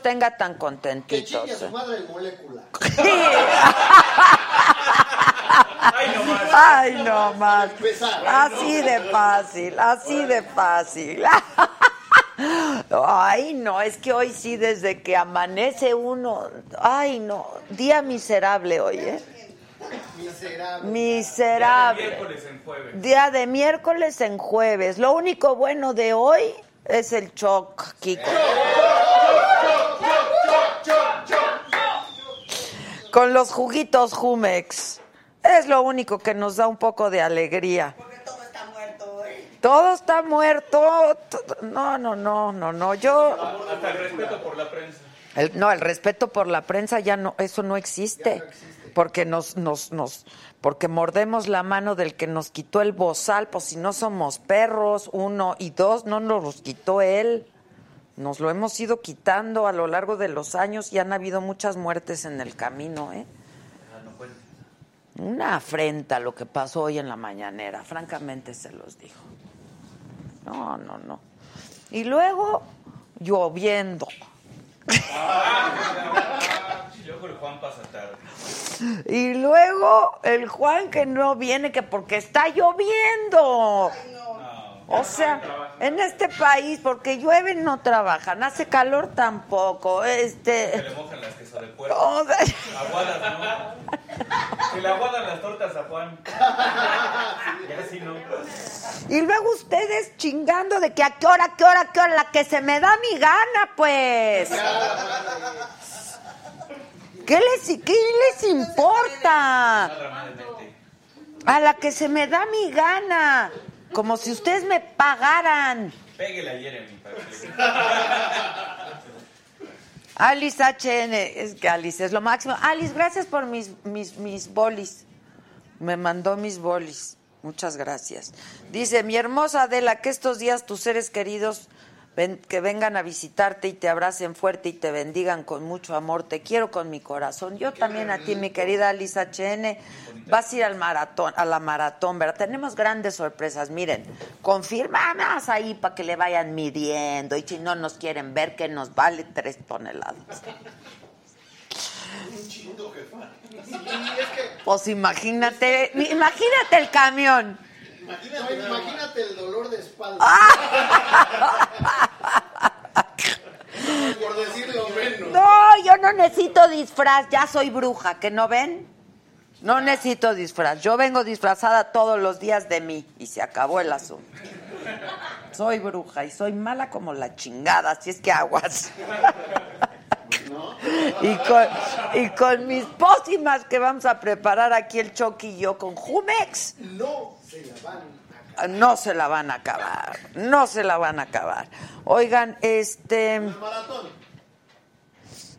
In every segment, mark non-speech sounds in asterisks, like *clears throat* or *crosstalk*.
Los tenga tan Que contentitos. a su ¿eh? madre molécula. *laughs* Ay, no más. empezar. Así de fácil, así de fácil. Ay, no, es que hoy sí, desde que amanece uno. Ay, no, día miserable hoy, ¿eh? Miserable. Miserable. Miércoles en jueves. Día de miércoles en jueves. Lo único bueno de hoy es el choc, Kiko. Con los juguitos Jumex. Es lo único que nos da un poco de alegría. Todo está muerto. to- No, no, no, no, no. Yo. Hasta el respeto por la prensa. El- no, el respeto por la prensa ya no, eso no existe. Porque nos, nos, nos, porque mordemos la mano del que nos quitó el bozal, pues si no somos perros, uno y dos, no nos los quitó él. Nos lo hemos ido quitando a lo largo de los años y han habido muchas muertes en el camino, ¿eh? Una afrenta lo que pasó hoy en la mañanera, francamente se los dijo. No, no, no. Y luego, lloviendo. *laughs* Luego el Juan pasa tarde. Y luego el Juan que no viene que porque está lloviendo. O sea, en este país, porque llueve no trabajan, hace calor tampoco. Se Este. le mojan las queso de puerco. o sea, Aguadas, ¿no? *laughs* Se le aguadan las tortas a Juan. Ya sí, ¿no? y luego ustedes chingando de que a qué hora, qué hora, qué hora, la que se me da mi gana, pues. ¿Qué les, qué les importa? A la que se me da mi gana. Como si ustedes me pagaran. Pégale a Jeremy Alice HN, es que Alice es lo máximo. Alice, gracias por mis, mis, mis bolis. Me mandó mis bolis. Muchas gracias. Dice, mi hermosa Adela, que estos días tus seres queridos ven- que vengan a visitarte y te abracen fuerte y te bendigan con mucho amor. Te quiero con mi corazón. Yo también a ti, mi querida Alice HN. Vas a ir al maratón, a la maratón, ¿verdad? Tenemos grandes sorpresas. Miren, confirmadas ahí para que le vayan midiendo. Y si no nos quieren ver, que nos vale tres toneladas. Pues imagínate, imagínate el camión. Imagínate, imagínate el dolor de espalda. *laughs* Por decirlo menos. No, yo no necesito disfraz, ya soy bruja, ¿que no ven? No necesito disfraz, yo vengo disfrazada todos los días de mí y se acabó el asunto. Soy bruja y soy mala como la chingada, así es que aguas. Y con, y con mis pócimas que vamos a preparar aquí el Chucky y yo con Jumex, No se la van a no se la van a acabar, no se la van a acabar. Oigan, este...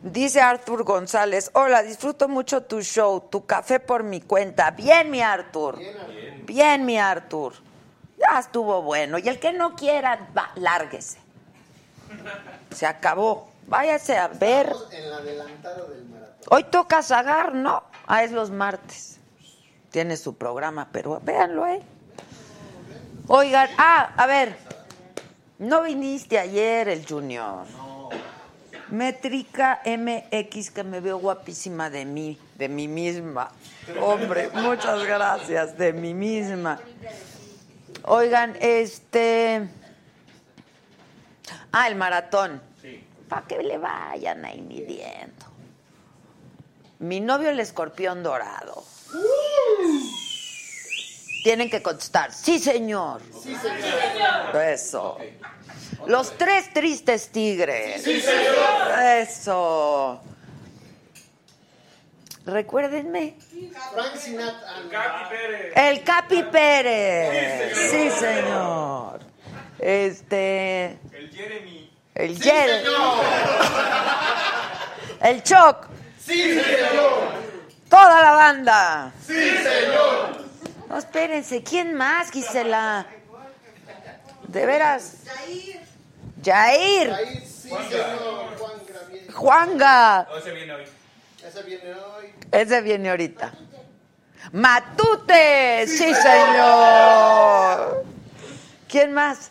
Dice Arthur González, hola, disfruto mucho tu show, tu café por mi cuenta. Bien, mi Arthur. Bien, mi Arthur. Ya estuvo bueno. Y el que no quiera, va, lárguese. Se acabó. Váyase a ver. Estamos en la del maratón. Hoy toca Zagar, ¿no? Ah, es los martes. Tiene su programa, pero véanlo, ¿eh? Oigan, ah, a ver. No viniste ayer el Junior. Métrica MX, que me veo guapísima de mí, de mí misma. Hombre, muchas gracias, de mí misma. Oigan, este. Ah, el maratón. Para que le vayan ahí midiendo. Mi novio el escorpión dorado. Tienen que contestar, sí señor. Sí, señor. Eso. Los tres tristes tigres. Eso. Recuérdenme. Frank Sinatra. Capi Pérez. El Capi Pérez. Sí, señor. Este. El Jeremy. El Jerry. El Choc. Sí, señor. Toda la banda. Sí, señor. No, espérense. ¿Quién más, Gisela? De veras. Jair. Gravier. Juanga. O ese viene hoy. Ese viene hoy. Ese viene ahorita. Matute. Sí, señor. ¿Quién más?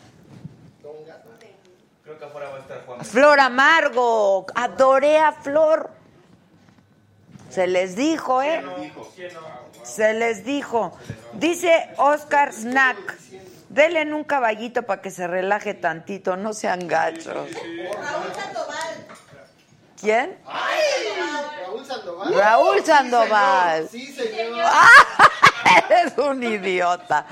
Creo que afuera va a estar Juan. Flor Amargo. Adoré a Flor. Se les dijo, ¿eh? ¿Quién no? Se les dijo. Dice Oscar Snack. Denle un caballito para que se relaje tantito, no sean gachos. Raúl Sandoval. ¿Quién? Raúl Sandoval. Raúl Sandoval. Sí, señor. *laughs* Eres un idiota.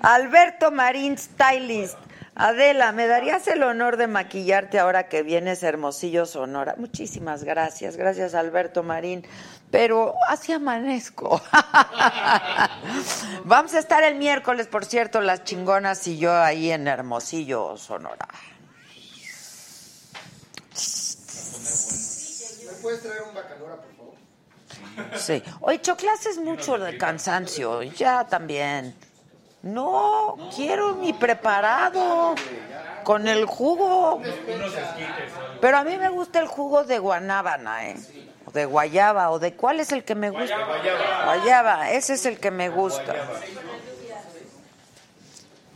Alberto Marín, stylist. Adela, ¿me darías el honor de maquillarte ahora que vienes Hermosillo, Sonora? Muchísimas gracias, gracias Alberto Marín. Pero así amanezco. *laughs* Vamos a estar el miércoles, por cierto, las chingonas y yo ahí en Hermosillo, Sonora. ¿Me puedes traer un bacanora, por favor? Sí. Oye, Choclas es mucho de cansancio. Ya también. No, quiero mi preparado con el jugo. ¿no? Pero a mí me gusta el jugo de guanábana, ¿eh? De guayaba, o de cuál es el que me gusta. Guayaba. Guayaba, ese es el que me gusta.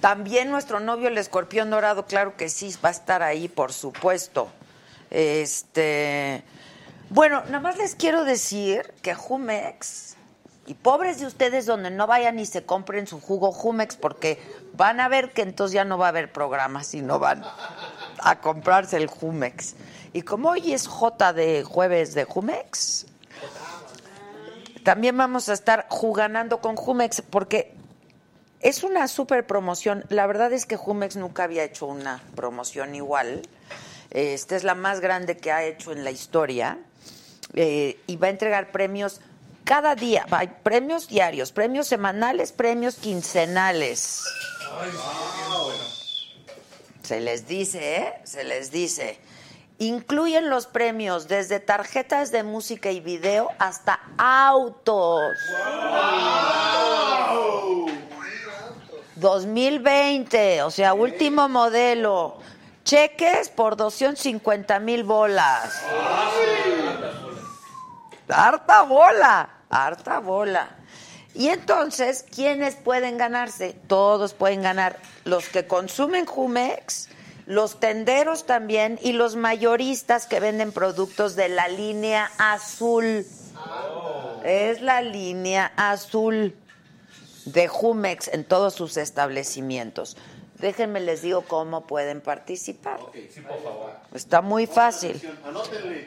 También nuestro novio el escorpión dorado, claro que sí, va a estar ahí, por supuesto. Este, bueno, nada más les quiero decir que Jumex y pobres de ustedes donde no vayan y se compren su jugo Jumex porque van a ver que entonces ya no va a haber programas y no van a comprarse el Jumex. Y como hoy es J de jueves de Jumex, también vamos a estar juganando con Jumex porque es una super promoción. La verdad es que Jumex nunca había hecho una promoción igual. Esta es la más grande que ha hecho en la historia. Eh, y va a entregar premios cada día. Hay premios diarios, premios semanales, premios quincenales. Se les dice, ¿eh? Se les dice. Incluyen los premios desde tarjetas de música y video hasta autos. 2020, o sea, último modelo. Cheques por 250 mil bolas. Harta bola, harta bola. Y entonces, ¿quiénes pueden ganarse? Todos pueden ganar. Los que consumen Jumex, los tenderos también y los mayoristas que venden productos de la línea azul. Es la línea azul de Jumex en todos sus establecimientos. Déjenme les digo cómo pueden participar. Sí, por favor. Está muy fácil.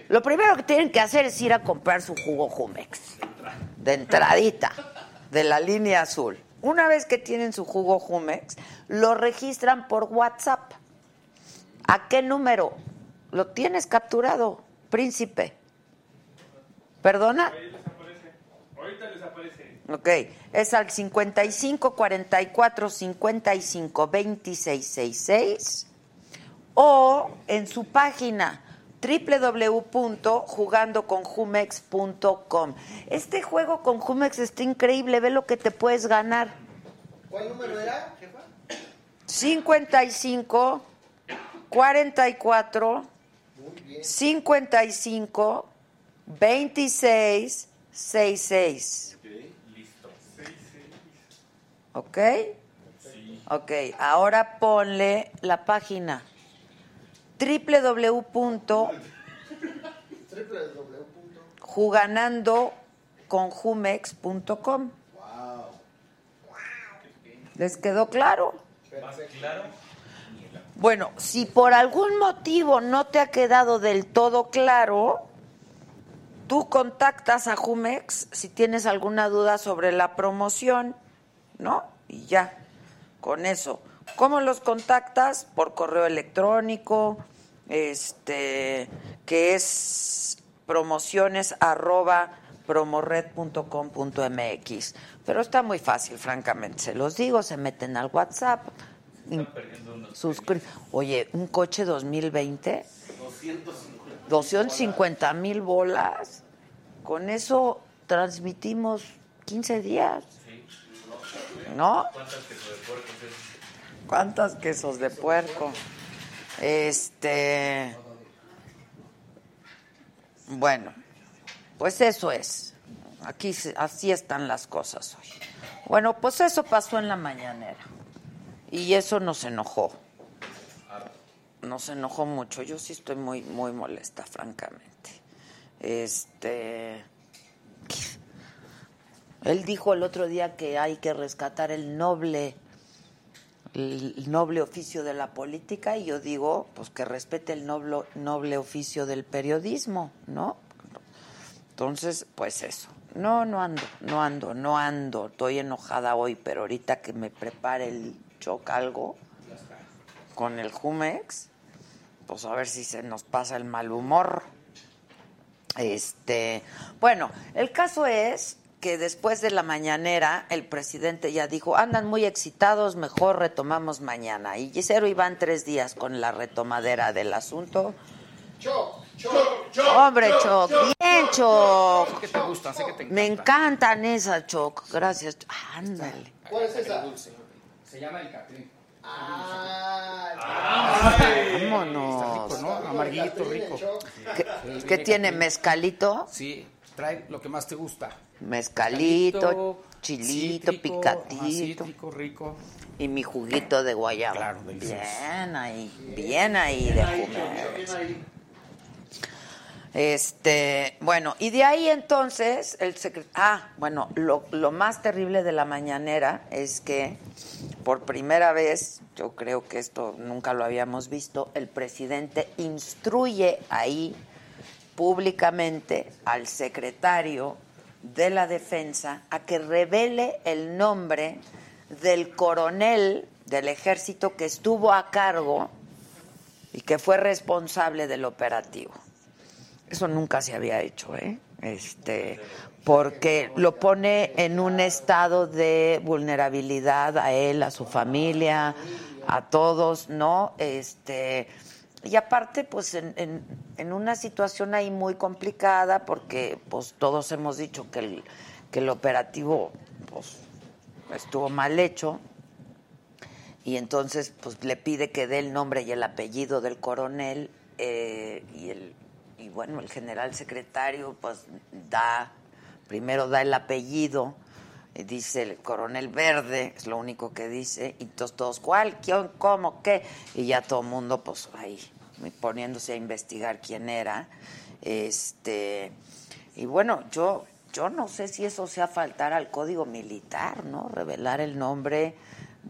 Lo primero que tienen que hacer es ir a comprar su jugo Jumex. De entradita, de la línea azul. Una vez que tienen su jugo Jumex, lo registran por WhatsApp. ¿A qué número? ¿Lo tienes capturado, príncipe? ¿Perdona? Ahí les aparece. Ahorita les aparece. Ok, es al 55 44 55 26 66 o en su página www.jugandoconjumex.com. Este juego con Jumex está increíble, ve lo que te puedes ganar. ¿Cuál número era, jefa? 55 44 Muy bien. 55 26 66. Listo. ¿Ok? Ok, ahora ponle la página www.juganandoconjumex.com. Wow. ¿Les quedó claro? Bueno, si por algún motivo no te ha quedado del todo claro, tú contactas a Jumex si tienes alguna duda sobre la promoción, ¿no? Y ya, con eso. ¿Cómo los contactas? Por correo electrónico, este, que es promociones. Pero está muy fácil, francamente. Se los digo, se meten al WhatsApp. Suscri- Oye, un coche 2020, 250. 250 mil bolas. Con eso transmitimos 15 días. ¿No? ¿Cuántas quesos de puerco? Este. Bueno, pues eso es. Aquí así están las cosas hoy. Bueno, pues eso pasó en la mañanera. Y eso nos enojó. Nos enojó mucho. Yo sí estoy muy, muy molesta, francamente. Este. Él dijo el otro día que hay que rescatar el noble el noble oficio de la política y yo digo pues que respete el noble, noble oficio del periodismo, ¿no? Entonces, pues eso. No, no ando, no ando, no ando. Estoy enojada hoy, pero ahorita que me prepare el choc algo con el Jumex, pues a ver si se nos pasa el mal humor. Este, bueno, el caso es que después de la mañanera el presidente ya dijo, andan muy excitados, mejor retomamos mañana. Y Cero iban tres días con la retomadera del asunto. Choc, choc, Hombre, Choc, bien, Choc. Sé que te gustan, sé que te Me encantan. encantan esas, Choc. Gracias. Ándale. ¿Cuál es esa? Se llama el Catrín. Ah, Vámonos. Rico, ¿no? Amarguito, rico. ¿Qué, qué tiene? ¿Mezcalito? Sí, trae lo que más te gusta. Mezcalito, chilito, cítrico, ajá, picatito. cítrico, rico. Y mi juguito de guayaba. Claro, delicioso. Bien ahí, bien ahí de comer. bien ahí. Este, bueno, y de ahí entonces el secretario. Ah, bueno, lo, lo más terrible de la mañanera es que por primera vez, yo creo que esto nunca lo habíamos visto, el presidente instruye ahí públicamente al secretario de la defensa a que revele el nombre del coronel del ejército que estuvo a cargo y que fue responsable del operativo. Eso nunca se había hecho, ¿eh? Este, porque lo pone en un estado de vulnerabilidad a él, a su familia, a todos, ¿no? Este, y aparte, pues en, una situación ahí muy complicada, porque pues todos hemos dicho que el, que el operativo pues, estuvo mal hecho, y entonces pues le pide que dé el nombre y el apellido del coronel eh, y el y bueno el general secretario pues da primero da el apellido y dice el coronel verde es lo único que dice y entonces todos cuál quién cómo qué y ya todo el mundo pues ahí poniéndose a investigar quién era este y bueno yo yo no sé si eso sea faltar al código militar no revelar el nombre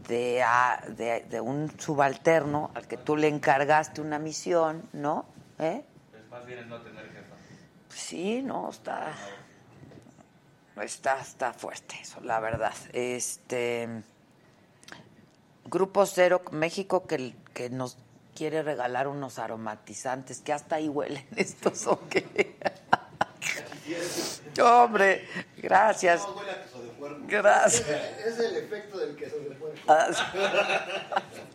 de, a- de, de un subalterno al que tú le encargaste una misión, ¿no? ¿Eh? Más bien no tener jefa. Sí, no, está, está, está fuerte eso, la verdad. Este Grupo Cero México que, que nos quiere regalar unos aromatizantes que hasta ahí huelen *laughs* estos o qué. *laughs* Hombre, gracias. No, huele a queso de puerco. Gracias. Es el efecto del queso de puerco. Ah, *laughs*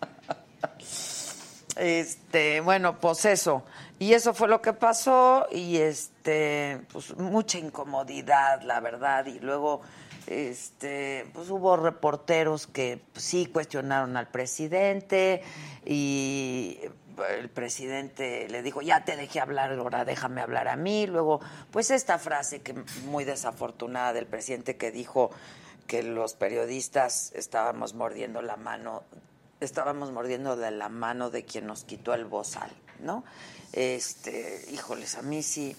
Este, bueno, pues eso. Y eso fue lo que pasó y este, pues mucha incomodidad, la verdad, y luego este, pues hubo reporteros que pues, sí cuestionaron al presidente y el presidente le dijo, "Ya te dejé hablar, ahora déjame hablar a mí." Luego, pues esta frase que muy desafortunada del presidente que dijo que los periodistas estábamos mordiendo la mano estábamos mordiendo de la mano de quien nos quitó el bozal, ¿no? Este, híjoles, a mí sí,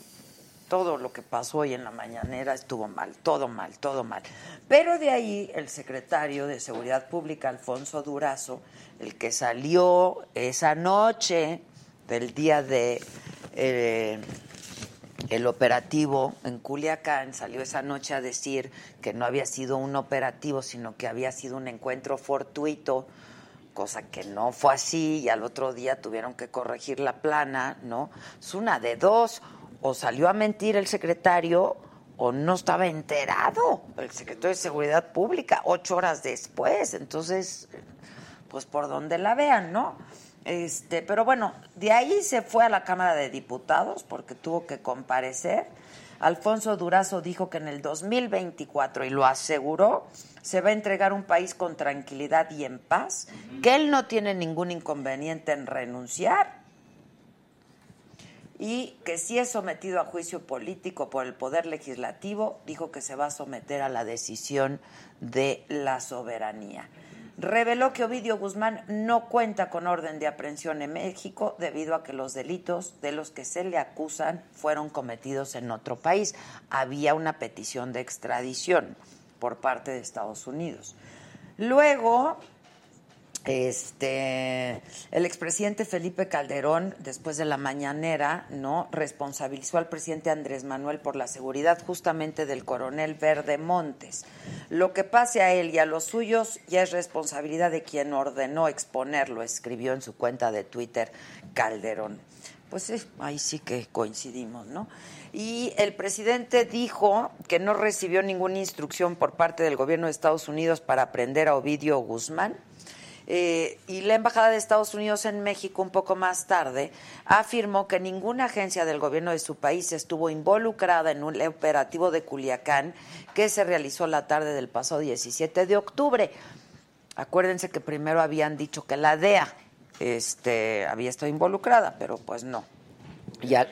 todo lo que pasó hoy en la mañanera estuvo mal, todo mal, todo mal. Pero de ahí el secretario de Seguridad Pública, Alfonso Durazo, el que salió esa noche del día de eh, el operativo en Culiacán, salió esa noche a decir que no había sido un operativo, sino que había sido un encuentro fortuito cosa que no fue así y al otro día tuvieron que corregir la plana, ¿no? Es una de dos, o salió a mentir el secretario o no estaba enterado el secretario de Seguridad Pública ocho horas después. Entonces, pues por donde la vean, ¿no? Este, pero bueno, de ahí se fue a la Cámara de Diputados porque tuvo que comparecer. Alfonso Durazo dijo que en el 2024, y lo aseguró, se va a entregar un país con tranquilidad y en paz, que él no tiene ningún inconveniente en renunciar y que si es sometido a juicio político por el Poder Legislativo, dijo que se va a someter a la decisión de la soberanía. Reveló que Ovidio Guzmán no cuenta con orden de aprehensión en México debido a que los delitos de los que se le acusan fueron cometidos en otro país. Había una petición de extradición por parte de Estados Unidos. Luego, este, el expresidente Felipe Calderón, después de la mañanera, no responsabilizó al presidente Andrés Manuel por la seguridad justamente del coronel Verde Montes. Lo que pase a él y a los suyos ya es responsabilidad de quien ordenó exponerlo, escribió en su cuenta de Twitter Calderón. Pues ahí sí que coincidimos, ¿no? Y el presidente dijo que no recibió ninguna instrucción por parte del gobierno de Estados Unidos para aprender a Ovidio Guzmán eh, y la Embajada de Estados Unidos en México, un poco más tarde, afirmó que ninguna agencia del gobierno de su país estuvo involucrada en un operativo de Culiacán que se realizó la tarde del pasado 17 de octubre. Acuérdense que primero habían dicho que la DEA este, había estado involucrada, pero pues no. Ya,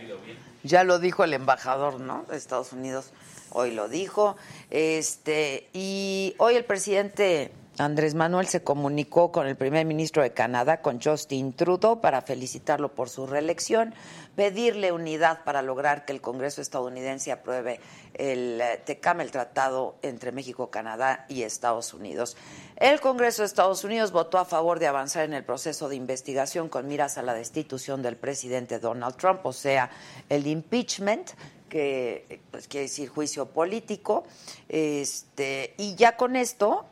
ya lo dijo el embajador, ¿no? De Estados Unidos. Hoy lo dijo. Este, y hoy el presidente Andrés Manuel se comunicó con el primer ministro de Canadá, con Justin Trudeau, para felicitarlo por su reelección, pedirle unidad para lograr que el Congreso estadounidense apruebe el eh, TECAM, el tratado entre México, Canadá y Estados Unidos. El Congreso de Estados Unidos votó a favor de avanzar en el proceso de investigación con miras a la destitución del presidente Donald Trump, o sea, el impeachment que pues, quiere decir juicio político, este, y ya con esto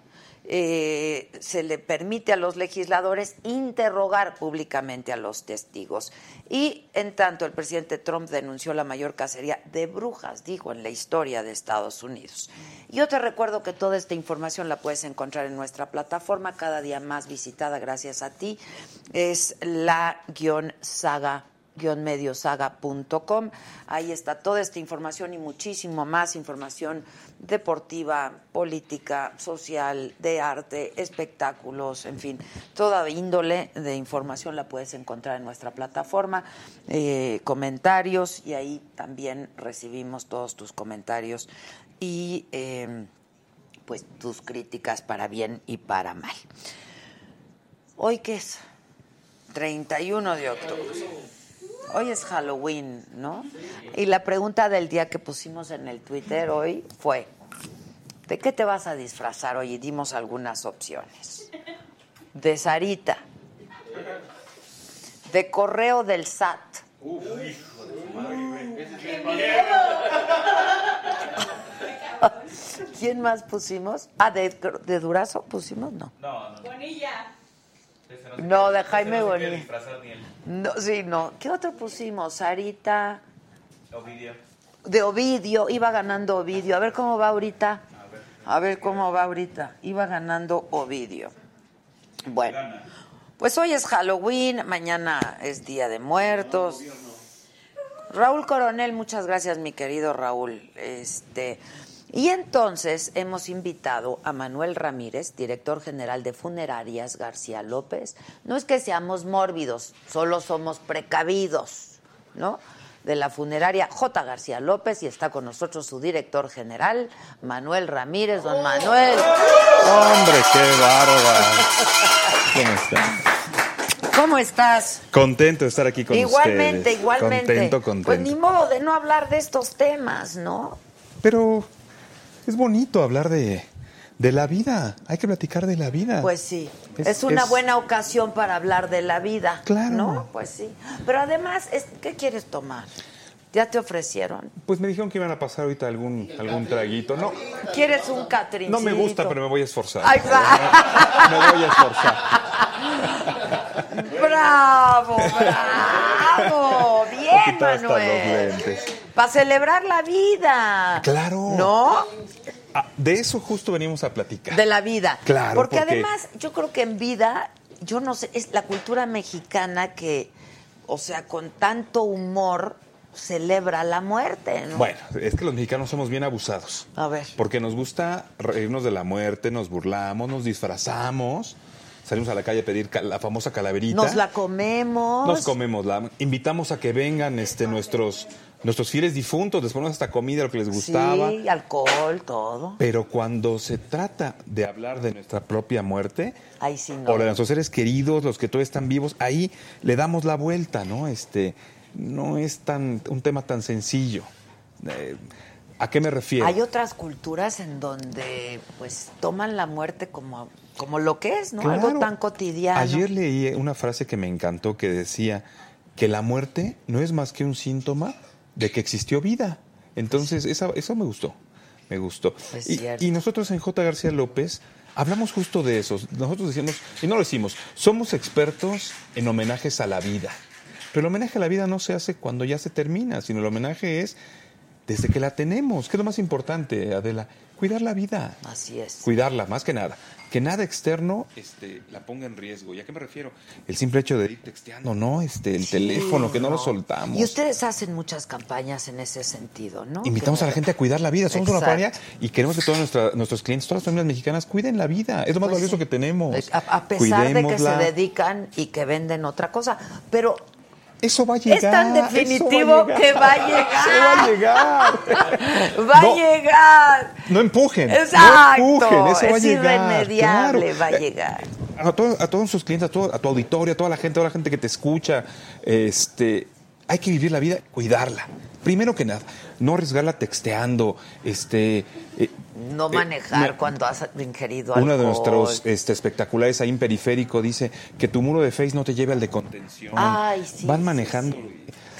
eh, se le permite a los legisladores interrogar públicamente a los testigos. Y en tanto, el presidente Trump denunció la mayor cacería de brujas, dijo, en la historia de Estados Unidos. Yo te recuerdo que toda esta información la puedes encontrar en nuestra plataforma, cada día más visitada gracias a ti. Es la-saga mediosaga.com. Ahí está toda esta información y muchísimo más información deportiva, política, social, de arte, espectáculos, en fin, toda índole de información la puedes encontrar en nuestra plataforma, eh, comentarios y ahí también recibimos todos tus comentarios y eh, pues tus críticas para bien y para mal. ¿Hoy qué es? 31 de octubre. Hoy es Halloween, ¿no? Y la pregunta del día que pusimos en el Twitter hoy fue, ¿de qué te vas a disfrazar hoy? Y dimos algunas opciones. De Sarita. De correo del SAT. ¿Quién más pusimos? Ah, de, de Durazo pusimos, no. No. Bonilla. No, de Jaime no Bonilla. sí, no. ¿Qué otro pusimos? Sarita. Ovidio. De Ovidio, iba ganando Ovidio. A ver cómo va ahorita. A ver. Cómo va ahorita. Iba ganando Ovidio. Bueno, pues hoy es Halloween, mañana es Día de Muertos. Raúl Coronel, muchas gracias, mi querido Raúl. Este, y entonces hemos invitado a Manuel Ramírez, director general de Funerarias García López. No es que seamos mórbidos, solo somos precavidos, ¿no? De la funeraria J. García López y está con nosotros su director general, Manuel Ramírez. Don Manuel, Hombre, qué bárbaro. ¿Cómo están? ¿cómo estás? Contento de estar aquí con igualmente, ustedes. igualmente. Contento, contento. Pues ni modo de no hablar de estos temas, ¿no? Pero es bonito hablar de, de la vida. Hay que platicar de la vida. Pues sí, es, Es- una es- buena ocasión para hablar de la vida. Claro. ¿No? Pues sí. Pero además, ¿qué quieres tomar? ¿Ya te ofrecieron? Pues me dijeron que iban a pasar ahorita algún, algún traguito. No, ¿Quieres un catrincito? no me gusta, pero me voy a esforzar. Ay, va. *laughs* Me voy a esforzar. ¡Bravo, bravo! Bien, hasta los Manuel. lentes. Para celebrar la vida. Claro. ¿No? Ah, de eso justo venimos a platicar. De la vida. Claro, Porque, porque- además, yo creo que en vida, yo no sé, es la cultura mexicana que, o sea, con tanto humor celebra la muerte, ¿no? Bueno, es que los mexicanos somos bien abusados. A ver. Porque nos gusta reírnos de la muerte, nos burlamos, nos disfrazamos, salimos a la calle a pedir la famosa calaverita. Nos la comemos. Nos comemos la invitamos a que vengan este nuestros nuestros fieles difuntos, les ponemos esta comida lo que les gustaba. Sí, alcohol, todo. Pero cuando se trata de hablar de nuestra propia muerte, Ahí sí no. o de nuestros seres queridos, los que todavía están vivos, ahí le damos la vuelta, ¿no? Este, no es tan un tema tan sencillo. Eh, ¿A qué me refiero? Hay otras culturas en donde, pues, toman la muerte como, como lo que es, ¿no? Algo tan cotidiano. Ayer leí una frase que me encantó que decía que la muerte no es más que un síntoma de que existió vida. Entonces, esa- eso me gustó, me gustó. Es Y, cierto. y nosotros en J. García López hablamos justo de eso. Nosotros decimos, y no lo decimos, somos expertos en homenajes a la vida. Pero el homenaje a la vida no se hace cuando ya se termina, sino el homenaje es desde que la tenemos. ¿Qué es lo más importante, Adela? Cuidar la vida Así es. cuidarla, más que nada. Que nada externo este, la ponga en riesgo. ¿Y a qué me refiero? El simple hecho de ir texteando, ¿no? Este, el teléfono, que no, lo soltamos. Y ustedes hacen muchas campañas en ese sentido, ¿no? Invitamos Que- a la gente a cuidar la vida. Somos una familia y queremos que todos nuestra- nuestros clientes, todas las familias mexicanas, cuiden la vida. Es lo más Pues valioso sí. que tenemos. A, a pesar de que se dedican y que venden otra cosa. Pero Eso va a llegar. es tan definitivo va que va a llegar. Eso va a llegar. *laughs* Va No. a llegar. No empujen. Exacto. No empujen. Eso va a es llegar. irremediable, claro. va a Eh, llegar. a, todos- a todos sus clientes, a, todo- a tu auditorio, a toda la gente, a toda la gente que te escucha, este, hay que vivir la vida, cuidarla. Primero que nada, no arriesgarla texteando, este, eh, No eh, manejar me- cuando has ingerido alcohol. uno de nuestros este, espectaculares ahí en periférico dice que tu muro de Face no te lleve al de contención. Ay, sí, Van sí, manejando.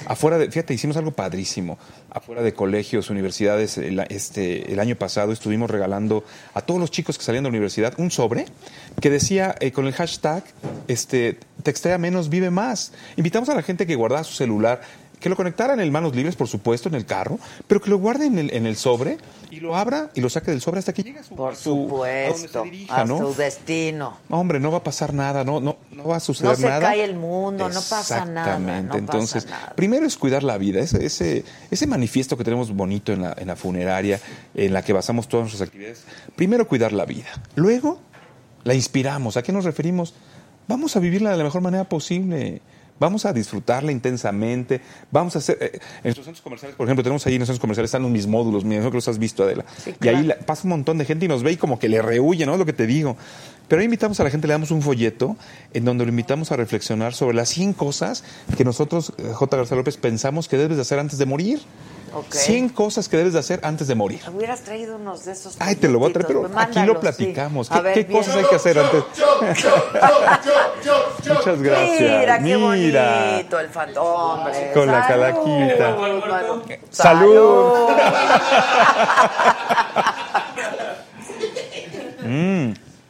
Afuera de, fíjate, hicimos algo padrísimo. Afuera de colegios, universidades, el, este, el año pasado estuvimos regalando a todos los chicos que salían de la universidad un sobre que decía eh, con el hashtag este, textea menos, vive más. Invitamos a la gente que guardaba su celular, que lo conectaran en manos libres, por supuesto, en el carro, pero que lo guarde en el, en el sobre y lo abra y lo saque del sobre hasta que llegue a su, Por a supuesto. dirija, a ¿no? su destino. No, hombre, no va a pasar nada, no, no, no va a suceder No se nada. cae el mundo, no pasa nada, Exactamente. no Entonces, nada. primero es cuidar la vida, ese, ese, ese manifiesto que tenemos bonito en la, en la funeraria, en la que basamos todas nuestras actividades. Primero cuidar la vida. Luego la inspiramos. ¿A qué nos referimos? Vamos a vivirla de la mejor manera posible. Vamos a disfrutarla intensamente. Vamos a hacer. eh, en nuestros centros comerciales, por ejemplo, tenemos ahí en los centros comerciales, están mis módulos, creo que los has visto, Adela. Sí, Y ahí la- pasa un montón de gente y nos ve y como que le rehuye, ¿no? Es lo que te digo. Pero ahí invitamos a la gente, le damos un folleto en donde lo invitamos a reflexionar sobre las 100 cosas que nosotros, eh, J. García López, pensamos que debes de hacer antes de morir. Ok. 100 cosas que debes de hacer antes de morir. Hubieras traído unos de esos. Ay, te lo voy a traer, pero aquí lo platicamos. sí. ¿Qué, ver, qué cosas hay que hacer antes? Muchas gracias. Mira, qué Mira. bonito el fan. Hombre, Con la salud. calaquita. Salud. Salud.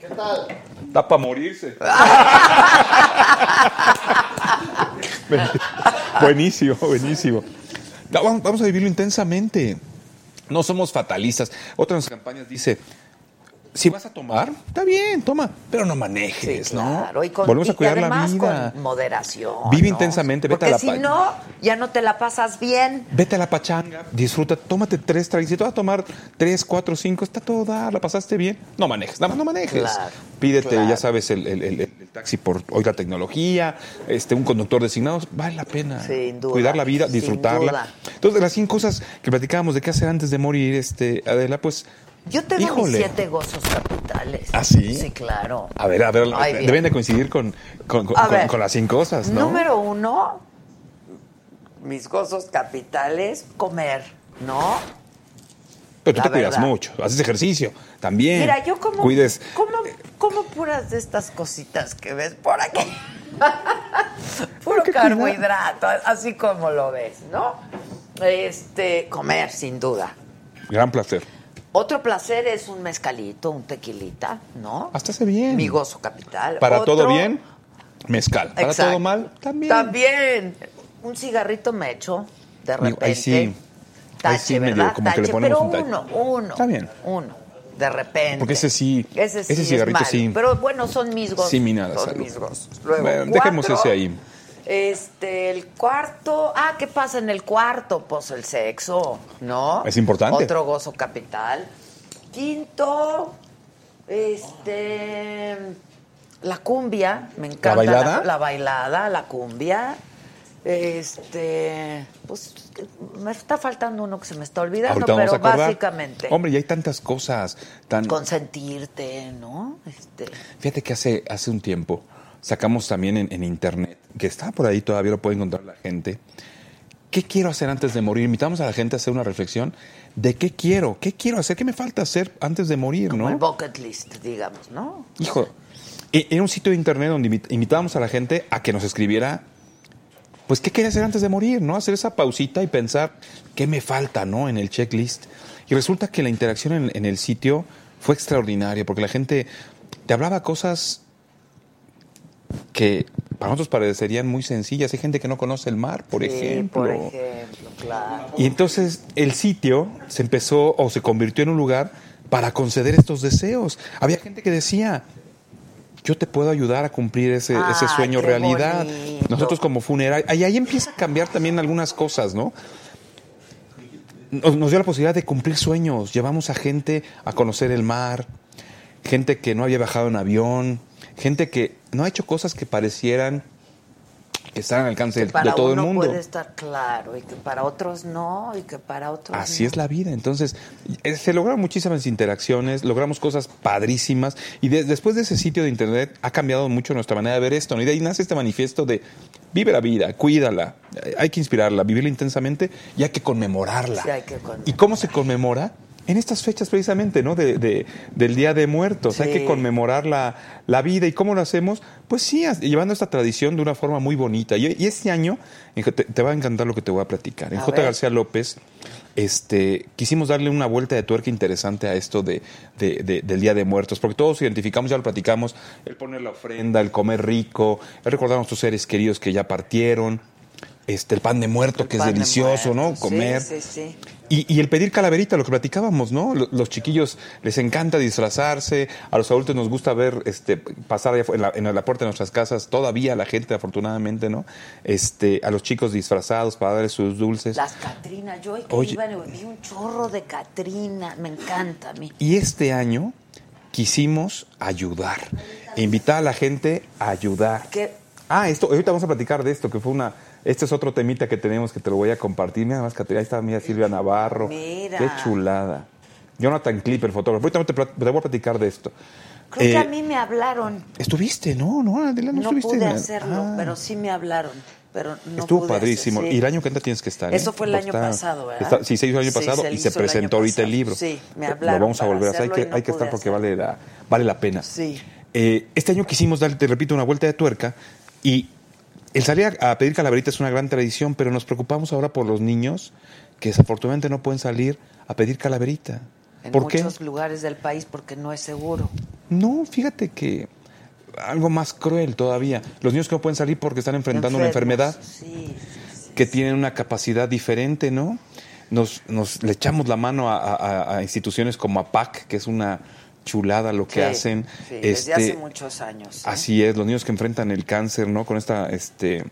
¿Qué tal? Está para morirse. *laughs* *laughs* buenísimo, buenísimo. Vamos a vivirlo intensamente. No somos fatalistas. Otra de nuestras campañas dice, si vas a tomar, está bien, toma, pero no manejes, Sí, ¿no? claro. Y con, Volvemos a cuidar la además vida. con moderación. Vive ¿no? intensamente, vete Porque a la si no, ya no te la pasas bien. Vete a la pachanga, disfruta, tómate tres traguitos. Si te vas a tomar tres, cuatro, cinco, está todo dar, la pasaste bien. No manejes, nada más no manejes. Claro, Pídete, claro. ya sabes, el, el- el- el taxi por hoy la tecnología, este, un conductor designado, vale la pena. Sin duda, Cuidar la vida, disfrutarla. Entonces, de las 100 cosas que platicábamos de qué hacer antes de morir, este, Adela, pues. Yo tengo mis siete gozos capitales. ¿Ah, sí? Sí, claro. A ver, a ver, Ay, bien. deben de coincidir con, con, con- A con- ver. con las 100 cosas, ¿no? Número uno, mis gozos capitales, comer, ¿no? Pero tú la te cuidas verdad. mucho, haces ejercicio también. Mira, yo como, Cuides. como, como puras de estas cositas que ves por aquí. *laughs* Puro cuidar. carbohidrato, así como lo ves, ¿no? Este, comer, sin duda. Gran placer. Otro placer es un mezcalito, un tequilita, ¿no? Hasta hace bien. Mi gozo capital. Para Otro- todo bien, mezcal. Para Exacto. todo mal, también. También. Un cigarrito me echo, de repente. ahí sí. Tache, sí medio ¿verdad? como que le Tache, ponemos pero un tache. uno, uno. Está bien. Uno, de repente. Porque ese sí, Ese sí ese es cigarrito malo, sí. Pero bueno, son mis gozos. Sí, mi nada, Son mis gozos. Luego, Bueno, dejemos ese ahí. Este, el cuarto. Ah, ¿qué pasa en el cuarto? Pues el sexo, ¿no? Es importante. Otro gozo capital. Quinto, este. La cumbia, me encanta. bailada? La, bailada, la cumbia. Este. Pues me está faltando uno que se me está olvidando, pero básicamente. Hombre, y hay tantas cosas tan Consentirte, ¿no? Este. Fíjate que hace, hace un tiempo sacamos también en, en internet, que está por ahí todavía lo puede encontrar la gente. ¿Qué quiero hacer antes de morir? Invitamos a la gente a hacer una reflexión de qué quiero, qué quiero hacer, qué me falta hacer antes de morir, Como el ¿no? bucket list, digamos, ¿no? Hijo, e- era un sitio de internet donde invit- invitábamos a la gente a que nos escribiera, pues, qué quería hacer antes de morir, ¿no? Hacer esa pausita y pensar qué me falta, ¿no? En el checklist. Y resulta que la interacción en, en el sitio fue extraordinaria, porque la gente te hablaba cosas que para nosotros parecerían muy sencillas. Hay gente que no conoce el mar, por Sí, ejemplo. Por ejemplo, claro. Y entonces el sitio se empezó o se convirtió en un lugar para conceder estos deseos. Había gente que decía, yo te puedo ayudar a cumplir ese, Ah, ese sueño realidad. bonito. Nosotros como funeral, y ahí empieza a cambiar también algunas cosas, ¿no? Nos, nos dio la posibilidad de cumplir sueños. Llevamos a gente a conocer el mar, gente que no había bajado en avión, gente que no ha hecho cosas que parecieran que están al alcance Que de, para de todo el mundo. puede estar claro y que para otros no y que para otros Así no. es la vida. Entonces, eh, se lograron muchísimas interacciones, logramos cosas padrísimas y de- después de ese sitio de internet ha cambiado mucho nuestra manera de ver esto. ¿no? Y de ahí nace este manifiesto de vive la vida, cuídala, eh, hay que inspirarla, vivirla intensamente y hay que conmemorarla. Sí, hay que conmemorar. ¿Y cómo se conmemora? En estas fechas precisamente, ¿no? De, de- del Día de Muertos. Hay que conmemorar la, la vida. ¿Y cómo lo hacemos? Pues sí, llevando esta tradición de una forma muy bonita. Y, y este año, te, te va a encantar lo que te voy a platicar. En A J. ver. García López, este, quisimos darle una vuelta de tuerca interesante a esto de, de- de- del Día de Muertos, porque todos identificamos, ya lo platicamos, el poner la ofrenda, el comer rico, el recordar a nuestros seres queridos que ya partieron, este, el pan de muerto, que es de delicioso, ¿no? muerto. Sí, Comer. Sí, sí, Y, y el pedir calaverita, lo que platicábamos, ¿no? Lo- Los chiquillos les encanta disfrazarse, a los adultos nos gusta ver, este, pasar en la, en la puerta de nuestras casas, todavía la gente, afortunadamente, ¿no? Este, a los chicos disfrazados para darles sus dulces. Las Catrinas, yo hoy que Oye. iba, vi un chorro de Catrina, me encanta a mí. Y este año quisimos ayudar, invitar a la gente a ayudar. ¿Qué? Ah, esto, ahorita vamos a platicar de esto, que fue una, este es otro temita que tenemos que te lo voy a compartir. Mira más, ahí está mira Silvia Navarro. Mira. Qué chulada. Jonathan Clipper, fotógrafo. Ahorita te, te voy a platicar de esto. Creo que Eh, a mí me hablaron. ¿Estuviste? No, no, Adela, no, No, estuviste. pude en- hacerlo, Ah, pero sí me hablaron. Pero no Estuvo pude hacer- padrísimo. sí. Y el año que entra tienes que estar. ¿eh? Eso fue el año Está- pasado, ¿verdad? está- sí, se hizo el año Sí, pasado se y se el presentó ahorita el libro. Sí, me Lo hablaron vamos a volver a hacer. Hay que, no hay que estar pude porque hacerlo. vale la, vale la pena. Sí. Eh, este año quisimos dar, te repito, una vuelta de tuerca y el salir a, a pedir calaverita es una gran tradición, pero nos preocupamos ahora por los niños que desafortunadamente no pueden salir a pedir calaverita. En ¿Por qué? muchos lugares del país porque no es seguro. No, fíjate que algo más cruel todavía. Los niños que no pueden salir porque están enfrentando una enfermedad Sí, sí, que tienen una capacidad diferente, ¿no? Nos, nos le echamos la mano a, a- a instituciones como APAC, que es una chulada lo que sí, hacen. sí, desde Este, hace muchos años. ¿eh? Así es, los niños que enfrentan el cáncer, ¿no? Con esta, este,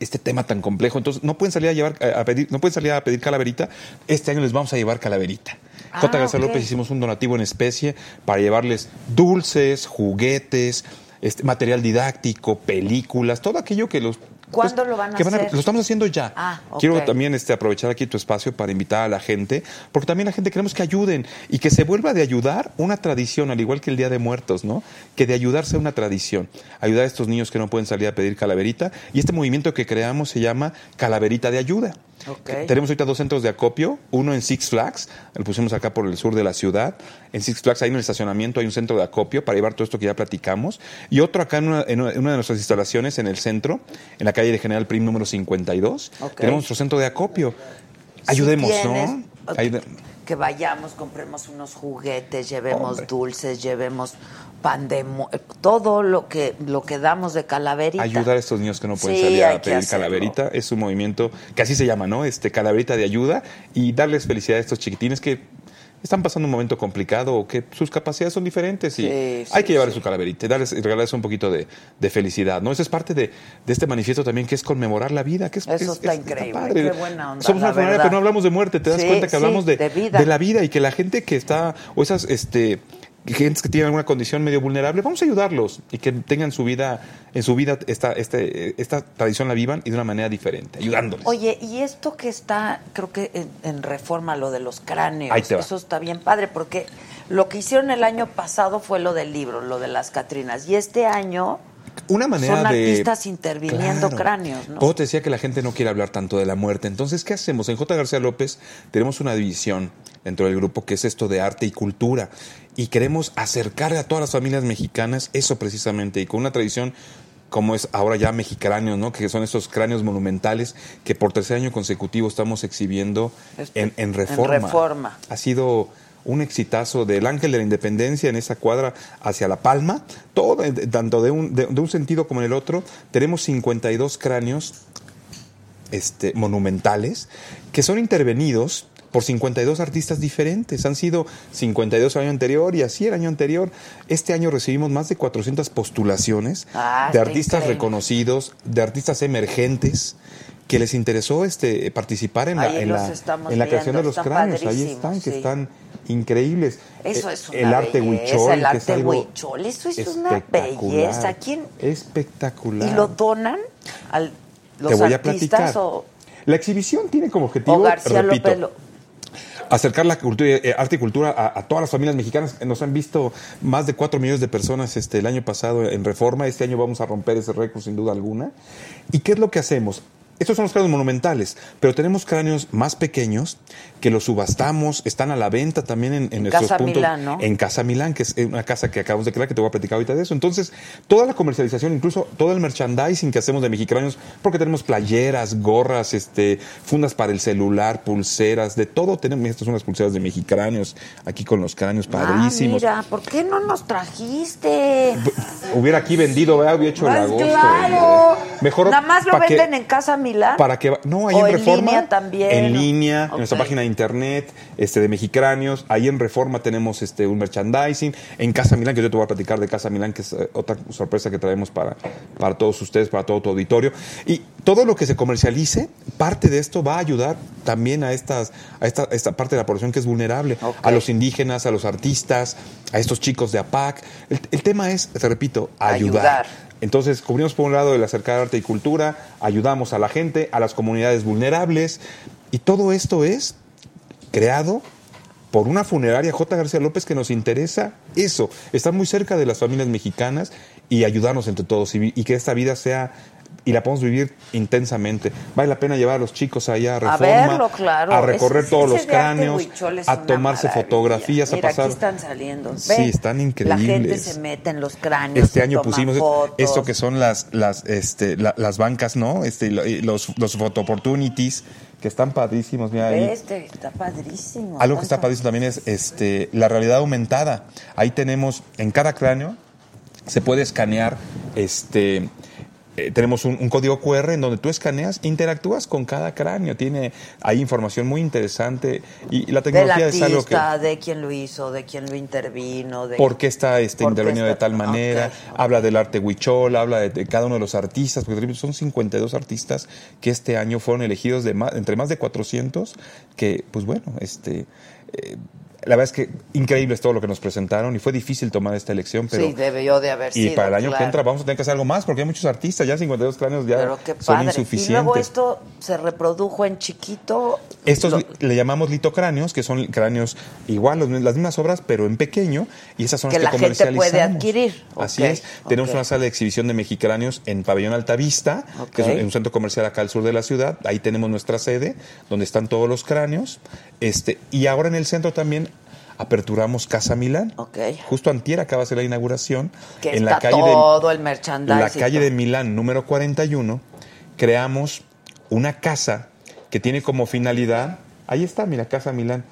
este tema tan complejo. Entonces, no pueden salir a llevar, a pedir, no pueden salir a pedir calaverita. Este año les vamos a llevar calaverita. Ah, J. García. López hicimos un donativo en especie para llevarles dulces, juguetes, este, material didáctico, películas, todo aquello que los ¿Cuándo lo van a hacer? Lo estamos haciendo ya. Ah, ok. Quiero también este, aprovechar aquí tu espacio para invitar a la gente, porque también la gente queremos que ayuden y que se vuelva de ayudar una tradición, al igual que el Día de Muertos, ¿no? Que de ayudar sea una tradición. Ayudar a estos niños que no pueden salir a pedir calaverita. Y este movimiento que creamos se llama Calaverita de Ayuda. Ok. Tenemos ahorita dos centros de acopio, uno en Six Flags, lo pusimos acá por el sur de la ciudad. En Six Flags, en el estacionamiento, hay un centro de acopio para llevar todo esto que ya platicamos. Y otro acá en una- en una de nuestras instalaciones en el centro, en la calle de General Prim número 52. Ok. Tenemos nuestro centro de acopio. Ayudemos, tienes- ¿no? Ayude- que vayamos, compremos unos juguetes, llevemos Hombre. dulces, llevemos pan de mu- todo lo que lo que damos de calaverita. Ayudar a estos niños que no pueden Sí, salir a pedir calaverita es un movimiento que así se llama, ¿no? Este calaverita de ayuda y darles felicidad a estos chiquitines que están pasando un momento complicado o que sus capacidades son diferentes y Sí, hay sí, que llevarles sí. su calaverita y darles regalarles un poquito de, de felicidad, ¿no? Eso es parte de, de este manifiesto también que es conmemorar la vida, que es Eso es- está es- increíble, padre. qué buena onda, Somos una verdad. pero no hablamos de muerte, te das cuenta que hablamos de, de vida. la vida y que la gente que está o esas este gentes que tienen alguna condición medio vulnerable, vamos a ayudarlos y que tengan su vida, en su vida esta, este, esta tradición la vivan y de una manera diferente, ayudándoles. Oye, y esto que está, creo que en, en reforma, lo de los cráneos, Ahí te va. eso está bien padre, porque lo que hicieron el año pasado fue lo del libro, lo de las Catrinas, y este año una manera son de artistas interviniendo Claro. cráneos, ¿no? Eso te decía que la gente no quiere hablar tanto de la muerte. Entonces, ¿qué hacemos? En J. García López tenemos una división dentro del grupo que es esto de arte y cultura. Y queremos acercar a todas las familias mexicanas eso precisamente. Y con una tradición como es ahora ya mexicráneos, ¿no? Que son estos cráneos monumentales que por tercer año consecutivo estamos exhibiendo en, reforma. Ha sido un exitazo del Ángel de la Independencia en esa cuadra hacia La Palma, todo, eh, tanto de un, de, de un sentido como en el otro. Tenemos 52 cráneos este, monumentales que son intervenidos por 52 artistas diferentes. Han sido 52 el año anterior y así el año anterior. Este año recibimos más de 400 postulaciones Ah, de artistas increíble. reconocidos, de artistas emergentes que les interesó este participar en la, en la, en la creación de los cráneos. Ahí están, que sí. están increíbles. Eso Eh, es una El arte belleza, huichol, el que arte es algo huichol, eso es una belleza. ¿Quién- Espectacular. ¿Y lo donan a los Te voy a artistas platicar. o, La exhibición tiene como objetivo, repito, López? Acercar la cultura, eh, arte y cultura a, a todas las familias mexicanas. Nos han visto más de 4 millones de personas este, el año pasado en Reforma. Este año vamos a romper ese récord sin duda alguna. ¿Y qué es lo que hacemos? Estos son los cráneos monumentales, pero tenemos cráneos más pequeños que los subastamos, están a la venta también en, en En Casa puntos. Milán, ¿no? En Casa Milán, que es una casa que acabamos de crear, que te voy a platicar ahorita de eso. Entonces, toda la comercialización, incluso todo el merchandising que hacemos de Mexicráneos, porque tenemos playeras, gorras, este, fundas para el celular, pulseras, de todo tenemos. Estas son las pulseras de Mexicráneos, aquí con los cráneos padrísimos. Ah, mira, ¿por qué no nos trajiste? Hubiera aquí vendido, ¿verdad? hubiera hecho el Pues agosto. claro. Mejor Nada más lo que- venden en Casa Milán. Para que no, ahí O en en Reforma. línea también. En línea, en nuestra página de internet, este de Mexicráneos. Ahí en Reforma tenemos este un merchandising. En Casa Milán, que yo te voy a platicar de Casa Milán, que es eh, otra sorpresa que traemos para, para todos ustedes, para todo tu auditorio. Y todo lo que se comercialice, parte de esto va a ayudar también a estas, a esta, a esta parte de la población que es vulnerable, a los indígenas, a los artistas, a estos chicos de APAC. El, el tema es, te repito, ayudar. Ayudar. Entonces, cubrimos por un lado el acercar arte y cultura, ayudamos a la gente, a las comunidades vulnerables, y todo esto es creado por una funeraria J. García López que nos interesa eso, estar muy cerca de las familias mexicanas y ayudarnos entre todos y, y que esta vida sea y la podemos vivir intensamente. Vale la pena llevar a los chicos allá a A Reforma, verlo, claro. a recorrer todos los cráneos, a tomarse fotografías, Mira, a pasar. aquí están saliendo. Sí, están La gente increíbles. se mete en los cráneos. Este año pusimos fotos. esto que son las las este la- las bancas, ¿no? Este los los photo opportunities que están padrísimos, mira ahí. Este está padrísimo. Algo que está padrísimo también es este, la realidad aumentada. Ahí tenemos, en cada cráneo, se puede escanear, este, eh, tenemos un, un código QR en donde tú escaneas, interactúas con cada cráneo. Tiene ahí información muy interesante y, la tecnología es algo que... artista, de quién lo hizo, de quién lo intervino. De... ¿Por qué está este, ¿Por qué intervenido de tal manera? Habla del arte huichol, habla de, de cada uno de los artistas, porque son 52 artistas que este año fueron elegidos de más, entre más de 400, que, pues bueno, este... eh, la verdad es que increíble es todo lo que nos presentaron y fue difícil tomar esta elección, pero... sí, debió de haber y sido. para el año que entra vamos a tener que hacer algo más porque hay muchos artistas, ya 52 cráneos ya Pero qué son padre. Y insuficientes. luego esto se reprodujo en chiquito. Estos Lo- le llamamos litocráneos, que son cráneos igual, las mismas obras, pero en pequeño, y esas son Que las que la gente puede adquirir. Así es. Tenemos una sala de exhibición de mexicráneos en Pabellón Altavista, que es un centro comercial acá al sur de la ciudad. Ahí tenemos nuestra sede, donde están todos los cráneos. Este, y ahora en el centro también aperturamos Casa Milán. Ok. Justo antier acaba de ser la inauguración. que en está la calle de todo el merchandising. la calle de Milán número 41, creamos una casa que tiene como finalidad, ahí está, mira, Casa Milán,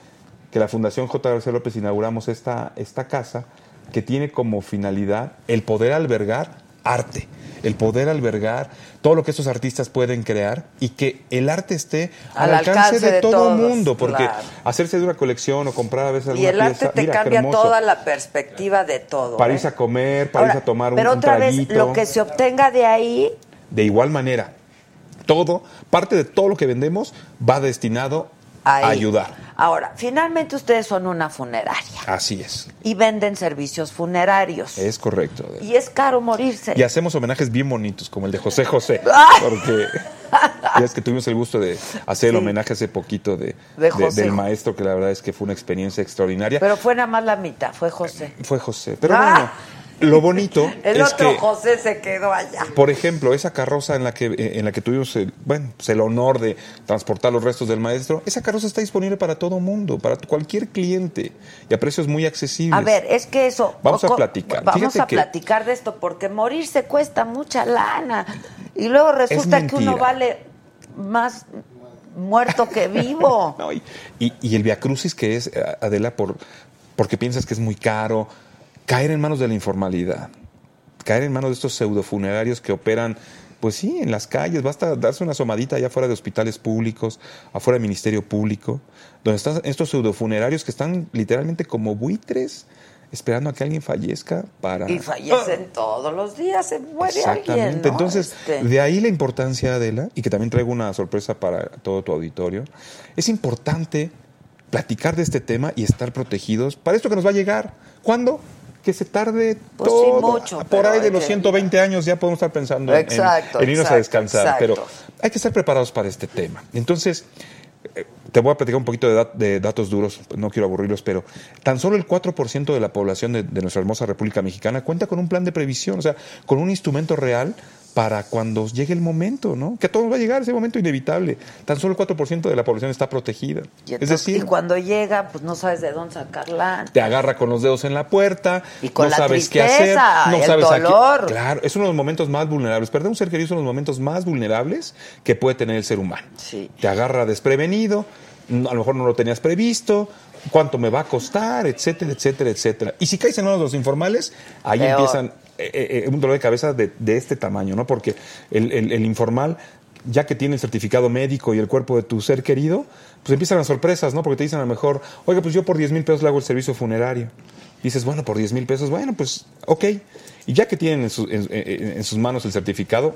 que la Fundación J. García López inauguramos esta, esta casa que tiene como finalidad el poder albergar arte, el poder albergar todo lo que estos artistas pueden crear y que el arte esté al, Al alcance, alcance de, de todo el mundo, porque claro. hacerse de una colección o comprar a veces alguna Y el arte pieza, te mira, cambia toda la perspectiva de todo. Para ¿eh? irse a comer, para irse a tomar un, Pero un otra vez, lo que se obtenga de ahí, De igual manera, todo, parte de todo lo que vendemos va destinado ahí. ayudar. Ahora, finalmente ustedes son una funeraria Así es, y venden servicios funerarios. es correcto. Y es caro morirse. Y hacemos homenajes bien bonitos, como el de José José, *laughs* porque ya es que tuvimos el gusto de hacer el Sí. homenaje hace poquito de, De de- José. del maestro, que la verdad es que fue una experiencia extraordinaria. Pero fue nada más la mitad, fue José. fue José. Pero Ah. bueno, lo bonito *laughs* El es otro que... José se quedó allá. Por ejemplo, esa carroza en la que eh, en la que tuvimos el, bueno, pues el honor de transportar los restos del maestro, esa carroza está disponible para todo mundo, para cualquier cliente y a precios muy accesibles. A ver, es que eso. Vamos a platicar. Vamos Fíjate a platicar de esto porque morirse cuesta mucha lana. Y luego resulta que uno vale más muerto que vivo. *laughs* No, y, y- y el viacrucis que es, eh, Adela, por, porque piensas que es muy caro, caer en manos de la informalidad, caer en manos de estos pseudofunerarios que operan, pues sí, en las calles, basta darse una asomadita allá afuera de hospitales públicos, afuera del Ministerio Público, donde están estos pseudofunerarios que están literalmente como buitres esperando a que alguien fallezca para... Y fallecen todos los días, se muere Exactamente. alguien. ¿no? Entonces, Este, de ahí la importancia, Adela, y que también traigo una sorpresa para todo tu auditorio, es importante platicar de este tema y estar protegidos para esto que nos va a llegar. ¿Cuándo? Que se tarde Pues sí, mucho, Por ahí de los que- 120 años ya podemos estar pensando en- en- Exacto, en, irnos exacto, a descansar. exacto. Pero hay que estar preparados para este tema. Entonces, eh, te voy a platicar un poquito de, dat- de datos duros, no quiero aburrirlos, pero tan solo el 4% de la población de, de nuestra hermosa República Mexicana cuenta con un plan de previsión, o sea, con un instrumento real para cuando llegue el momento, ¿no? Que a todos va a llegar ese momento inevitable. Tan solo el 4% de la población está protegida. y, es decir, y cuando llega, pues no sabes de dónde sacarla. te agarra con los dedos en la puerta, Y con no la sabes qué hacer, tristeza, no el sabes a qué- dolor. Claro, es uno de los momentos más vulnerables. Perder un ser querido es uno de los momentos más vulnerables que puede tener el ser humano. Sí. Te agarra desprevenido, a lo mejor no lo tenías previsto, cuánto me va a costar, etcétera, etcétera, etcétera. Y si caes en uno de los informales, ahí Peor. empiezan eh, eh, un dolor de cabeza de, este tamaño, ¿no? Porque el, informal, ya que tiene el certificado médico y el cuerpo de tu ser querido, pues empiezan las sorpresas, ¿no? Porque te dicen a lo mejor, oiga, pues yo por 10 mil pesos le hago el servicio funerario. Dices, bueno, por 10 mil pesos, bueno, pues ok. Y ya que tienen en, su- en- en- en sus manos el certificado,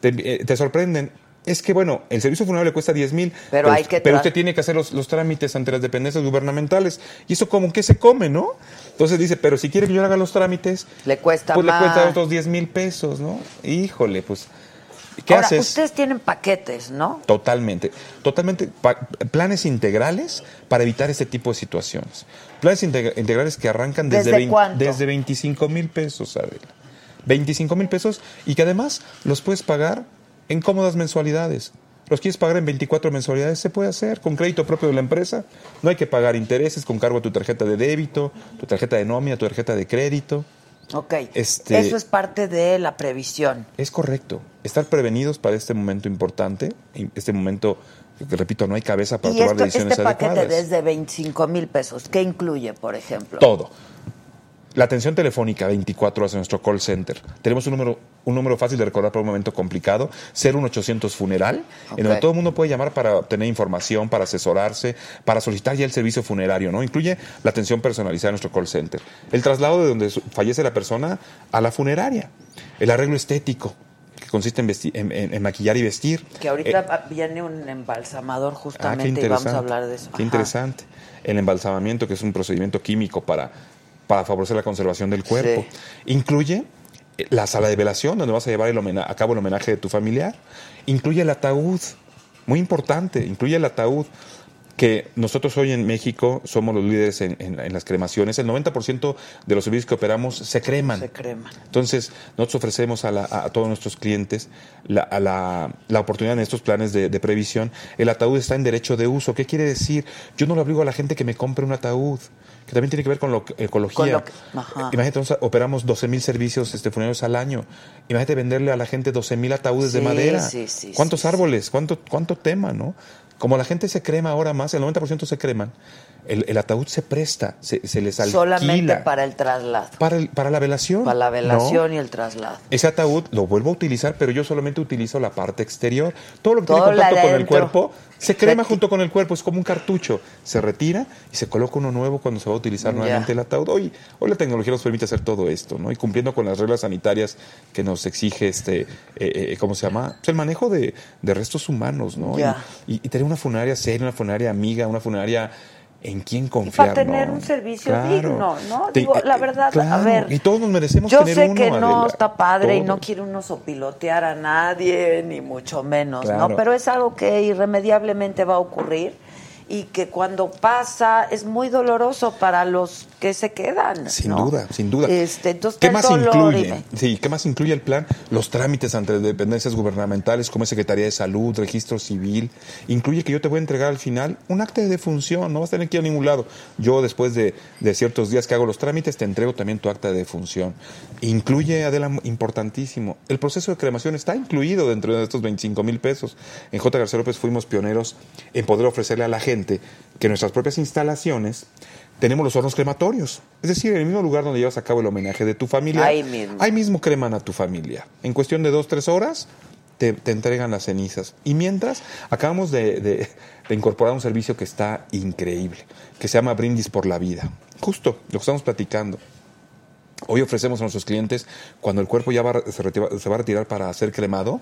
te, eh, te sorprenden. Es que, bueno, el servicio funerario le cuesta 10 mil, Pero hay que pero usted tiene que hacer los, los trámites ante las dependencias gubernamentales. Y eso como que se come, ¿no? Entonces dice, pero si quiere que yo le haga los trámites, Le cuesta pues más. le cuesta otros 10 mil pesos, ¿no? Híjole, pues, ¿qué Ahora, haces? ustedes tienen paquetes, ¿no? Totalmente, totalmente. pa- planes integrales para evitar este tipo de situaciones. Planes integra- integrales que arrancan desde, ¿Desde desde 25 mil pesos, Adela. 25 mil pesos y que además los puedes pagar en cómodas mensualidades. Los quieres pagar en 24 mensualidades, se puede hacer con crédito propio de la empresa. No hay que pagar intereses con cargo a tu tarjeta de débito, tu tarjeta de nómina, tu tarjeta de crédito. Ok. Este- Eso es parte de la previsión. Es correcto. Estar prevenidos para este momento importante, este momento, repito, no hay cabeza para Y tomar esto, decisiones este paquete adecuadas. desde 25 mil pesos, ¿qué incluye, por ejemplo? Todo. La atención telefónica 24 horas en nuestro call center. Tenemos un número, un número fácil de recordar para un momento complicado, 01800 funeral, en donde todo el mundo puede llamar para obtener información, para asesorarse, para solicitar ya el servicio funerario, ¿no? Incluye la atención personalizada en nuestro call center. El traslado de donde fallece la persona a la funeraria. El arreglo estético, que consiste en, vesti- en- en- en maquillar y vestir. Que ahorita Eh, viene un embalsamador Ah, justamente y vamos a hablar de eso. Qué Ajá. interesante. El embalsamamiento, que es un procedimiento químico para, para favorecer la conservación del cuerpo. Incluye eh, la sala de velación, donde vas a llevar el a cabo el homenaje de tu familiar. Incluye el ataúd, muy importante, incluye el ataúd que nosotros hoy en México somos los líderes en, en- en las cremaciones. El 90% de los servicios que operamos se creman. Se creman. Entonces, nosotros ofrecemos a, la- a todos nuestros clientes la, a la, la oportunidad en estos planes de, de previsión. El ataúd está en derecho de uso. ¿Qué quiere decir? Yo no le obligo a la gente que me compre un ataúd, que también tiene que ver con lo, ecología. Con lo. Imagínate, nosotros operamos 12 mil servicios este, funerarios al año. Imagínate venderle a la gente 12 mil ataúdes de madera. sí, sí, ¿Cuántos árboles? ¿Cuánto, ¿Cuánto tema, no? Como la gente se crema ahora más, el 90% se creman. el, el ataúd se presta, se, se les alquila. Solamente para el traslado. para, el- para la velación. Para la ¿no? velación y el traslado. Ese ataúd lo vuelvo a utilizar, pero yo solamente utilizo la parte exterior. Todo lo que Todo tiene contacto con el cuerpo se crema junto con el cuerpo, es como un cartucho. Se retira y se coloca uno nuevo cuando se va a utilizar nuevamente el ataúd. Hoy, hoy la tecnología nos permite hacer todo esto, ¿no? Y cumpliendo con las reglas sanitarias que nos exige este, eh, eh, ¿cómo se llama? Pues el manejo de, de restos humanos, ¿no? Y, y tener una funeraria seria, una funeraria amiga, una funeraria en quien Y confiar. para tener un servicio Claro. digno, ¿no? Te- Digo, la eh, verdad, a claro, ver. Y todos nos merecemos Yo tener sé uno, que no Adela, está padre y no todos. quiere uno sopilotear a nadie, ni mucho menos, Claro. ¿no? Pero es algo que irremediablemente va a ocurrir y que cuando pasa es muy doloroso para los que se quedan. Sin ¿no? duda, sin duda. Este, entonces ¿Qué más dolor, incluye? dime. Sí, ¿qué más incluye el plan? Los trámites ante dependencias gubernamentales como Secretaría de Salud, Registro Civil. Incluye que yo te voy a entregar al final un acta de defunción, no vas a tener que ir a ningún lado. Yo después de, de ciertos días que hago los trámites te entrego también tu acta de defunción. Incluye, Adela, importantísimo, el proceso de cremación está incluido dentro de estos 25 mil pesos. En J. García López fuimos pioneros en poder ofrecerle a la gente que en nuestras propias instalaciones tenemos los hornos crematorios. Es decir, en el mismo lugar donde llevas a cabo el homenaje de tu familia, Ahí mismo. ahí mismo creman a tu familia. En cuestión de dos, tres horas, te, te entregan las cenizas. Y mientras, acabamos de, de- de incorporar un servicio que está increíble, que se llama Brindis por la Vida. Justo lo que estamos platicando. Hoy ofrecemos a nuestros clientes, cuando el cuerpo ya va, a- se, retira- se va a retirar para ser cremado,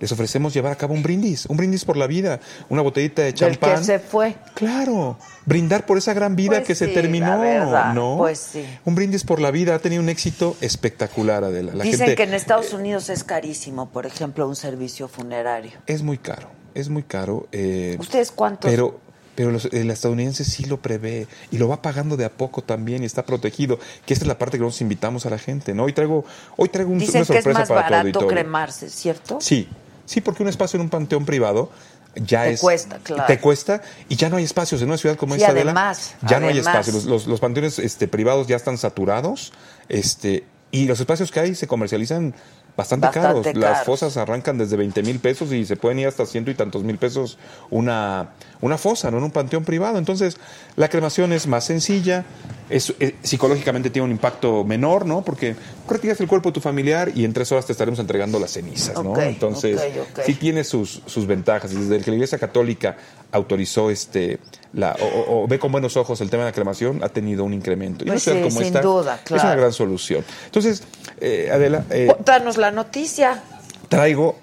les ofrecemos llevar a cabo un brindis, un brindis por la vida, una botellita de champán. que se fue. Claro, brindar por esa gran vida Pues que se terminó, verdad, ¿no? pues sí. Un brindis por la vida ha tenido un éxito espectacular, Adela. La Dicen gente que en Estados Unidos es carísimo, por ejemplo, un servicio funerario. es muy caro, es muy caro. eh, ¿Ustedes cuántos? Pero, pero los- el estadounidense sí lo prevé y lo va pagando de a poco también y está protegido. Que esta es la parte que nosotros invitamos a la gente, ¿no? Hoy traigo, hoy traigo un, Dicen una que es sorpresa más para barato cremarse, ¿cierto? Sí, sí, porque un espacio en un panteón privado ya Te es cuesta, claro. te cuesta y ya no hay espacios en una ciudad como Sí, esta Adela, además, ya no hay espacios los, los, los panteones este, privados ya están saturados este y los espacios que hay se comercializan bastante, Bastante caros las fosas arrancan desde 20 mil pesos y se pueden ir hasta ciento y tantos mil pesos una una fosa no en un panteón privado entonces la cremación es más sencilla es, eh, psicológicamente tiene un impacto menor no porque retiras el cuerpo de tu familiar y en tres horas te estaremos entregando las cenizas no entonces sí tiene sus, sus ventajas. Y desde que la Iglesia Católica autorizó este la, o, ve con buenos ojos el tema de la cremación, ha tenido un incremento. Y Pues una ciudad sí, como sin duda, es una claro. gran solución. Entonces, eh, Adela, eh, Danos la noticia. traigo,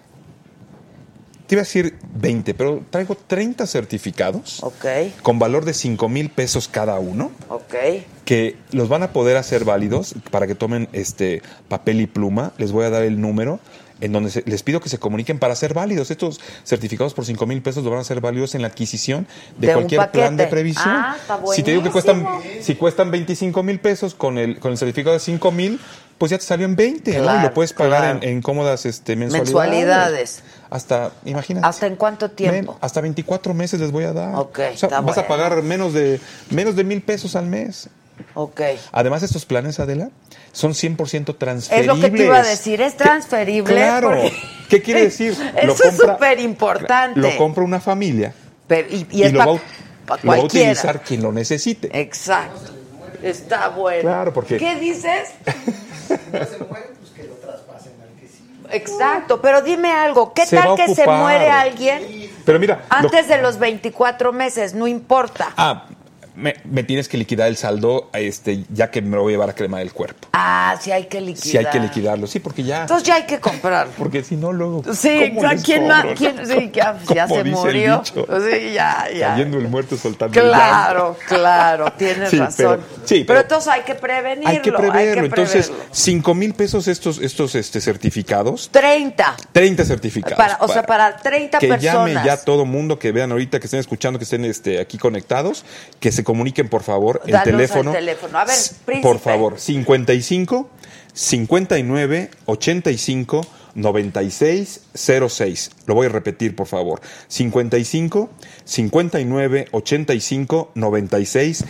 te iba a decir 20, pero traigo 30 certificados Ok, con valor de 5 mil pesos cada uno ok. que los van a poder hacer válidos para que tomen este papel y pluma. Les voy a dar el número en donde se- les pido que se comuniquen para ser válidos. Estos certificados por 5 mil pesos lo van a hacer válidos en la adquisición de, cualquier plan de previsión. Ah, está si te digo que cuestan, si cuestan 25 mil pesos con el, con el certificado de 5 mil, pues ya te salió en 20, ¿no? Y Claro, lo puedes pagar claro. en, en cómodas este, mensualidades. Mensualidades. Hasta, imagínate. ¿Hasta en cuánto tiempo? Men- hasta 24 meses les voy a dar. Ok, O sea, está vas a pagar menos de menos de mil pesos al mes. Ok. Además, estos planes, Adela, son 100% Es transferibles. lo que te iba a decir, es transferible. Claro. porque- ¿Qué quiere decir? *laughs* Eso es súper importante. Lo compra una familia Pero- y, y y, es lo, va, a- lo va a utilizar quien lo necesite. Exacto. Está bueno. Claro, porque- ¿Qué dices? *laughs* Exacto, pero dime algo, ¿qué Se tal que se muere alguien Pero mira, lo- antes de los 24 meses? No importa. ah, me, me tienes que liquidar el saldo este, ya que me lo voy a llevar a cremar el cuerpo. Ah, sí hay que liquidar. Si hay que liquidarlo, sí, porque ya. Entonces ya hay que comprarlo. *laughs* Porque si no, luego. Sí, ¿cómo exacto. les ¿Quién, cobro? quién- sí, *laughs* ya, ya se murió. Sí, ya, ya. Cayendo el muerto soltando el Claro, claro, tienes Sí, razón. pero- sí, pero, pero- entonces hay que prevenirlo. Hay que preverlo. Entonces, preverlo. 5 mil pesos estos, estos este, certificados. 30. 30 certificados. Para- o sea, para 30 que personas. llame ya todo mundo que vean ahorita, que estén escuchando, que estén este, aquí conectados, que se comuniquen, por favor, el Danos el teléfono. teléfono. A ver, príncipe. Por favor, 55 59 85 96 06. Lo voy a repetir, por favor. 55 59 85 96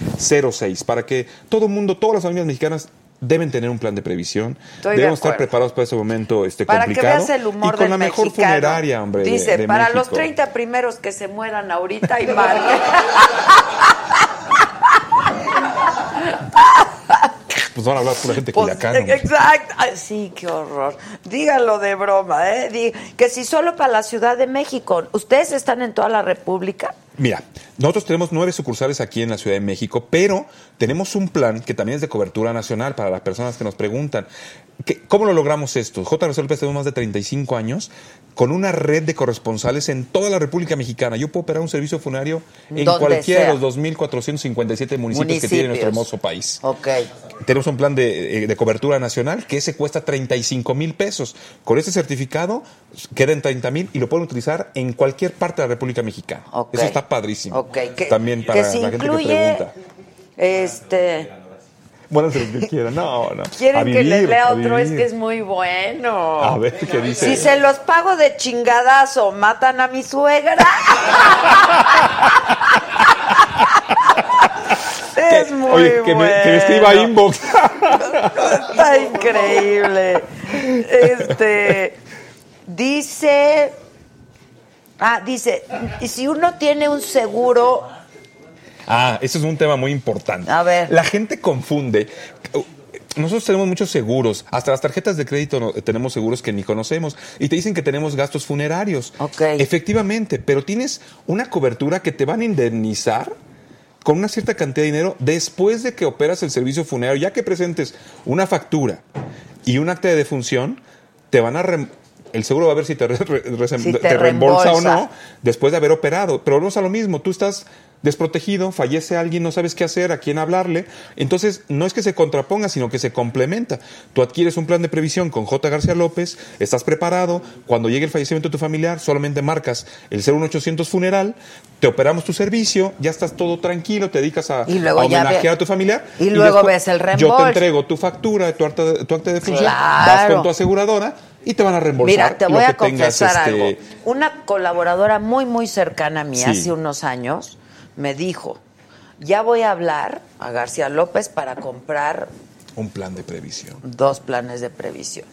06. Para que todo el mundo, todas las familias mexicanas deben tener un plan de previsión. Estoy de Debemos estar acuerdo. preparados para ese momento este, Para que complicado. veas el humor y con del la mejor mexicano. funeraria, hombre. de- Dice, de para México. los 30 primeros que se mueran ahorita y marquen. *laughs* *laughs* pues van a hablar pura gente Pues, culiacana. hombre. exacto. Ay, sí, qué horror. Díganlo de broma, ¿eh? Que si solo para la Ciudad de México. ¿Ustedes están en toda la República? Mira, nosotros tenemos nueve sucursales aquí en la Ciudad de México, pero tenemos un plan que también es de cobertura nacional para las personas que nos preguntan. ¿qué- ¿Cómo lo logramos esto? JRC López tenemos más de 35 años con una red de corresponsales en toda la República Mexicana. Yo puedo operar un servicio funerario en cualquiera sea. de los 2.457 municipios, que tiene nuestro hermoso país. Ok. Tenemos un plan de, eh, de cobertura nacional que ese cuesta 35 mil pesos. Con ese certificado queda en 30 mil y lo pueden utilizar en cualquier parte de la República Mexicana. Ok. Eso está padrísimo. Ok. Que, También para que la que incluye, pregunta. Este. Bueno, lo que quieran. No, no. ¿Quieren A que les vivir, lea otro? Es vivir. que es muy bueno. A ver, ¿qué dice? Si se los pago de chingadazo, matan a mi suegra. *laughs* es muy Oye, que me, que me escriba bueno. inbox. *laughs* Está increíble. Este dice, ah, dice, y si uno tiene un seguro, Ah, eso es un tema muy importante. A ver. La gente confunde. Nosotros tenemos muchos seguros, hasta las tarjetas de crédito no- tenemos seguros que ni conocemos y te dicen que tenemos gastos funerarios. Ok. Efectivamente, pero tienes una cobertura que te van a indemnizar con una cierta cantidad de dinero después de que operas el servicio funerario, ya que presentes una factura y un acta de defunción, te van a el seguro va a ver si te, re- re- re- Si te te reembolsa o no después de haber operado. Pero vamos a lo mismo, tú estás desprotegido, fallece alguien, no sabes qué hacer, a quién hablarle. Entonces, no es que se contraponga, sino que se complementa. Tú adquieres un plan de previsión con J. García López, estás preparado, cuando llegue el fallecimiento de tu familiar, solamente marcas el 01800 funeral, te operamos tu servicio, ya estás todo tranquilo, te dedicas a, Y luego a homenajear ve- a tu familiar. y luego después ves el Yo reembolso. te entrego tu factura, tu acta de, tu acta de función, vas con tu aseguradora y te van a reembolsar mira, te voy a confesar tengas, este, algo. Una colaboradora muy, muy cercana a mí Sí. hace unos años me dijo, ya voy a hablar a García López para comprar un plan de previsión. dos planes de previsión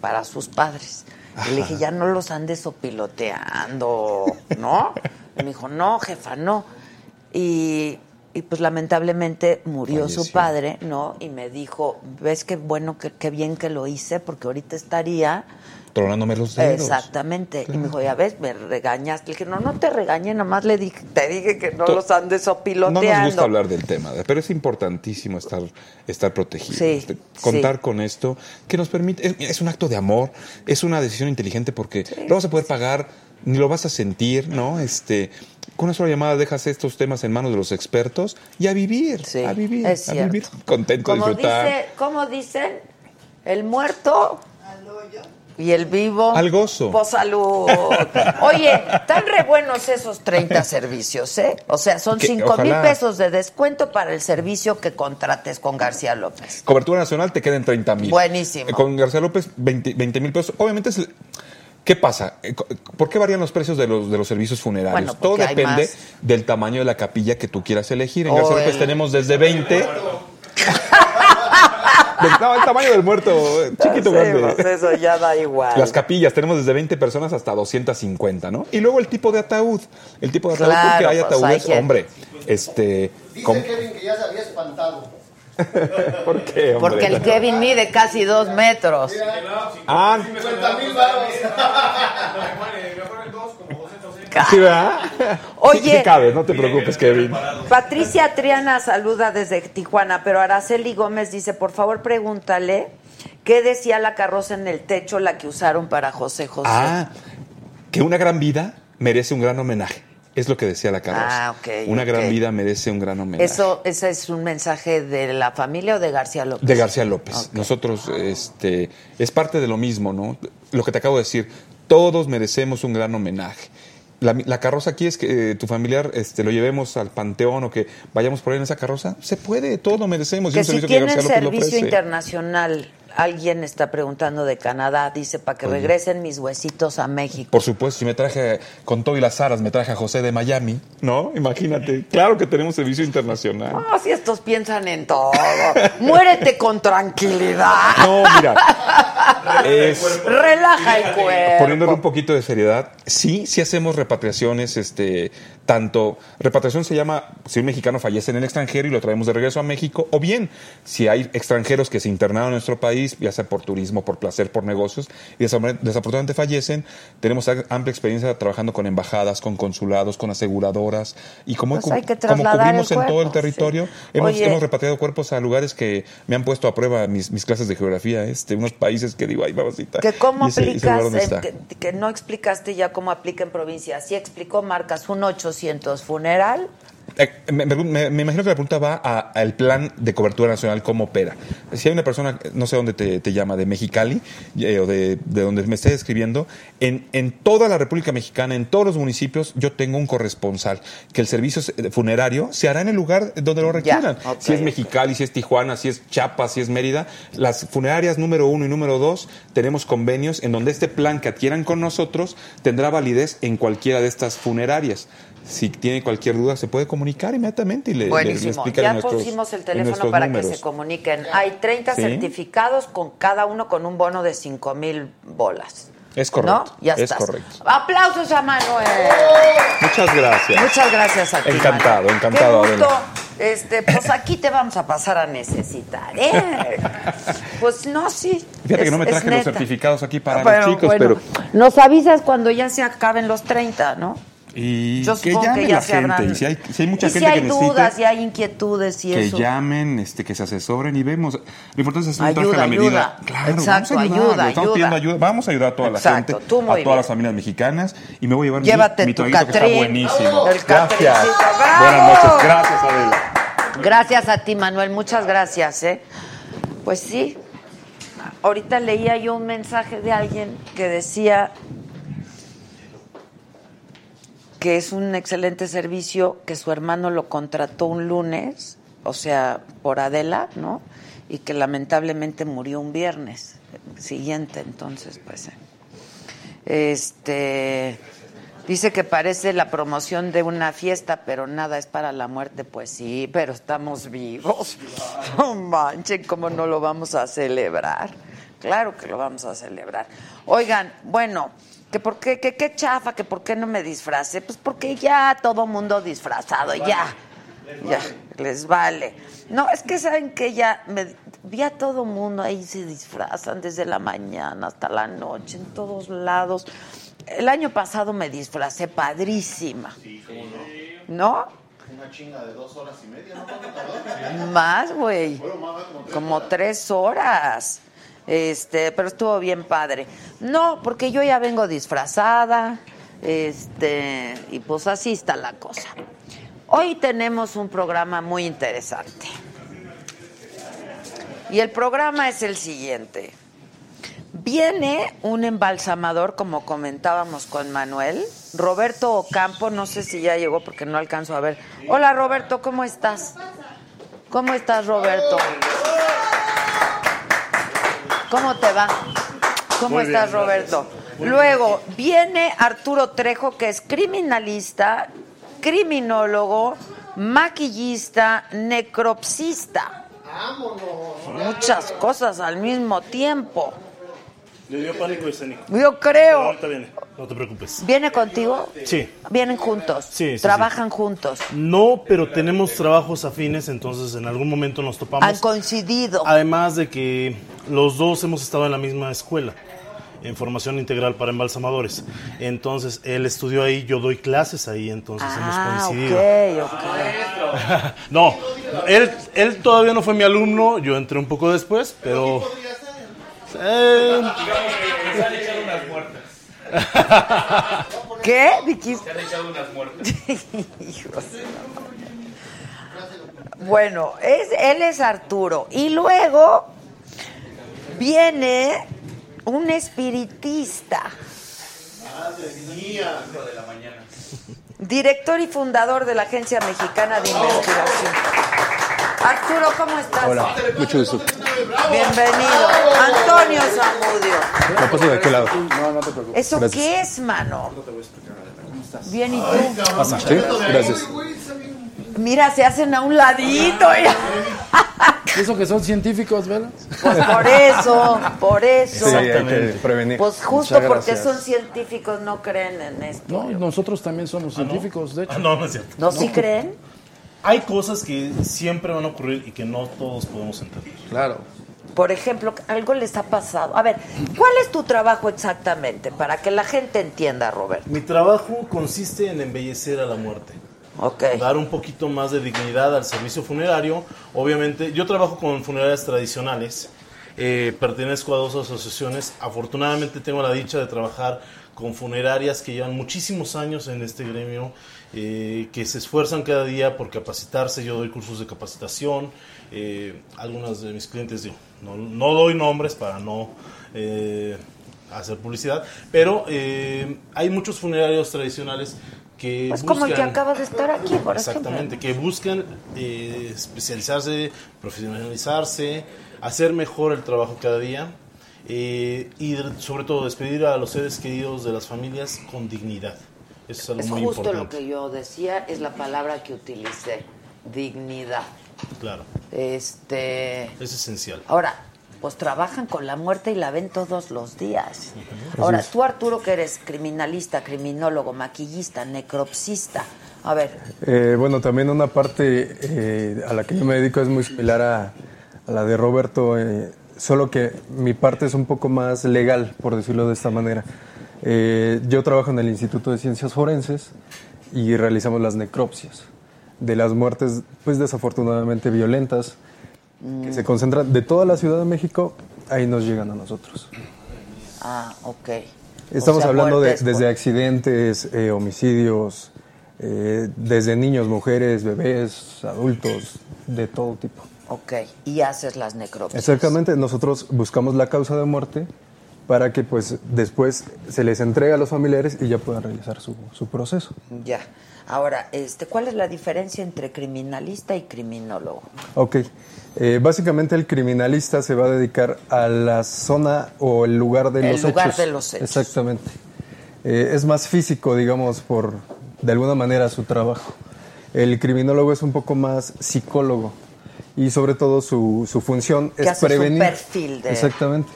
para sus padres. Y le dije, ya no los andes sopiloteando, ¿no? Y me dijo, no, jefa, no. Y, y pues lamentablemente murió su padre, ¿no? Y me dijo, ves qué bueno, qué, qué bien que lo hice, porque ahorita estaría... Tronándome los dedos. Exactamente. Y me dijo, ya ves, me regañaste. Le dije, no, no te regañé, nomás le dije, te dije que no To- los andes No sopiloteando. nos gusta hablar del tema, pero es importantísimo estar, estar protegidos. Sí, Este, Contar sí. con esto, que nos permite, es, es un acto de amor, es una decisión inteligente porque no vas a poder pagar, ni lo vas a sentir, ¿no? Este, con una sola llamada dejas estos temas en manos de los expertos y a vivir, Sí, a vivir, es a vivir *laughs* contento, Como disfrutar. dice, ¿cómo dicen? El muerto y el vivo. Al gozo. Pues salud. *laughs* Oye, están re buenos esos 30 servicios, ¿eh? O sea, son Que- 5 mil pesos de descuento para el servicio que contrates con García López. Cobertura nacional te quedan 30 mil. Buenísimo. Con García López, 20 mil pesos. Obviamente, es, ¿qué pasa? Eh, ¿Por qué varían los precios de los, de los servicios funerarios? Bueno, Todo depende más. del tamaño de la capilla que tú quieras elegir. En García el- López tenemos desde 20. *laughs* Del- no, el tamaño del muerto, eh, chiquito, Sí, grande. pues eso ya da igual. Las capillas tenemos desde 20 personas hasta 250, ¿no? Y luego el tipo de ataúd. El tipo de ataúd, Claro, porque hay pues, ataúdes, hay hombre, este... Dice Kevin que ya se había espantado. *laughs* ¿Por qué, hombre? Porque el Kevin mide casi dos metros. Ah, 50 mil baros. ¿sí, verdad? *laughs* Oye. Sí, sí cabe, no te preocupes, Kevin. Patricia Triana saluda desde Tijuana, pero Araceli Gómez dice, por favor pregúntale qué decía la carroza en el techo, la que usaron para José José. Ah, que una gran vida merece un gran homenaje. Es lo que decía la carroza. Ah, ok, Una gran vida merece un gran homenaje. Eso, ¿Ese es un mensaje de la familia o de García López? De García López. Nosotros, este, es parte de lo mismo, ¿no? Lo que te acabo de decir, todos merecemos un gran homenaje. La, la carroza aquí es que eh, tu familiar este, lo llevemos al panteón o que vayamos por ahí en esa carroza. Se puede, todo lo merecemos. y Que un si servicio tienen lo servicio internacional alguien está preguntando de Canadá, dice, para que Oye. regresen mis huesitos a México. Por supuesto, si me traje con todo y las aras, me traje a José de Miami, ¿no? Imagínate. Claro que tenemos servicio internacional. No, si estos piensan en todo. Muérete con tranquilidad. No, mira. *laughs* es- Relaja el cuerpo. Poniéndole un poquito de seriedad, sí, sí hacemos repatriaciones, este, tanto, repatriación se llama si un mexicano fallece en el extranjero y lo traemos de regreso a México, o bien, si hay extranjeros que se internaron en nuestro país, ya sea por turismo, por placer, por negocios, y desafortunadamente fallecen, tenemos amplia experiencia trabajando con embajadas, con consulados, con aseguradoras, y como, Pues como cubrimos en todo el territorio, sí. hemos, Oye. hemos repatriado cuerpos a lugares que me han puesto a prueba mis, mis clases de geografía, este, unos países que digo, ay, babacita. Que cómo ¿Y ese- ese aplicas, lugar dónde eh, que no explicaste ya cómo aplica en provincia. Sí explicó, marcas un 800 funeral. Eh, Me, me- me- me imagino que la pregunta va a- al plan de cobertura nacional, cómo opera. Si hay una persona, no sé dónde te, te llama, de Mexicali, eh, o de, de donde me estés escribiendo, en, en toda la República Mexicana, en todos los municipios, yo tengo un corresponsal, que el servicio funerario se hará en el lugar donde lo requieran. si es. Mexicali, si es Tijuana, si es Chiapas, si es Mérida, las funerarias número uno y número dos, tenemos convenios en donde este plan que adquieran con nosotros tendrá validez en cualquiera de estas funerarias. Si tiene cualquier duda, se puede comunicar inmediatamente y le, le- le Buenísimo. Ya nuestros- pusimos el teléfono para que se comuniquen. Hay 30 Sí. certificados con cada uno con un bono de 5 mil bolas. Es correcto, ¿No? Ya es estás. correcto. Aplausos a Manuel. Muchas gracias. Muchas gracias a ti. Encantado, Manuel. encantado, Qué gusto. Este, pues aquí te vamos a pasar a necesitar, ¿eh? *laughs* Pues no, sí. Fíjate que no me traje los certificados aquí para Pero, los chicos, bueno, pero... Nos avisas cuando ya se acaben los 30, ¿no? Y Yo que que ya la se gente. habrán- Y si hay, si hay mucha y gente si hay que dudas, si hay inquietudes y que eso. llamen, este, que se asesoren y vemos. Lo importante es hacer un traje a la medida. Claro, Exacto, vamos a ayudar, ayuda, estamos ayuda. pidiendo ayuda. Vamos a ayudar a toda la Exacto, gente, tú muy a todas bien. las familias mexicanas y me voy a llevar mi- Llévate mi, tu traguito que está buenísimo. El Gracias. Buenas noches. Gracias, Adela. Gracias a ti, Manuel. Muchas gracias, ¿eh? Pues sí. Ahorita leía yo un mensaje de alguien que decía que es un excelente servicio, que su hermano lo contrató un lunes, o sea, por Adela, ¿no? Y que lamentablemente murió un viernes siguiente, entonces, pues. eh, Este. Dice que parece la promoción de una fiesta, pero nada es para la muerte. Pues sí, pero estamos vivos. *laughs* No manchen, ¿cómo no lo vamos a celebrar? Claro que lo vamos a celebrar. Oigan, bueno, que por qué, que qué chafa, que por qué no me disfracé. Pues porque ya todo mundo disfrazado, ya. Ya, les vale. No, es que saben que ya me, vi a todo mundo ahí se disfrazan desde la mañana hasta la noche, en todos lados. El año pasado me disfracé padrísima. ¿No? Una chinga de dos horas y media, ¿no? Más, güey. Como tres horas. Este, pero estuvo bien padre. No, porque yo ya vengo disfrazada. Este, y pues así está la cosa. Hoy tenemos un programa muy interesante. Y el programa es el siguiente. Viene un embalsamador, como comentábamos con Manuel, Roberto Ocampo, no sé si ya llegó porque no alcanzo a ver. Hola Roberto, ¿cómo estás? ¿Cómo estás Roberto? ¿Cómo te va? ¿Cómo Muy bien, estás Roberto? Luego viene Arturo Trejo, que es criminalista, criminólogo, maquillista, necropsista. Muchas cosas al mismo tiempo. Le dio pánico escénico. Yo Pero creo. ahorita viene, no te preocupes. ¿Viene contigo? Sí. Vienen juntos. Sí, sí, Trabajan juntos. No, pero tenemos trabajos afines, entonces en algún momento nos Han topamos. coincidido. Además de que los dos hemos estado en la misma escuela, en formación integral para embalsamadores. Entonces, él estudió ahí, yo doy clases ahí, entonces Ah, hemos coincidido. ok, ok. *laughs* no, él, él todavía no fue mi alumno, yo entré un poco después, pero... Eh, Digamos que se han echado unas muertas. ¿Qué? Vicky? Se han echado unas *laughs* muertas. Hijos de la madre. Bueno, es, él es Arturo. Y luego viene un espiritista. Director y fundador de la Agencia Mexicana de Investigación. Arturo, ¿cómo estás? Hola, mucho gusto. Bienvenido. Antonio Zamudio. Me paso de aquel lado. No, no te preocupes. ¿Eso Gracias. qué es, mano? Bien, ¿y tú? Pasa. Sí, gracias. Mira, se hacen a un ladito. ¿Y Eso que son científicos, ¿verdad? Pues por eso, por eso. Sí, hay que prevenir. Pues justo porque son científicos no creen en esto. No, nosotros también somos científicos, de hecho. Ah, no, no es cierto. ¿No sí creen? Hay cosas que siempre van a ocurrir y que no todos podemos entender. Claro. Por ejemplo, algo les ha pasado. A ver, ¿cuál es tu trabajo exactamente? Para que la gente entienda, Robert. Mi trabajo consiste en embellecer a la muerte. Ok. dar un poquito más de dignidad al servicio funerario. Obviamente, yo trabajo con funerarias tradicionales, eh, pertenezco a dos asociaciones. Afortunadamente tengo la dicha de trabajar con funerarias que llevan muchísimos años en este gremio, eh, que se esfuerzan cada día por capacitarse. Yo doy cursos de capacitación. eh, algunas de mis clientes, digo, no, no doy nombres para no... eh, hacer publicidad, pero eh, hay muchos funerarios tradicionales que Pues como el que buscan- acaba de estar aquí, por Exactamente, ejemplo. que buscan eh, especializarse, profesionalizarse, hacer mejor el trabajo cada día eh, y sobre todo despedir a los seres queridos de las familias con dignidad. Eso es algo Es muy justo lo que yo decía, es la palabra que utilicé, dignidad. Claro, Este, es esencial. ahora, pues trabajan con la muerte y la ven todos los días. Ahora, tú Arturo que eres criminalista, criminólogo, maquillista, necropsista. A ver, Eh, bueno, también una parte eh, a la que yo me dedico es muy similar a, a la de Roberto, eh, solo que mi parte es un poco más legal, por decirlo de esta manera. Eh, yo trabajo en el Instituto de Ciencias Forenses y realizamos las necropsias de las muertes, pues desafortunadamente violentas, que se concentran de toda la Ciudad de México, ahí nos llegan a nosotros. ah, ok. Estamos O sea, hablando de, por- desde accidentes, eh, homicidios, eh, desde niños, mujeres, bebés, adultos, de todo tipo. Ok, y haces las necropsias. Exactamente, nosotros buscamos la causa de muerte para que pues después se les entregue a los familiares y ya puedan realizar su, su proceso. Ya. Ahora, este, ¿cuál es la diferencia entre criminalista y criminólogo? Ok, eh, básicamente el criminalista se va a dedicar a la zona o el lugar de El los lugar hechos. de los hechos. Exactamente. Eh, es más físico, digamos, por de alguna manera su trabajo. El criminólogo es un poco más psicólogo y sobre todo su, su función Que es haces un prevenir. perfil de- Exactamente.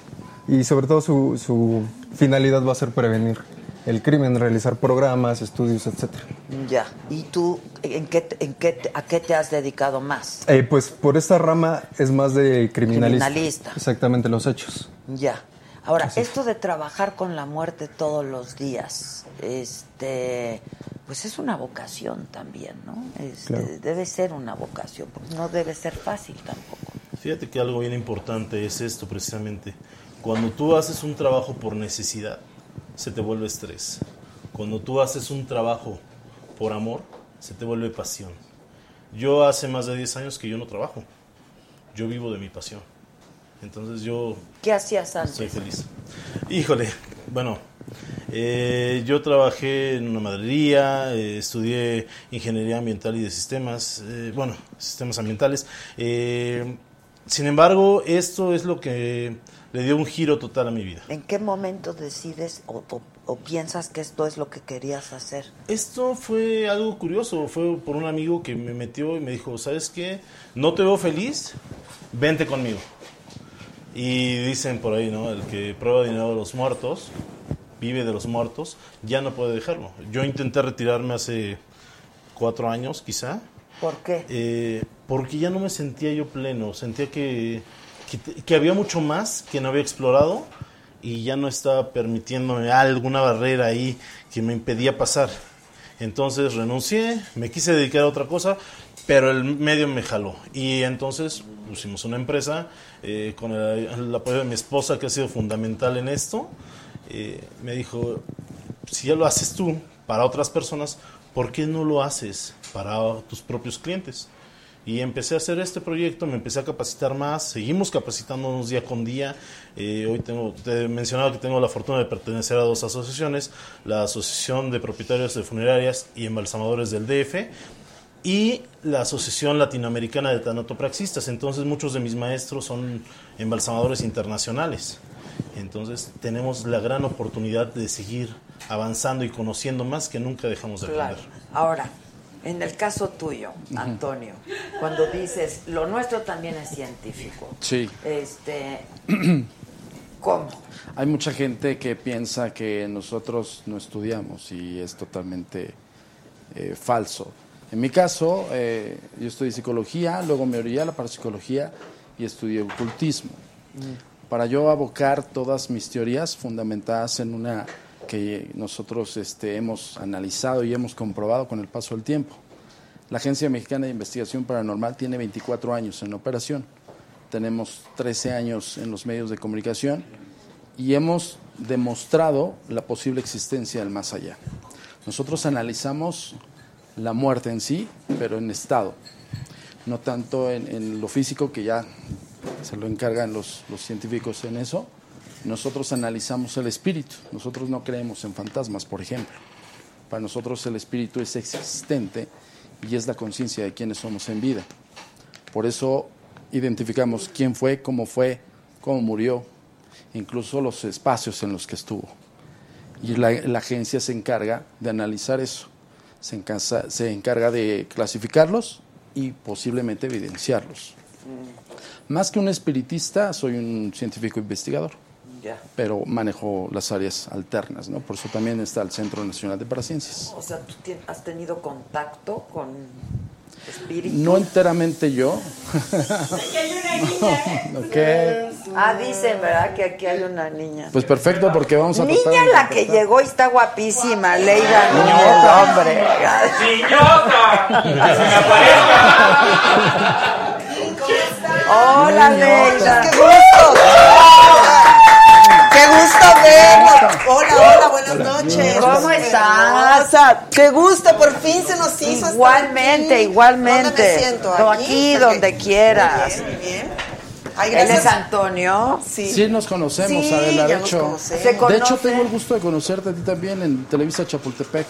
Y sobre todo su, su finalidad va a ser prevenir el crimen, realizar programas, estudios, etcétera. Ya. ¿Y tú en qué, en qué, a qué te has dedicado más? Eh, pues por esta rama es más de criminalista. Criminalista. Exactamente, los hechos. Ya. Ahora, esto de trabajar con la muerte todos los días, este, pues es una vocación también, ¿no? Este, Claro. Debe ser una vocación, porque no debe ser fácil tampoco. Fíjate que algo bien importante es esto precisamente. Cuando tú haces un trabajo por necesidad, se te vuelve estrés. Cuando tú haces un trabajo por amor, se te vuelve pasión. Yo hace más de 10 años que yo no trabajo. Yo vivo de mi pasión. Entonces yo ¿Qué hacías antes? soy feliz. Híjole, bueno, eh, yo trabajé en una madrería, eh, estudié ingeniería ambiental y de sistemas, eh, bueno, sistemas ambientales. Eh, sin embargo, esto es lo que le dio un giro total a mi vida. ¿En qué momento decides o, o- o piensas que esto es lo que querías hacer? Esto fue algo curioso, fue por un amigo que me metió y me dijo, ¿sabes qué? No te veo feliz, vente conmigo. Y dicen por ahí, ¿no? El que prueba dinero de los muertos, vive de los muertos, ya no puede dejarlo. Yo intenté retirarme hace cuatro años, quizá, ¿Por qué? eh, porque ya no me sentía yo pleno, sentía que, que, que había mucho más que no había explorado y ya no estaba permitiéndome alguna barrera ahí que me impedía pasar. Entonces renuncié, me quise dedicar a otra cosa, pero el medio me jaló. Y entonces pusimos una empresa eh, con el, el apoyo de mi esposa, que ha sido fundamental en esto. Eh, me dijo, si ya lo haces tú para otras personas, ¿por qué no lo haces para tus propios clientes? Y empecé a hacer este proyecto, me empecé a capacitar más, seguimos capacitándonos día con día. Eh, hoy tengo, te he mencionado que tengo la fortuna de pertenecer a dos asociaciones, la Asociación de Propietarios de Funerarias y Embalsamadores del DF, y la Asociación Latinoamericana de Tanatopraxistas. Entonces muchos de mis maestros son embalsamadores internacionales. Entonces tenemos la gran oportunidad de seguir avanzando y conociendo más que nunca dejamos de Claro. aprender. Ahora, en el caso tuyo, Antonio, cuando dices lo nuestro también es científico. Sí. Este, *clears throat* ¿cómo? Hay mucha gente que piensa que nosotros no estudiamos y es totalmente eh, falso. En mi caso, eh, yo estudié psicología, luego me orillé a la parapsicología y estudié ocultismo. Para yo abocar todas mis teorías fundamentadas en una que nosotros este, hemos analizado y hemos comprobado con el paso del tiempo. La Agencia Mexicana de Investigación Paranormal tiene 24 años en operación. Tenemos 13 años en los medios de comunicación y hemos demostrado la posible existencia del más allá. Nosotros analizamos la muerte en sí, pero en estado, no tanto en, lo físico, que ya se lo encargan los, científicos en eso. Nosotros analizamos el espíritu, nosotros no creemos en fantasmas, por ejemplo. Para nosotros el espíritu es existente y es la conciencia de quienes somos en vida. Por eso identificamos quién fue, cómo fue, cómo murió, incluso los espacios en los que estuvo. Y la agencia se encarga de analizar eso, se, encarga, se encarga de clasificarlos y posiblemente evidenciarlos. Más que un espiritista, soy un científico investigador, pero manejo las áreas alternas, ¿no? Por eso también está el Centro Nacional de Paraciencias. O sea, ¿tú has tenido contacto con espíritus? No enteramente yo. *laughs* Ok. Ah, dicen, ¿verdad? Que aquí hay una niña. Pues perfecto, porque vamos a tratar Niña de la que llegó y está guapísima, Leida Núñez, hombre. ¡Niñota! ¡Que se me aparezca! Hola, Leida. ¡Qué gusto! ¡Qué gusto vernos! Hola, hola, buenas noches. ¿Cómo estás? ¡Qué gusto! Por fin se nos hizo estar Igualmente, aquí. igualmente. ¿Dónde me siento? No, aquí, donde quieras. Muy bien, muy bien. Ay, Él es. Antonio. Sí. Sí, nos conocemos, Sí, Adela. De hecho, de hecho, tengo el gusto de conocerte a ti también en Televisa Chapultepec.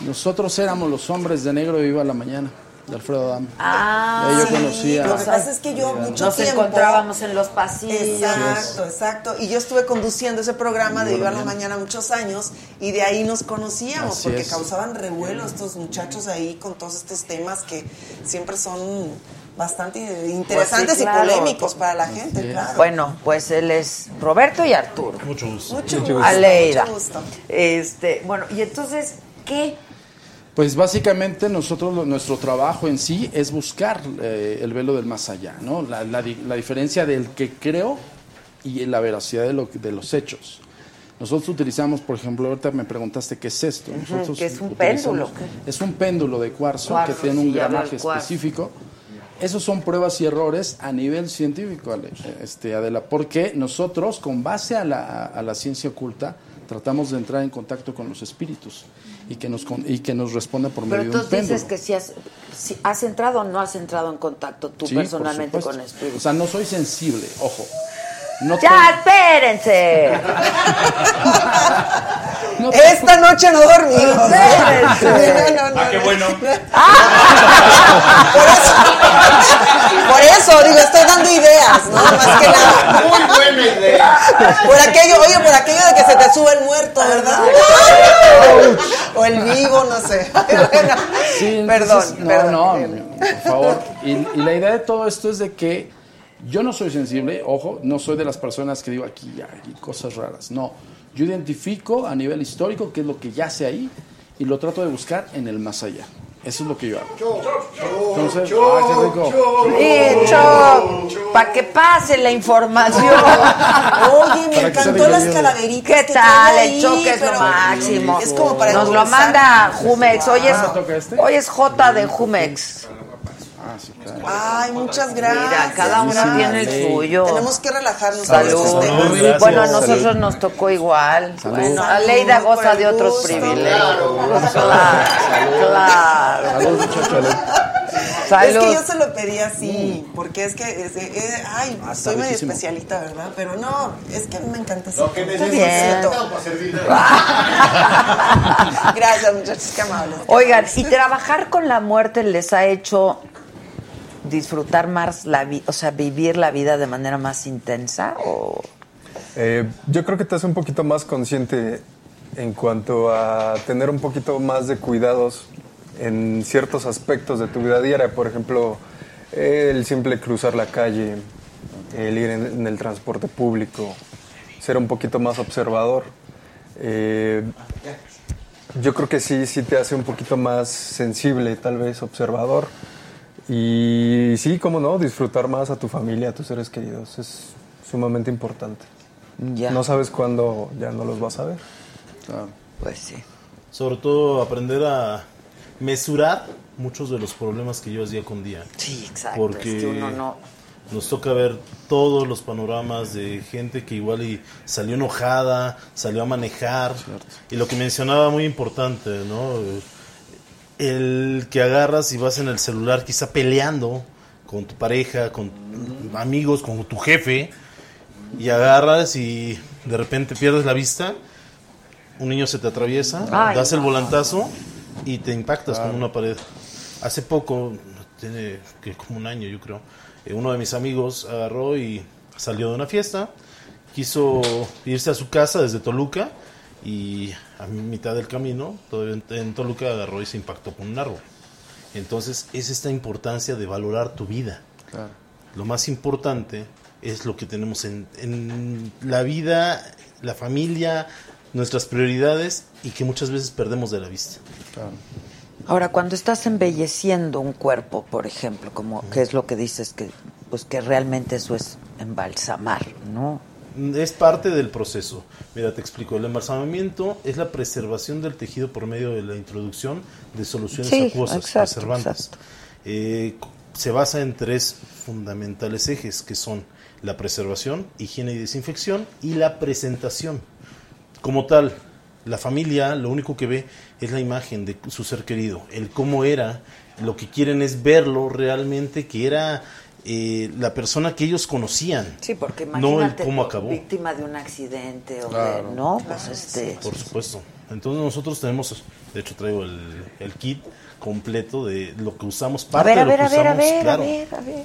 Nosotros éramos los hombres de negro de Viva la Mañana, de Alfredo Adame. Ah, Ahí yo Sí, conocí a- Lo que pasa es que yo mucho Nos tiempo... encontrábamos en los pasillos. Exacto, exacto. Y yo estuve conduciendo ese programa de Viva la Mañana muchos años y de ahí nos conocíamos Así porque es. causaban revuelo estos muchachos ahí con todos estos temas que siempre son bastante interesantes Pues sí, claro. y polémicos para la gente, claro. Bueno, pues él es Roberto y Arturo. Mucho gusto. mucho gusto. Aleida. Mucho gusto. Este, bueno, y entonces, ¿qué? Pues básicamente nosotros, nuestro trabajo en sí es buscar eh, el velo del más allá, ¿no? La, la la diferencia del que creo y la veracidad de, lo, de los hechos. Nosotros utilizamos, por ejemplo, ahorita me preguntaste qué es esto. Nosotros que es un péndulo, ¿qué? Es un péndulo de cuarzo, Cuarzo, que tiene un sí, gramaje específico. Esos son pruebas y errores a nivel científico, Ale- este, Adela, porque nosotros, con base a la, a la ciencia oculta, tratamos de entrar en contacto con los espíritus y que nos, y que nos responda por Pero medio de un entonces dices péndulo. que si has, si has entrado o no has entrado en contacto tú Sí, personalmente con espíritus. O sea, no soy sensible, ojo. No ¡Ya, espérense! no Esta noche no dormí. Espérense. No, no, no, Ah, qué no. bueno. Por eso, por eso, digo, estoy dando ideas, ¿no? Más que nada. Muy buena idea. Por aquello, oye, por aquello de que se te sube el muerto, ¿verdad? O el vivo, no sé. Bueno, Sí, entonces, perdón, no, perdón. no, por favor. Y, y la idea de todo esto es de que yo no soy sensible, ojo, no soy de las personas que digo aquí hay cosas raras. No, yo identifico a nivel histórico qué es lo que yace ahí y lo trato de buscar en el más allá. Eso es lo que yo hago. Entonces, ah, qué rico. Dicho, para que pase la información. *laughs* Oye, me encantó las calaveritas. ¿Qué que tal? El choque es lo máximo. Es como para Nos lo manda Jumex. Hoy es, Ah, ¿me toca este? hoy es J de Jumex. Ah, sí, claro. Ay, muchas gracias. Mira, cada uno gracias. tiene el suyo. Tenemos que relajarnos. Salud. con estos temas. Salud. Bueno, a nosotros Salud. nos tocó igual. Bueno, Aleida goza de otros gusto. privilegios. Claro, claro. Salud, muchachos. Salud. Es que yo se lo pedí así, porque es que, es eh, ay, Ah, soy medio riquísimo. especialita, ¿verdad? Pero no, es que a mí me encanta ese Lo que servir. *laughs* Gracias, muchachos, qué amables. Oigan. ¿y trabajar con la muerte les ha hecho disfrutar más la vida, o sea, vivir la vida de manera más intensa? O... Eh, yo creo que te hace un poquito más consciente en cuanto a tener un poquito más de cuidados en ciertos aspectos de tu vida diaria. Por ejemplo, el simple cruzar la calle, el ir en, en el transporte público, ser un poquito más observador. Eh, yo creo que sí, sí te hace un poquito más sensible, tal vez observador. Y sí, cómo no, disfrutar más a tu familia, a tus seres queridos. Es sumamente importante. Ya. No sabes cuándo ya no los vas a ver. Claro. Pues sí. Sobre todo aprender a mesurar muchos de los problemas que llevas día con día. Sí, exacto. Porque es que uno no. nos toca ver todos los panoramas de gente que igual y salió enojada, salió a manejar. Y lo que mencionaba muy importante, ¿no? El que agarras y vas en el celular quizá peleando con tu pareja, con amigos, con tu jefe, y agarras y de repente pierdes la vista, un niño se te atraviesa, Ay, das el volantazo y te impactas con una pared. Hace poco, tiene que como un año yo creo, eh, uno de mis amigos agarró y salió de una fiesta, quiso irse a su casa desde Toluca y a mitad del camino, todavía en, Toluca agarró y se impactó con un árbol. Entonces es esta importancia de valorar tu vida. Claro. Lo más importante es lo que tenemos en, en la vida, la familia, nuestras prioridades y que muchas veces perdemos de la vista. Claro. Ahora, cuando estás embelleciendo un cuerpo, por ejemplo, como que es lo que dices que pues que realmente eso es embalsamar, ¿no? Es parte del proceso. Mira, te explico. El embalsamamiento es la preservación del tejido por medio de la introducción de soluciones Sí, acuosas exacto, preservantes. exacto. Eh, se basa en tres fundamentales ejes que son la preservación, higiene y desinfección y la presentación. Como tal, la familia lo único que ve es la imagen de su ser querido, el cómo era, lo que quieren es verlo realmente, que era eh, la persona que ellos conocían. Sí, porque no el imagínate cómo acabó. víctima de un accidente o Claro. de, no, pues este Por supuesto. Entonces nosotros tenemos, de hecho traigo el, el kit completo de lo que usamos. A Parte ver, a de lo ver, que a ver, a usamos, ver, a ver, a ver.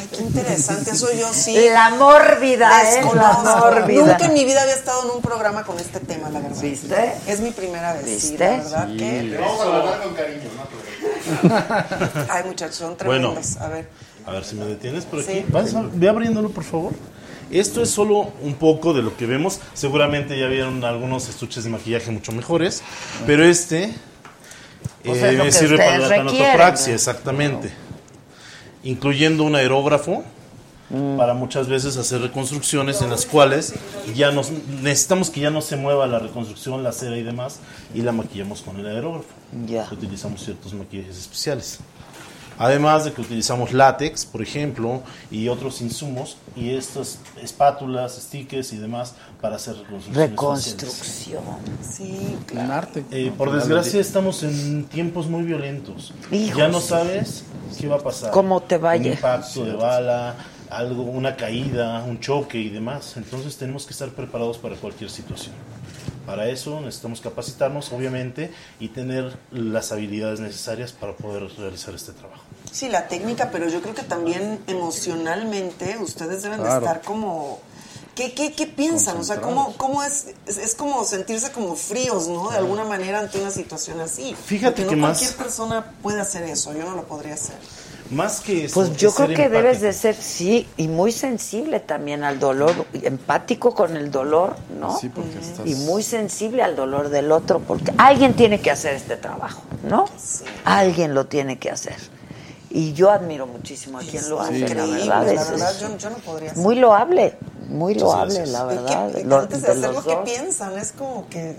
Ay, qué interesante, eso yo sí. La mórbida, ¿eh? La mórbida. Nunca en mi vida había estado en un programa con este tema, la verdad. ¿Viste? Es mi primera vez, sí, ¿Viste? la verdad que... Te vamos a tratar con cariño, ¿no? Ay, muchachos, son Bueno. tremendos. A ver. A ver si me detienes por aquí. Sí. Vas a- ve abriéndolo, por favor. Esto es solo un poco de lo que vemos. Seguramente ya vieron algunos estuches de maquillaje mucho mejores. Pero este O sea, eh, es me sirve para la tanatopraxia, ¿no? exactamente. Incluyendo un aerógrafo Mm. para muchas veces hacer reconstrucciones en las cuales ya nos necesitamos que ya no se mueva la reconstrucción, la cera y demás, y la maquillamos con el aerógrafo. Ya. Utilizamos ciertos maquillajes especiales. Además de que utilizamos látex, por ejemplo, y otros insumos, y estas espátulas, stickers y demás para hacer reconstrucciones. faciales. Reconstrucción. Sí, Un arte. Eh, por desgracia estamos en tiempos muy violentos. Hijos. Ya no sabes qué va a pasar. Cómo te vaya. Un impacto de bala, algo, una caída, un choque y demás. Entonces tenemos que estar preparados para cualquier situación. Para eso necesitamos capacitarnos, obviamente, y tener las habilidades necesarias para poder realizar este trabajo. Sí, la técnica, pero yo creo que también emocionalmente ustedes deben Claro. de estar como... ¿Qué, qué, qué piensan? O sea, ¿cómo, cómo es, es? es como sentirse como fríos, ¿no? De alguna manera ante una situación así. Fíjate Porque que no más- cualquier persona puede hacer eso, yo no lo podría hacer. Más que eso, Pues es yo creo que debes de ser, sí, y muy sensible también al dolor, empático con el dolor, ¿no? Sí, porque estás- Y muy sensible al dolor del otro, porque alguien tiene que hacer este trabajo, ¿no? Alguien lo tiene que hacer. Y yo admiro muchísimo a quien lo hace, la Increíble, verdad. la es- verdad, es yo, yo no podría hacer. muy loable, muy loable, la ¿Y qué- verdad. lo- antes de los ¿qué dos. piensan? Es como que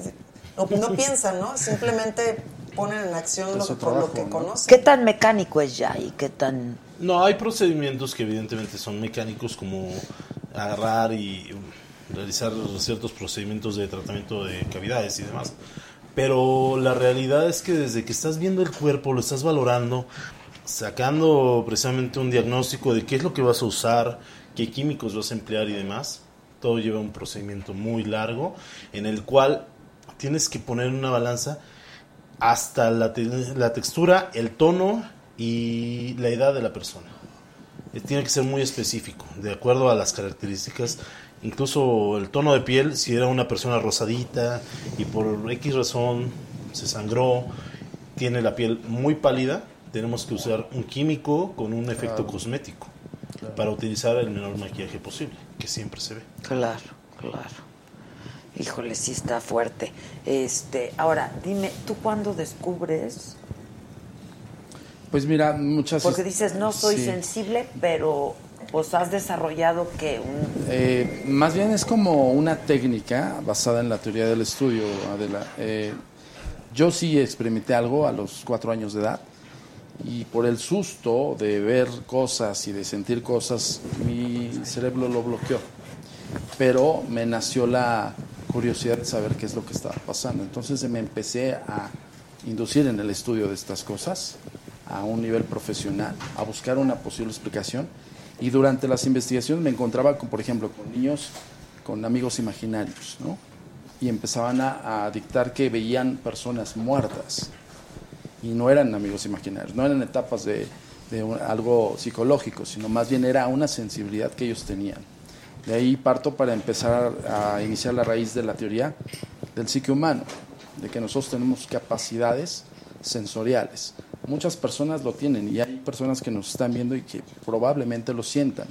no, no piensan, ¿no? Simplemente ponen en acción lo, por lo que ¿no? conocen. ¿Qué tan mecánico es ya y qué tan... No, hay procedimientos que evidentemente son mecánicos como agarrar y realizar ciertos procedimientos de tratamiento de cavidades y demás. Pero la realidad es que desde que estás viendo el cuerpo, lo estás valorando, sacando precisamente un diagnóstico de qué es lo que vas a usar, qué químicos vas a emplear y demás. Todo lleva un procedimiento muy largo en el cual tienes que poner una balanza hasta la, te- la textura, el tono y la edad de la persona. Eh, Tiene que ser muy específico, de acuerdo a las características. Incluso el tono de piel, si era una persona rosadita y por X razón se sangró, tiene la piel muy pálida, tenemos que usar un químico con un efecto cosmético para utilizar el menor maquillaje posible, que siempre se ve. Claro, claro. Híjole, sí está fuerte. Este, ahora, dime, ¿tú cuándo descubres? Pues mira, muchas... Porque dices, no soy Sí. sensible, pero pues has desarrollado que un... Eh, más bien es como una técnica basada en la teoría del estudio, Adela. Eh, yo sí experimenté algo a los cuatro años de edad y por el susto de ver cosas y de sentir cosas, mi cerebro lo bloqueó. Pero me nació la curiosidad de saber qué es lo que estaba pasando. Entonces me empecé a inducir en el estudio de estas cosas a un nivel profesional, a buscar una posible explicación. Y durante las investigaciones me encontraba, con, por ejemplo, con niños, con amigos imaginarios, ¿no? Y empezaban a, dictar que veían personas muertas y no eran amigos imaginarios, no eran etapas de, algo psicológico, sino más bien era una sensibilidad que ellos tenían. De ahí parto para empezar a iniciar la raíz de la teoría del psique humano, de que nosotros tenemos capacidades sensoriales. Muchas personas lo tienen y hay personas que nos están viendo y que probablemente lo sientan,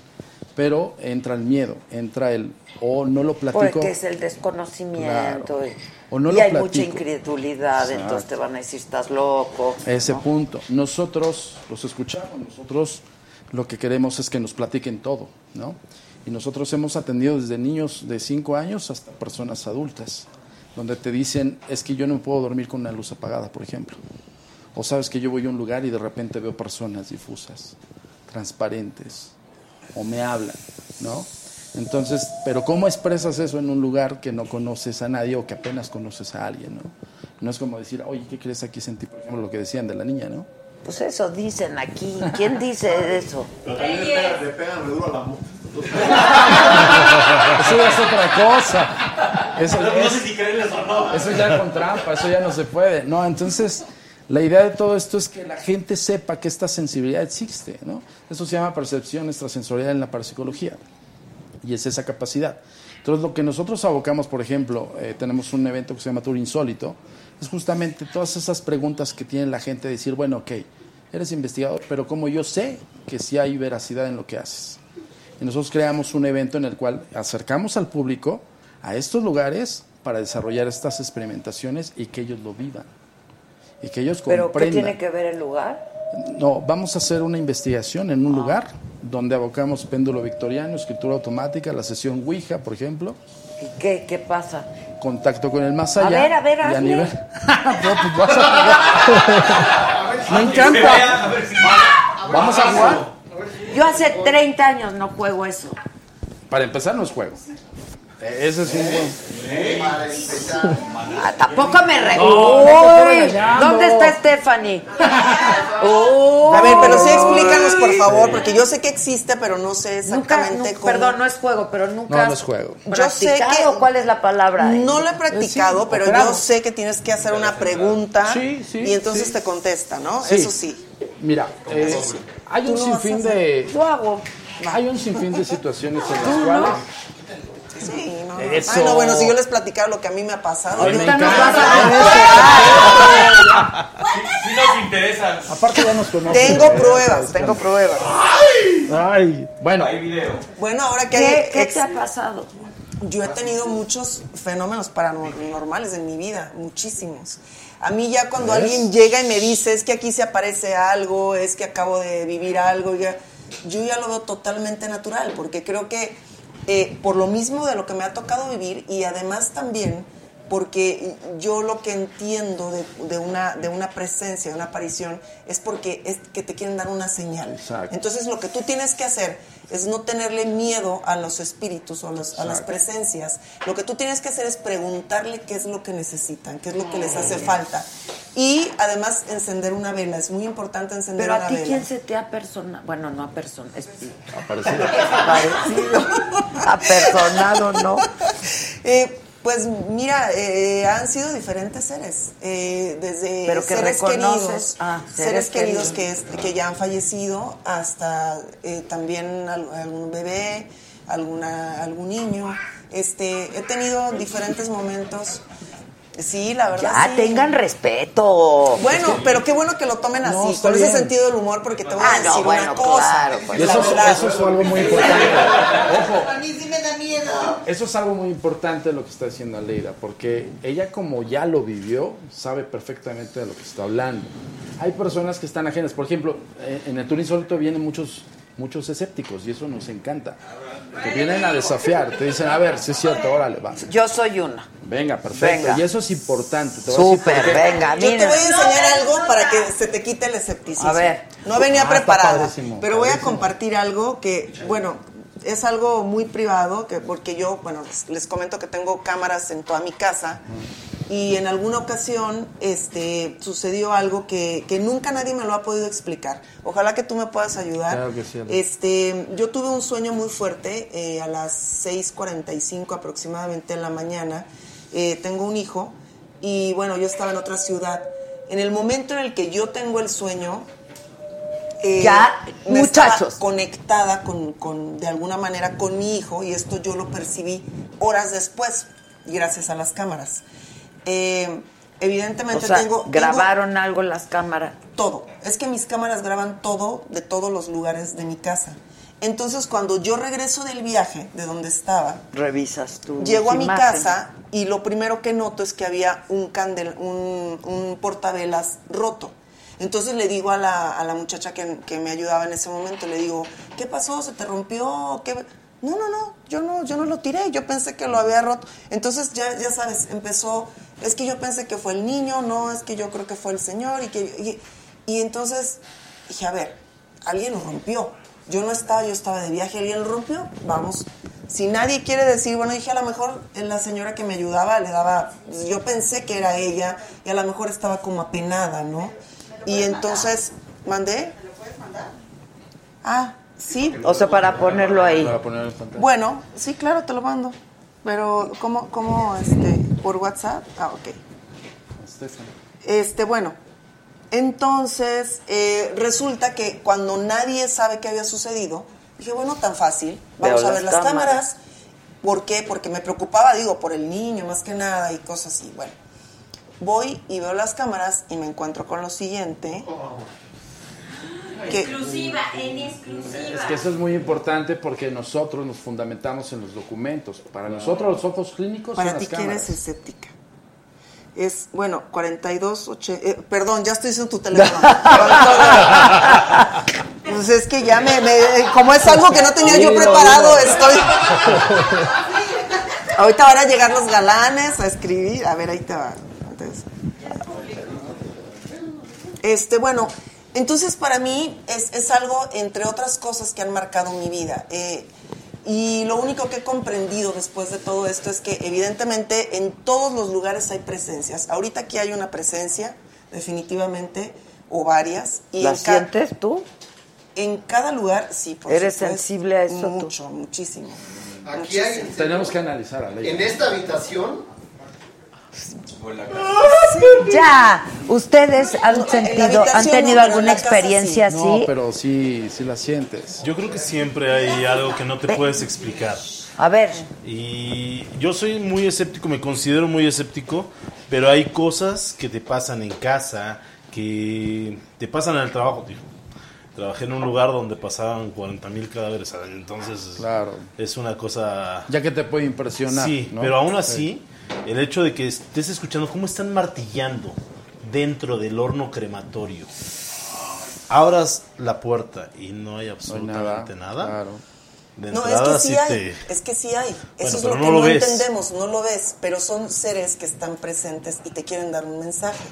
pero entra el miedo, entra el o no lo platico. Porque es el desconocimiento. Claro. Y, O no y lo hay mucha platico. incredulidad, Exacto. entonces te van a decir, estás loco. ese punto. Nosotros los escuchamos, nosotros lo que queremos es que nos platiquen todo, ¿no? Y nosotros hemos atendido desde niños de 5 años hasta personas adultas, donde te dicen, es que yo no puedo dormir con una luz apagada, por ejemplo. O sabes que yo voy a un lugar y de repente veo personas difusas, transparentes, o me hablan, ¿no? Entonces, pero ¿cómo expresas eso en un lugar que no conoces a nadie o que apenas conoces a alguien, ¿no? No es como decir, oye, ¿qué crees aquí sentí? Por ejemplo, lo que decían de la niña, ¿no? Pues eso dicen aquí. ¿Quién dice eso? *laughs* Pero también le pegan, le pegan duro a la moto. *laughs* Eso ya es otra cosa. Eso, No es- sé si creerles o no. eso ya con trampa, eso ya no se puede. No, entonces, la idea de todo esto es que la gente sepa que esta sensibilidad existe, ¿no? Eso se llama percepción extrasensorial en la parapsicología. Y es esa capacidad. Entonces, lo que nosotros abocamos, por ejemplo, eh, tenemos un evento que se llama Tour Insólito, es justamente todas esas preguntas que tiene la gente de decir, bueno, ok, eres investigador, pero como yo sé que sí hay veracidad en lo que haces. Y nosotros creamos un evento en el cual acercamos al público a estos lugares para desarrollar estas experimentaciones y que ellos lo vivan. Y que ellos ¿Pero qué comprendan. tiene que ver el lugar? No, vamos a hacer una investigación en un lugar donde abocamos péndulo victoriano, escritura automática, la sesión Ouija, por ejemplo, ¿Y qué, qué pasa? Contacto con el más A allá. ver, a ver, y a nivel... *laughs* No, pues vas a jugar. Me encanta. ver Vamos a jugar. Yo hace 30 años no juego eso. Para empezar, no es juego. Ese es un buen... Ah, tampoco me re... No, Uy. ¿Dónde está Stephanie? *laughs* A ver, pero sí explícanos, por favor, porque yo sé que existe, pero no sé Nunca, exactamente cómo. perdón, no es juego, pero nunca. No, es juego. Yo sé que- ¿Cuál es la palabra? No lo he practicado, Sí, pero yo sé que tienes que hacer una pregunta Sí, sí, y entonces te contesta, ¿no? Eso sí. Mira, eh, hay un sinfín de... Yo hago. Hay un sinfín de situaciones en las cuales... Sí, no. Eso. Ay, no, bueno, si yo les platicara lo que a mí me ha pasado. Ay, me Ahorita nos encanta. vas a Sí nos interesa. Aparte ya nos conocen. Tengo pruebas, tengo pruebas. Ay, bueno, Hay video. Bueno, ahora que ¿Qué, hay qué ex- te ha pasado? Yo he tenido muchos fenómenos paranormales en mi vida, muchísimos. A mí ya cuando alguien llega y me dice, es que aquí se aparece algo, es que acabo de vivir algo, ya, yo ya lo veo totalmente natural, porque creo que eh, por lo mismo de lo que me ha tocado vivir y además también porque yo lo que entiendo de, de una, de una presencia, de una aparición, es porque es que te quieren dar una señal. Exacto. Entonces lo que tú tienes que hacer es no tenerle miedo a los espíritus o a, los- a las presencias. Lo que tú tienes que hacer es preguntarle qué es lo que necesitan, qué es lo que les hace falta. Y además encender una vela, es muy importante encender Pero una a ti, vela. ¿quién se te ha persona? Bueno, no a persona, es Aparecido. *laughs* parecido. *laughs* Apersonado, ¿no? Eh, pues mira, eh, han sido diferentes seres, eh, desde Pero que seres queridos, ah, seres, seres queridos queridos. que, es- que ya han fallecido, hasta eh, también al- algún bebé, alguna, algún niño. Este, he tenido diferentes momentos. Sí, la verdad. Ya, sí. tengan respeto. Bueno, *laughs* pero qué bueno que lo tomen así, No, con ese bien. sentido del humor, porque te voy Ah, a no, decir bueno, una cosa. claro, pues. Eso, verdad. eso es algo muy importante. Ojo, A mí sí me da miedo. eso es algo muy importante lo que está diciendo Aleida, porque ella como ya lo vivió, sabe perfectamente de lo que está hablando. Hay personas que están ajenas. Por ejemplo, eh, en el turismo insólito vienen muchos, muchos escépticos y eso nos encanta. Que vienen a desafiar, te dicen, a ver, si es cierto, órale, va. Yo soy una. Venga, perfecto. Venga. Y eso es importante. te voy a decir Súper, venga, Yo te voy a enseñar algo para que se te quite el escepticismo. A ver. No venía Ah, preparada, padrísimo, pero voy a compartir algo que, bueno, es algo muy privado, que porque yo, bueno, les, les comento que tengo cámaras en toda mi casa y en alguna ocasión este, sucedió algo que, que nunca nadie me lo ha podido explicar. Ojalá que tú me puedas ayudar. Claro que sí. Este, yo tuve un sueño muy fuerte eh, a las 6.45 aproximadamente en la mañana. Eh, tengo un hijo y bueno, yo estaba en otra ciudad. En el momento en el que yo tengo el sueño, eh, Ya, muchachos. conectada con, con- de alguna manera con mi hijo y esto yo lo percibí horas después, gracias a las cámaras. Eh, O evidentemente sea, tengo, tengo- grabaron algo en las cámaras. todo. Es que mis cámaras graban todo de todos los lugares de mi casa. Entonces, cuando yo regreso del viaje, de donde estaba, Revisas tú. llego a mi casa y lo primero que noto es que había un, candel, un, un portavelas roto. Entonces le digo a la, a la muchacha que, que me ayudaba en ese momento, le digo, ¿qué pasó? ¿Se te rompió? ¿Qué? No, no, no, yo no, yo no lo tiré, yo pensé que lo había roto. Entonces ya, ya sabes, empezó, es que yo pensé que fue el niño, no, es que yo creo que fue el señor y que... Y, y entonces dije, a ver, alguien lo rompió. Yo no estaba, yo estaba de viaje, alguien lo rompió, vamos. Si nadie quiere decir, bueno, dije a lo mejor la señora que me ayudaba le daba, yo pensé que era ella y a lo mejor estaba como apenada, ¿no? Y entonces, ¿mandé? Ah, sí. O sea, para ponerlo ahí. Para poner en pantalla. Bueno, sí, claro, te lo mando. Pero, ¿cómo, cómo, este, por WhatsApp? Ah, ok. Este, bueno, entonces eh, resulta que cuando nadie sabe qué había sucedido, dije, bueno, tan fácil, vamos Veo a ver las las cámaras. cámaras. ¿Por qué? Porque me preocupaba, digo, por el niño más que nada y cosas así. Bueno, voy y veo las cámaras y me encuentro con lo siguiente. Que, Exclusiva, en exclusiva. Es que eso es muy importante porque nosotros nos fundamentamos en los documentos. Para nosotros los ojos clínicos para son ti las que cámaras. eres escéptica. Es, bueno, 42, oche- eh, perdón, ya estoy diciendo tu teléfono. *laughs* pues es que ya me, me- como es algo que no tenía yo preparado, estoy... *laughs* Ahorita van a llegar los galanes a escribir. A ver, ahí te va. Este, bueno, entonces para mí es, es algo, entre otras cosas, que han marcado mi vida. Eh, y lo único que he comprendido después de todo esto es que evidentemente en todos los lugares hay presencias. Ahorita aquí hay una presencia, definitivamente, o varias. Y ¿La en ca- sientes tú? En cada lugar, sí, por ¿Eres supuesto. sensible a eso tú? Mucho, muchísimo. Aquí hay, Tenemos que analizar a en esta habitación, Ya, ustedes han sentido, han tenido no, alguna experiencia No, así. pero sí, sí la sientes. Yo creo que siempre hay algo que no te puedes explicar. A ver, Y yo soy muy escéptico, me considero muy escéptico, pero hay cosas que te pasan en casa, que te pasan en el trabajo, tío. Trabajé en un lugar donde pasaban 40 mil cadáveres entonces Claro. es una cosa... Ya que te puede impresionar. Sí, ¿no? pero aún así, el hecho de que estés escuchando cómo están martillando dentro del horno crematorio, abras la puerta y no hay No hay absolutamente nada, Claro. de No, es que sí sí hay, te... es que sí hay. Bueno, Eso es lo no que lo no ves. entendemos, no lo ves, pero son seres que están presentes y te quieren dar un mensaje.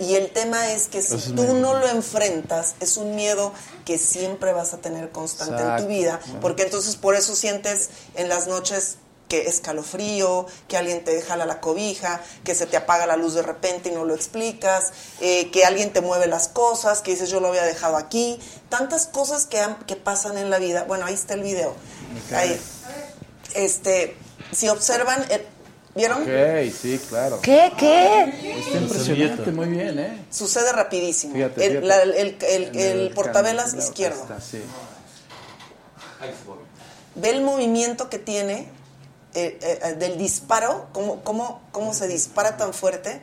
Y el tema es que si tú no lo enfrentas, es un miedo que siempre vas a tener constante en tu vida, porque entonces por eso sientes en las noches que escalofrío, que alguien te jala la cobija, que se te apaga la luz de repente y no lo explicas, eh, que alguien te mueve las cosas, que dices yo lo había dejado aquí, tantas cosas que, han- que pasan en la vida. Bueno, ahí está el video. Ahí. Este, si observan, eh, ¿vieron? Ok, sí, claro. ¿Qué? ¿Qué? Está impresionante, muy bien, ¿eh? Sucede rapidísimo. Fíjate, el, la- el- el- portavelas izquierdo. ahí está, sí. Ve el movimiento que tiene eh, eh, del disparo, cómo, cómo, cómo se dispara tan fuerte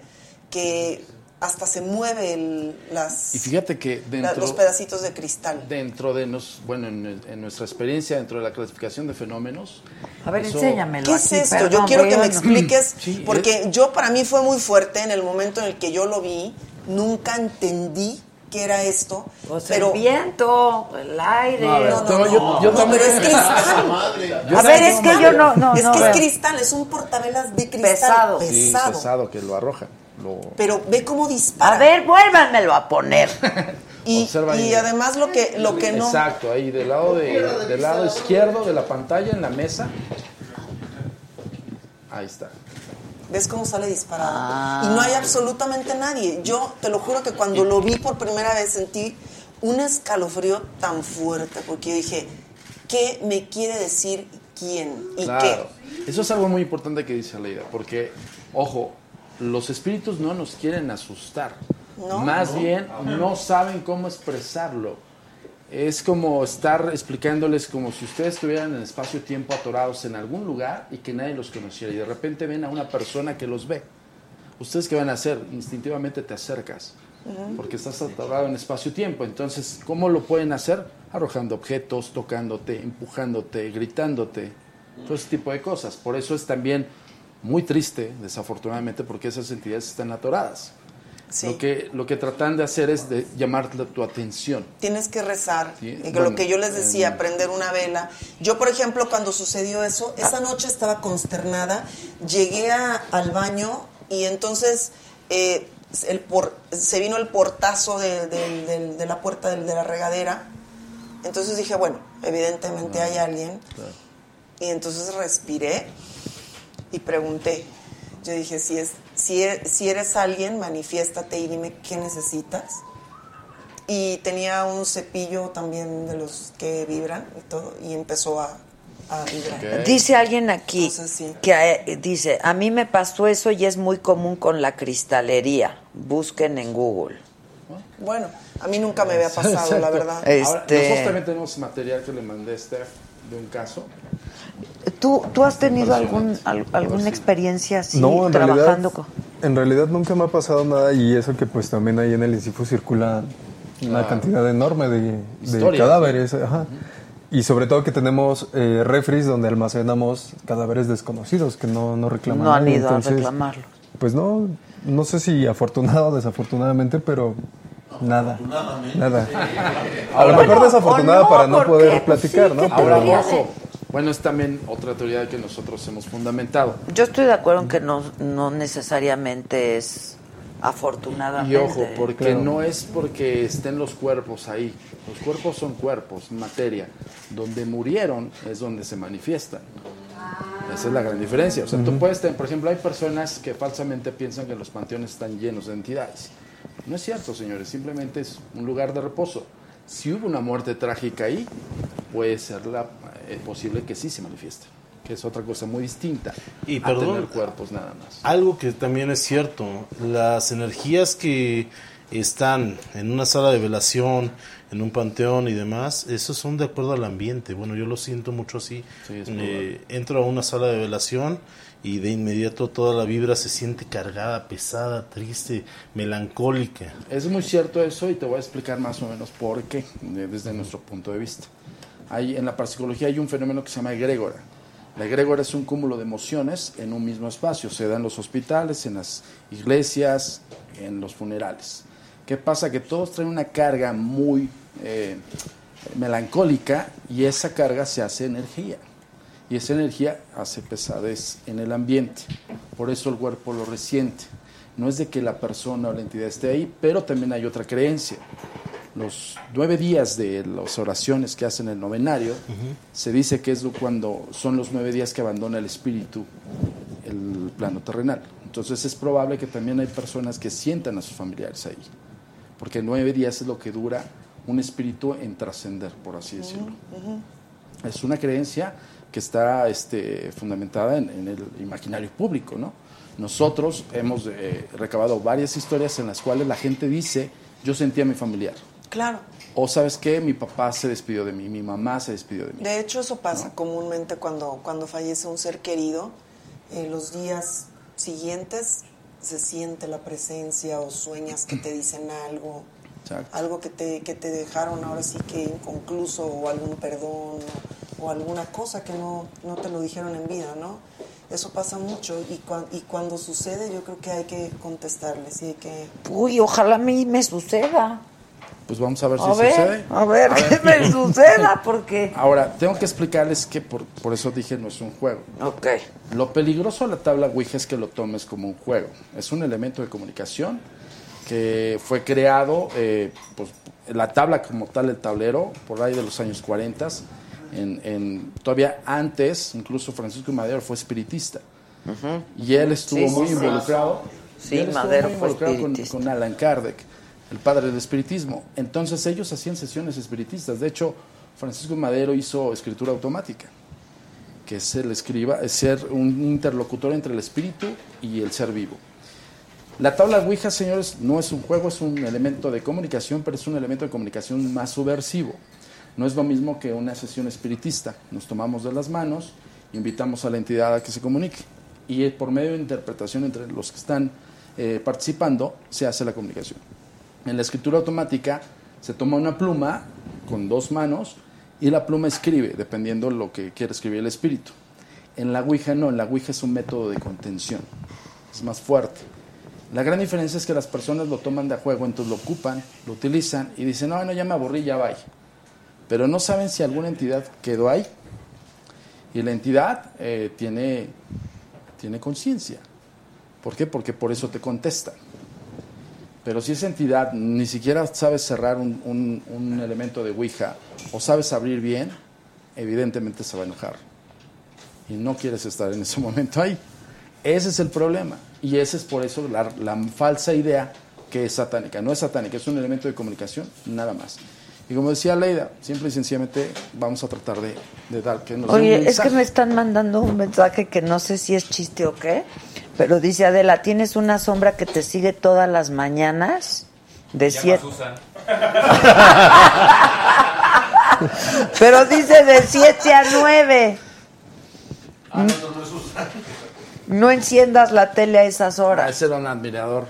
que hasta se mueve el- las, Y fíjate que la- los pedacitos de cristal. dentro de nos, bueno, en, en nuestra experiencia, dentro de la clasificación de fenómenos. A ver, eso- enséñamelo. ¿Qué es aquí, esto? perdón, yo quiero que me expliques, *clears throat* Sí, porque yo para mí fue muy fuerte en el momento en el que yo lo vi, nunca entendí qué era esto, Pues pero el viento, el aire. No, No, no, no, yo, yo no, también. pero es *laughs* cristal. A ver, es que yo no, no, es no que veo. es cristal, es un portavelas de cristal Pesado. Sí, pesado. pesado, que lo arroja. Lo, Pero ve cómo dispara. A ver, vuélvanmelo a poner. *laughs* y, y además lo que lo que no Exacto, ahí del lado, de, del lado izquierdo de la pantalla, en la mesa. Ahí está. Ves cómo sale disparado Ah. y no hay absolutamente nadie. Yo te lo juro que cuando lo vi por primera vez sentí un escalofrío tan fuerte porque dije, ¿qué me quiere decir quién y Claro. Eso es algo muy importante que dice Aleida, porque, ojo, los espíritus no nos quieren asustar. No. Más bien, no saben cómo expresarlo. Es como estar explicándoles como si ustedes estuvieran en espacio-tiempo atorados en algún lugar y que nadie los conociera. Y de repente ven a una persona que los ve. ¿Ustedes qué van a hacer? Instintivamente te acercas. Porque estás atorado en espacio-tiempo. Entonces, ¿cómo lo pueden hacer? Arrojando objetos, tocándote, empujándote, gritándote. Todo ese tipo de cosas. Por eso es también muy triste, desafortunadamente, porque esas entidades están atoradas. Sí. Lo, que, lo que tratan de hacer es de llamar tu atención. Tienes que rezar. Sí, bueno, lo que yo les decía, em, prender una vela. Yo, por ejemplo, cuando sucedió eso, esa noche estaba consternada. Llegué a- al baño y entonces eh, el por- se vino el portazo de, de- de- de la puerta de, de la regadera. Entonces dije, bueno, evidentemente hay alguien. Y entonces respiré y pregunté. Yo dije, si, es, si, e- si eres alguien, manifiéstate y dime qué necesitas. Y tenía un cepillo también de los que vibran y todo, y empezó a, a vibrar. Dice alguien aquí Entonces, sí. que eh, dice, a mí me pasó eso y es muy común con la cristalería. Busquen en Google. Bueno, a mí nunca me había pasado, la verdad. Ahora, Este- nosotros también tenemos material que le mandé a Steph de un caso. ¿Tú, tú has tenido algún, al- alguna experiencia así no, en trabajando realidad, con... en realidad nunca me ha pasado nada y eso que pues también ahí en el INCIFO circula una Claro. cantidad enorme de, cadáveres. ajá. Y sobre todo que tenemos eh, refris donde almacenamos cadáveres desconocidos que no, no reclaman. No han nadie. ido a Entonces, reclamarlo. Pues no, no sé si afortunado o desafortunadamente, pero nada. Nada. A lo mejor desafortunada no, para no ¿por poder qué? Pues sí, platicar, ¿no? Ojo. Bueno, es también otra teoría que nosotros hemos fundamentado. Yo estoy de acuerdo en que no, no necesariamente es afortunadamente. Y ojo, porque Claro. no es porque estén los cuerpos ahí. Los cuerpos son cuerpos, materia. Donde murieron es donde se manifiestan. Esa es la gran diferencia. O sea, tú puedes tener, por ejemplo, hay personas que falsamente piensan que los panteones están llenos de entidades. No es cierto, señores, simplemente es un lugar de reposo. Si hubo una muerte trágica ahí, puede ser la, eh, posible que sí se manifieste, que es otra cosa muy distinta Y a perdón, tener cuerpos nada más. Algo que también es cierto, las energías que están en una sala de velación, en un panteón y demás, esos son de acuerdo al ambiente. Bueno, yo lo siento mucho así. Sí, Eh, entro a una sala de velación y de inmediato toda la vibra se siente cargada, pesada, triste, melancólica. Es muy cierto eso y te voy a explicar más o menos por qué, de- desde nuestro punto de vista. Hay, en la parapsicología hay un fenómeno que se llama egregora. La egregora es un cúmulo de emociones en un mismo espacio. Se da en los hospitales, en las iglesias, en los funerales. ¿Qué pasa? Que todos traen una carga muy, eh, melancólica y esa carga se hace energía. Y esa energía hace pesadez en el ambiente. Por eso el cuerpo lo resiente. No es de que la persona o la entidad esté ahí, pero también hay otra creencia. Los nueve días de las oraciones que hacen el novenario, se dice que es cuando son los nueve días que abandona el espíritu el plano terrenal. Entonces es probable que también hay personas que sientan a sus familiares ahí, porque nueve días es lo que dura un espíritu en trascender, por así decirlo. Es una creencia que está este, fundamentada en, en el imaginario público, ¿no? Nosotros hemos eh, recabado varias historias en las cuales la gente dice, yo sentí a mi familiar. Claro. O sabes qué, mi papá se despidió de mí, mi mamá se despidió de mí. De hecho, eso pasa comúnmente cuando, cuando fallece un ser querido. En los días siguientes se siente la presencia o sueñas que te dicen algo, Exacto. algo que te, que te dejaron ahora sí que inconcluso o algún perdón o, o alguna cosa que no, no te lo dijeron en vida, ¿no? Eso pasa mucho y, y cuando sucede yo creo que hay que contestarles y hay que... Uy, ojalá a mí me suceda. Pues vamos a ver si A ver, sucede. a ver, *laughs* ¿qué me suceda? Porque... *laughs* Ahora, tengo que explicarles que por, por eso dije no es un juego. Ok. Lo peligroso de la tabla Ouija es que lo tomes como un juego. Es un elemento de comunicación que fue creado, eh, pues, la tabla como tal, el tablero, por ahí de los años 40, en, en- todavía antes, incluso Francisco Madero fue espiritista. Y él estuvo Sí, muy sí, involucrado. Sí, él Madero muy fue involucrado con Alan Kardec, el padre del espiritismo. Entonces ellos hacían sesiones espiritistas. De hecho, Francisco Madero hizo escritura automática, que es el escriba, es ser un interlocutor entre el espíritu y el ser vivo. La tabla Ouija, señores, no es un juego, es un elemento de comunicación, pero es un elemento de comunicación más subversivo. No es lo mismo que una sesión espiritista. Nos tomamos de las manos, invitamos a la entidad a que se comunique. Y eh, por medio de interpretación entre los que están eh, participando, se hace la comunicación. En la escritura automática se toma una pluma con dos manos y la pluma escribe, dependiendo lo que quiere escribir el espíritu. En la Ouija no, en la Ouija es un método de contención, es más fuerte. La gran diferencia es que las personas lo toman de juego, entonces lo ocupan, lo utilizan y dicen, no, no, ya me aburrí, ya va. Pero no saben si alguna entidad quedó ahí. Y la entidad eh, tiene, tiene conciencia. ¿Por qué? Porque por eso te contesta. Pero si esa entidad ni siquiera sabe cerrar un, un- elemento de Ouija o sabes abrir bien, evidentemente se va a enojar. Y no quieres estar en ese *laughs* momento ahí. Ese es el problema. Y ese es por eso la, la falsa idea que es satánica. No es satánica, es un elemento de comunicación, nada más. Y como decía Leida, simple y sencillamente vamos a tratar de, de dar que nos un Oye, es que me están mandando un mensaje que no sé si es chiste o qué, pero dice Adela, ¿tienes una sombra que te sigue todas las mañanas? De Llama a siete, Susan. *laughs* pero dice de 7 a 9. Ah, no, no, no es Susan. No enciendas la tele a esas Ah, horas. ese era un admirador.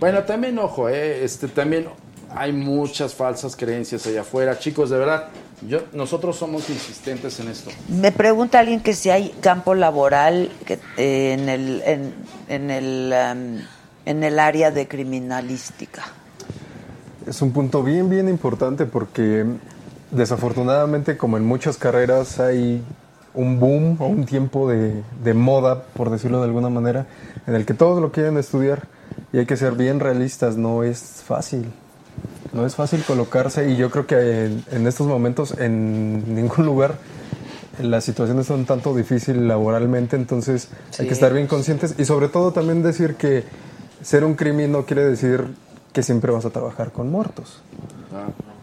Bueno, también ojo, eh, este, también hay muchas falsas creencias allá afuera. Chicos, de verdad, yo, nosotros somos insistentes en esto. Me pregunta alguien que si hay campo laboral que, eh, en el en, en el um, en el área de criminalística. Es un punto bien, bien importante porque desafortunadamente, como en muchas carreras, hay un boom o un tiempo de, de moda, por decirlo de alguna manera, en el que todos lo quieren estudiar y hay que ser bien realistas, no es fácil. No es fácil colocarse y yo creo que en, en estos momentos en ningún lugar las situaciones son tanto difícil laboralmente, entonces hay que estar bien conscientes y sobre todo también decir que ser un crimen no quiere decir que siempre vas a trabajar con muertos.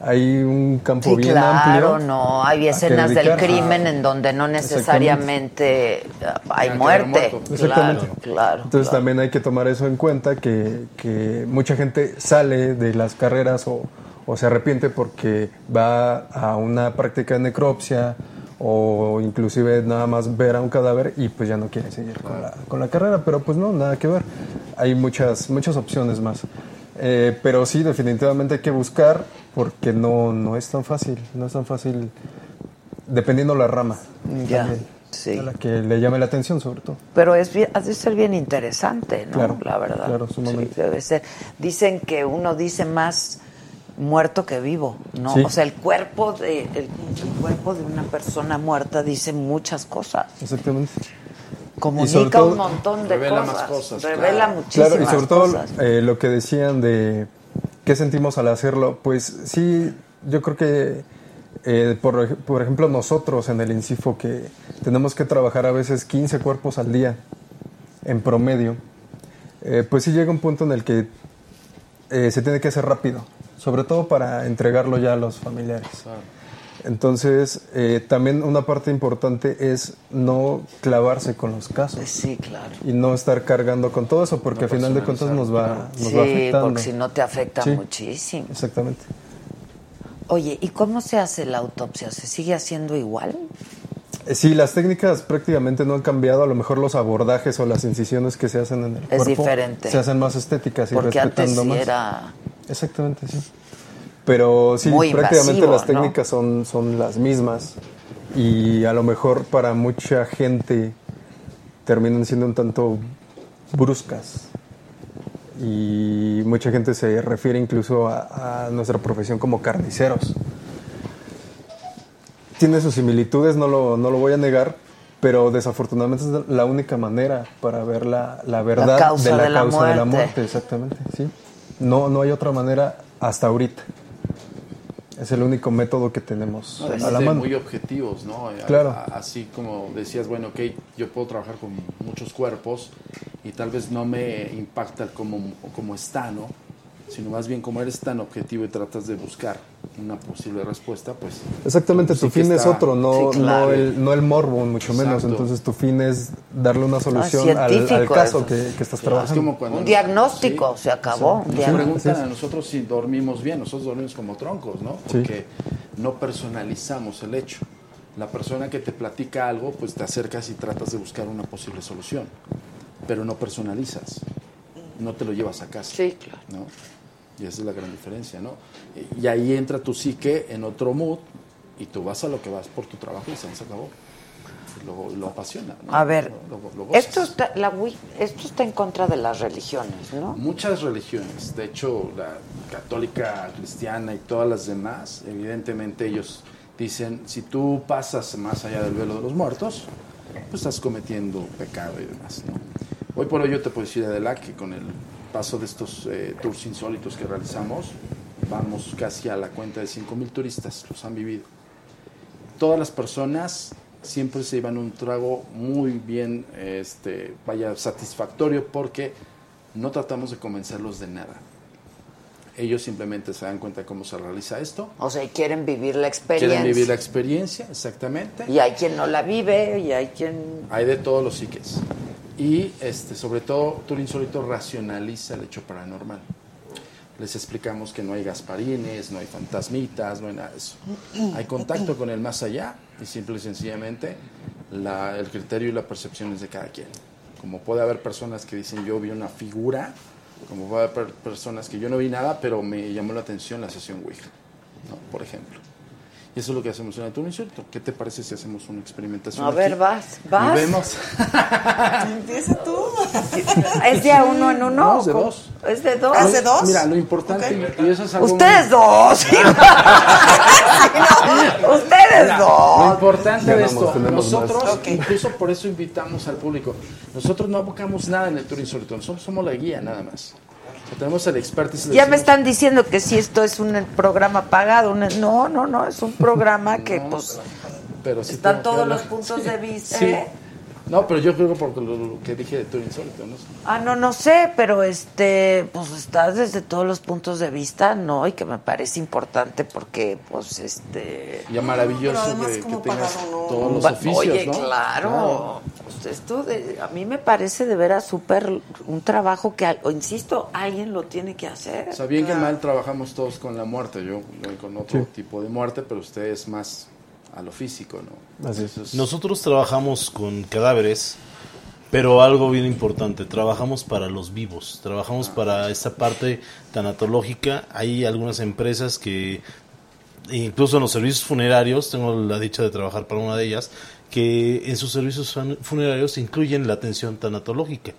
Hay un campo Sí, bien claro, amplio. no, hay escenas del crimen en donde no necesariamente hay muerte. Exactamente. Claro, claro. Entonces claro. también hay que tomar eso en cuenta, que, que mucha gente sale de las carreras o, o se arrepiente porque va a una práctica de necropsia o inclusive nada más ver a un cadáver y pues ya no quiere seguir con la, con la carrera, pero pues no, nada que ver. Hay muchas, muchas opciones más. Eh, pero sí, definitivamente hay que buscar porque no, no es tan fácil, no es tan fácil dependiendo la rama. Ya, también, sí. A la que le llame la atención sobre todo. Pero es bien, ha de ser bien interesante, ¿no? Claro, la verdad. claro, sumamente. Sí, debe ser. Dicen que uno dice más muerto que vivo, ¿no? Sí. O sea, el cuerpo de el, el cuerpo de una persona muerta dice muchas cosas. Exactamente. Comunica todo- un montón de Revela cosas. más cosas, Revela claro. muchísimas Claro, y sobre todo cosas. eh, lo que decían de qué sentimos al hacerlo, pues sí, yo creo que, eh, por, por ejemplo, nosotros en el INCIFO que tenemos que trabajar a veces 15 cuerpos al día en promedio, eh, pues sí llega un punto en el que eh, se tiene que hacer rápido, sobre todo para entregarlo ya a los familiares. Entonces, eh, también una parte importante es no clavarse con los casos Sí, claro. y no estar cargando con todo eso, porque No al final de cuentas nos va, nos va Sí, afectando. porque si no te afecta Sí. muchísimo. Exactamente. Oye, ¿y cómo se hace la autopsia? ¿Se sigue haciendo igual? Eh, Sí, las técnicas prácticamente no han cambiado, a lo mejor los abordajes o las incisiones que se hacen en el Es cuerpo diferente. se hacen más estéticas y Porque antes respetando sí más. era... Exactamente, sí. Pero sí, Muy prácticamente invasivo, las ¿no? técnicas son, son las mismas y a lo mejor para mucha gente terminan siendo un tanto bruscas y mucha gente se refiere incluso a, a nuestra profesión como carniceros. Tiene sus similitudes, no lo, no lo voy a negar, pero desafortunadamente es la única manera para ver la, la verdad de la de la causa de la muerte. muerte, exactamente, sí. No, no hay otra manera hasta ahorita. Es el único método que tenemos No, a la mano. muy objetivos, ¿no? Claro. así como decías, bueno, ok, yo puedo trabajar con muchos cuerpos y tal vez no me impacta el cómo, cómo está, ¿no? Sino más bien como eres tan objetivo y tratas de buscar una posible respuesta, pues... Exactamente, pues tu sí fin es otro, no, Sí, claro. no, el, no el morbo, mucho menos. Entonces tu fin es darle una solución al, al caso que, que estás Es trabajando. como cuando Un diagnóstico, se acabó. un Nos preguntan sí. a nosotros si dormimos bien, nosotros dormimos como troncos, ¿no? Sí. Porque no personalizamos el hecho. La persona que te platica algo, pues te acercas y tratas de buscar una posible solución, pero no personalizas, no te lo llevas a casa. Sí, claro. ¿no? Y esa es la gran diferencia, ¿no? Y ahí entra tu psique en otro mood y tú vas a lo que vas por tu trabajo y se se acabó. Lo, lo apasiona. ¿no? A ver, Lo- lo- esto está, la, esto está en contra de las religiones, ¿no? Muchas religiones, de hecho la católica, cristiana y todas las demás, evidentemente ellos dicen, si tú pasas más allá del velo de los muertos, pues estás cometiendo pecado y demás. ¿no? Hoy por hoy yo te puedo decir, Adela, que con el paso de estos eh, tours insólitos que realizamos, vamos casi a la cuenta de 5.000 turistas, los han vivido. Todas las personas siempre se llevan un trago muy bien, este, vaya, satisfactorio porque no tratamos de convencerlos de nada. Ellos simplemente se dan cuenta cómo se realiza esto, O sea, quieren vivir la experiencia. quieren vivir la experiencia, exactamente. Y hay quien no la vive y hay quien... Hay de todos los psiques. Y este, sobre todo, Tour Insólito racionaliza el hecho paranormal. Les explicamos que no hay gasparines, no hay fantasmitas, no hay nada de eso. Hay contacto con el más allá y simple y sencillamente la- el criterio y la percepción es de cada quien. Como puede haber personas que dicen yo vi una figura, como puede haber per- personas que yo no vi nada, pero me llamó la atención la sesión Ouija, ¿no? por ejemplo. Y eso es lo que hacemos en el Tour Insólito. ¿Qué te parece si hacemos una experimentación? A ver, aquí? vas, vas. Y vemos. *laughs* Empieza tú. ¿Es de a uno en uno? No, es de dos. ¿Es de dos? ¿Ah, es de dos? Mira, lo importante, y eso es algo Ustedes muy- dos. *laughs* *laughs* Ustedes Mira, Lo dos. importante de Ganamos, esto, tenemos nosotros, incluso por eso invitamos al público, nosotros no abocamos nada en el Tour Insólito, nosotros somos la guía nada más. Tenemos el expertise. le Ya me están diciendo que si esto es un programa pagado. un- No, no, no, es un programa *laughs* que No, pues pero sí están todos los puntos de vista. Sí. No, pero yo creo que por lo, lo que dije de Tour Insólito, ¿no? Ah, no, no sé, pero este, pues estás desde todos los puntos de vista, ¿no? Y que me parece importante porque, pues, este... Ya maravilloso que, que ¿cómo tengas no? todos los oficios, Oye, ¿no? claro. Pues esto de- a mí me parece de veras súper un trabajo que, al- o insisto, alguien lo tiene que hacer. O sea, bien que mal trabajamos todos con la muerte. Yo voy con otro Sí. tipo de muerte, pero ustedes más a lo físico, ¿no? Así es. Entonces, Nosotros trabajamos con cadáveres, pero algo bien importante, trabajamos para los vivos, trabajamos para esta parte tanatológica. Hay algunas empresas que, incluso en los servicios funerarios, tengo la dicha de trabajar para una de ellas, que en sus servicios fun- funerarios incluyen la atención tanatológica,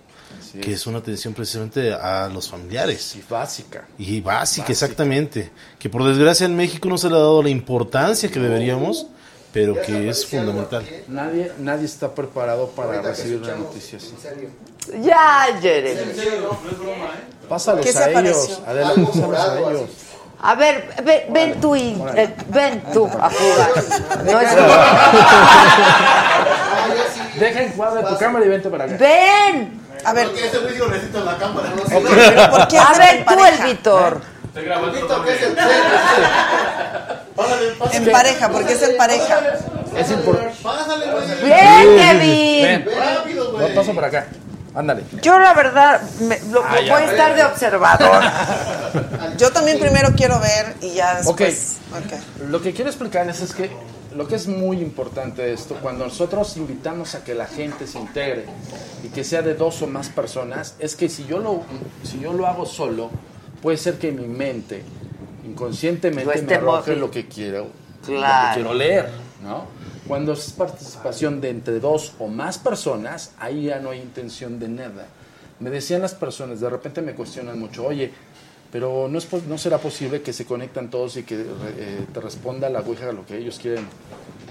que es una atención precisamente a los familiares. Y básica. Y básica, exactamente. Que por desgracia en México no se le ha dado la importancia que deberíamos, pero que es fundamental. Nadie, nadie está preparado para recibir una noticia así. Ya, Jeremy. Pásalos ¿Qué se a apareció? ellos. Adelante, pásalos a ellos. A ver, ve- ven, tú y eh, ven tú a jugar. No es Deja en cuadro tu cámara y vente para acá. ven. A ver, Porque ese güey en la cámara. ¿no? ¿pero ¿por qué A hacen ver, tú el pareja? Víctor. Estoy grabando todo que es el. *laughs* Pásale, pásale. En pareja, porque es en pareja. Es importante. Pásale, güey. Bien, Kevin. Ven. Rápido, No, güey. paso para acá. Ándale. Yo la verdad me- lo- Ah, ya. voy a estar de observador. *laughs* Yo también primero quiero ver y ya después. Ok. Lo que quiero explicarles es que lo que es muy importante de esto, cuando nosotros invitamos a que la gente se integre y que sea de dos o más personas, es que si yo lo, si yo lo hago solo, puede ser que mi mente inconscientemente me arroje lo que quiero, lo que quiero leer, ¿no? Cuando es participación de entre dos o más personas, ahí ya no hay intención de nada. Me decían las personas, de repente me cuestionan mucho, oye, pero no, es, no será posible que se conectan todos y que eh, te responda la Ouija lo que ellos quieren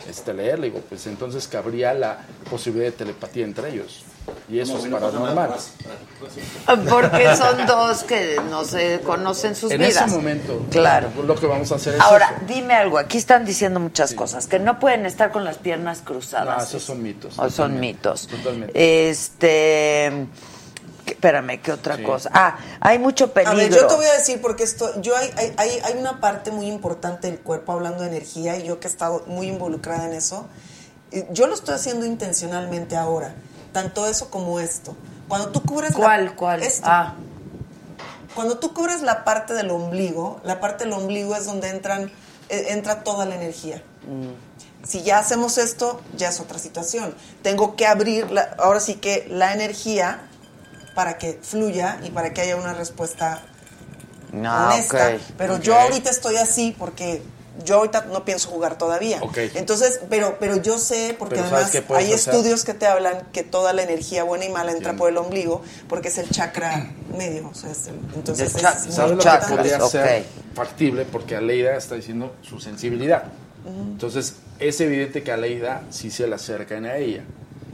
este, leer. Le digo, pues entonces cabría la posibilidad de telepatía entre ellos. Y eso es paranormal. Porque son dos que no se conocen sus En vidas. ese momento, Claro. lo que vamos a hacer es Ahora, eso. dime algo. Aquí están diciendo muchas cosas. Que no pueden estar con las piernas cruzadas. No, esos son mitos. O son mitos. Totalmente. Este. que- Espérame, ¿qué otra Sí. cosa? Ah, hay mucho peligro. A ver, yo te voy a decir porque esto, yo hay, hay, hay, hay una parte muy importante del cuerpo hablando de energía y yo que he estado muy involucrada en eso, yo lo estoy haciendo intencionalmente ahora, tanto eso como esto. Cuando tú cubres la- ¿Cuál, cuál? esto. Ah, Cuando tú cubres la parte del ombligo, la parte del ombligo es donde entran, eh, entra toda la energía. Si ya hacemos esto, ya es otra situación. Tengo que abrir, la- ahora sí que la energía para que fluya y para que haya una respuesta no, honesta. Pero yo ahorita estoy así porque yo ahorita no pienso jugar todavía. Entonces, pero, pero yo sé, porque Pero además ¿sabes qué puedes hay hacer? estudios que te hablan que toda la energía buena y mala entra por el ombligo porque es el chakra medio. O sea, es el- entonces El cha- es ¿Sabes lo que chakras, podría ok. ser factible? Porque Aleida está diciendo su sensibilidad. Entonces, es evidente que Aleida sí se le acercan a ella.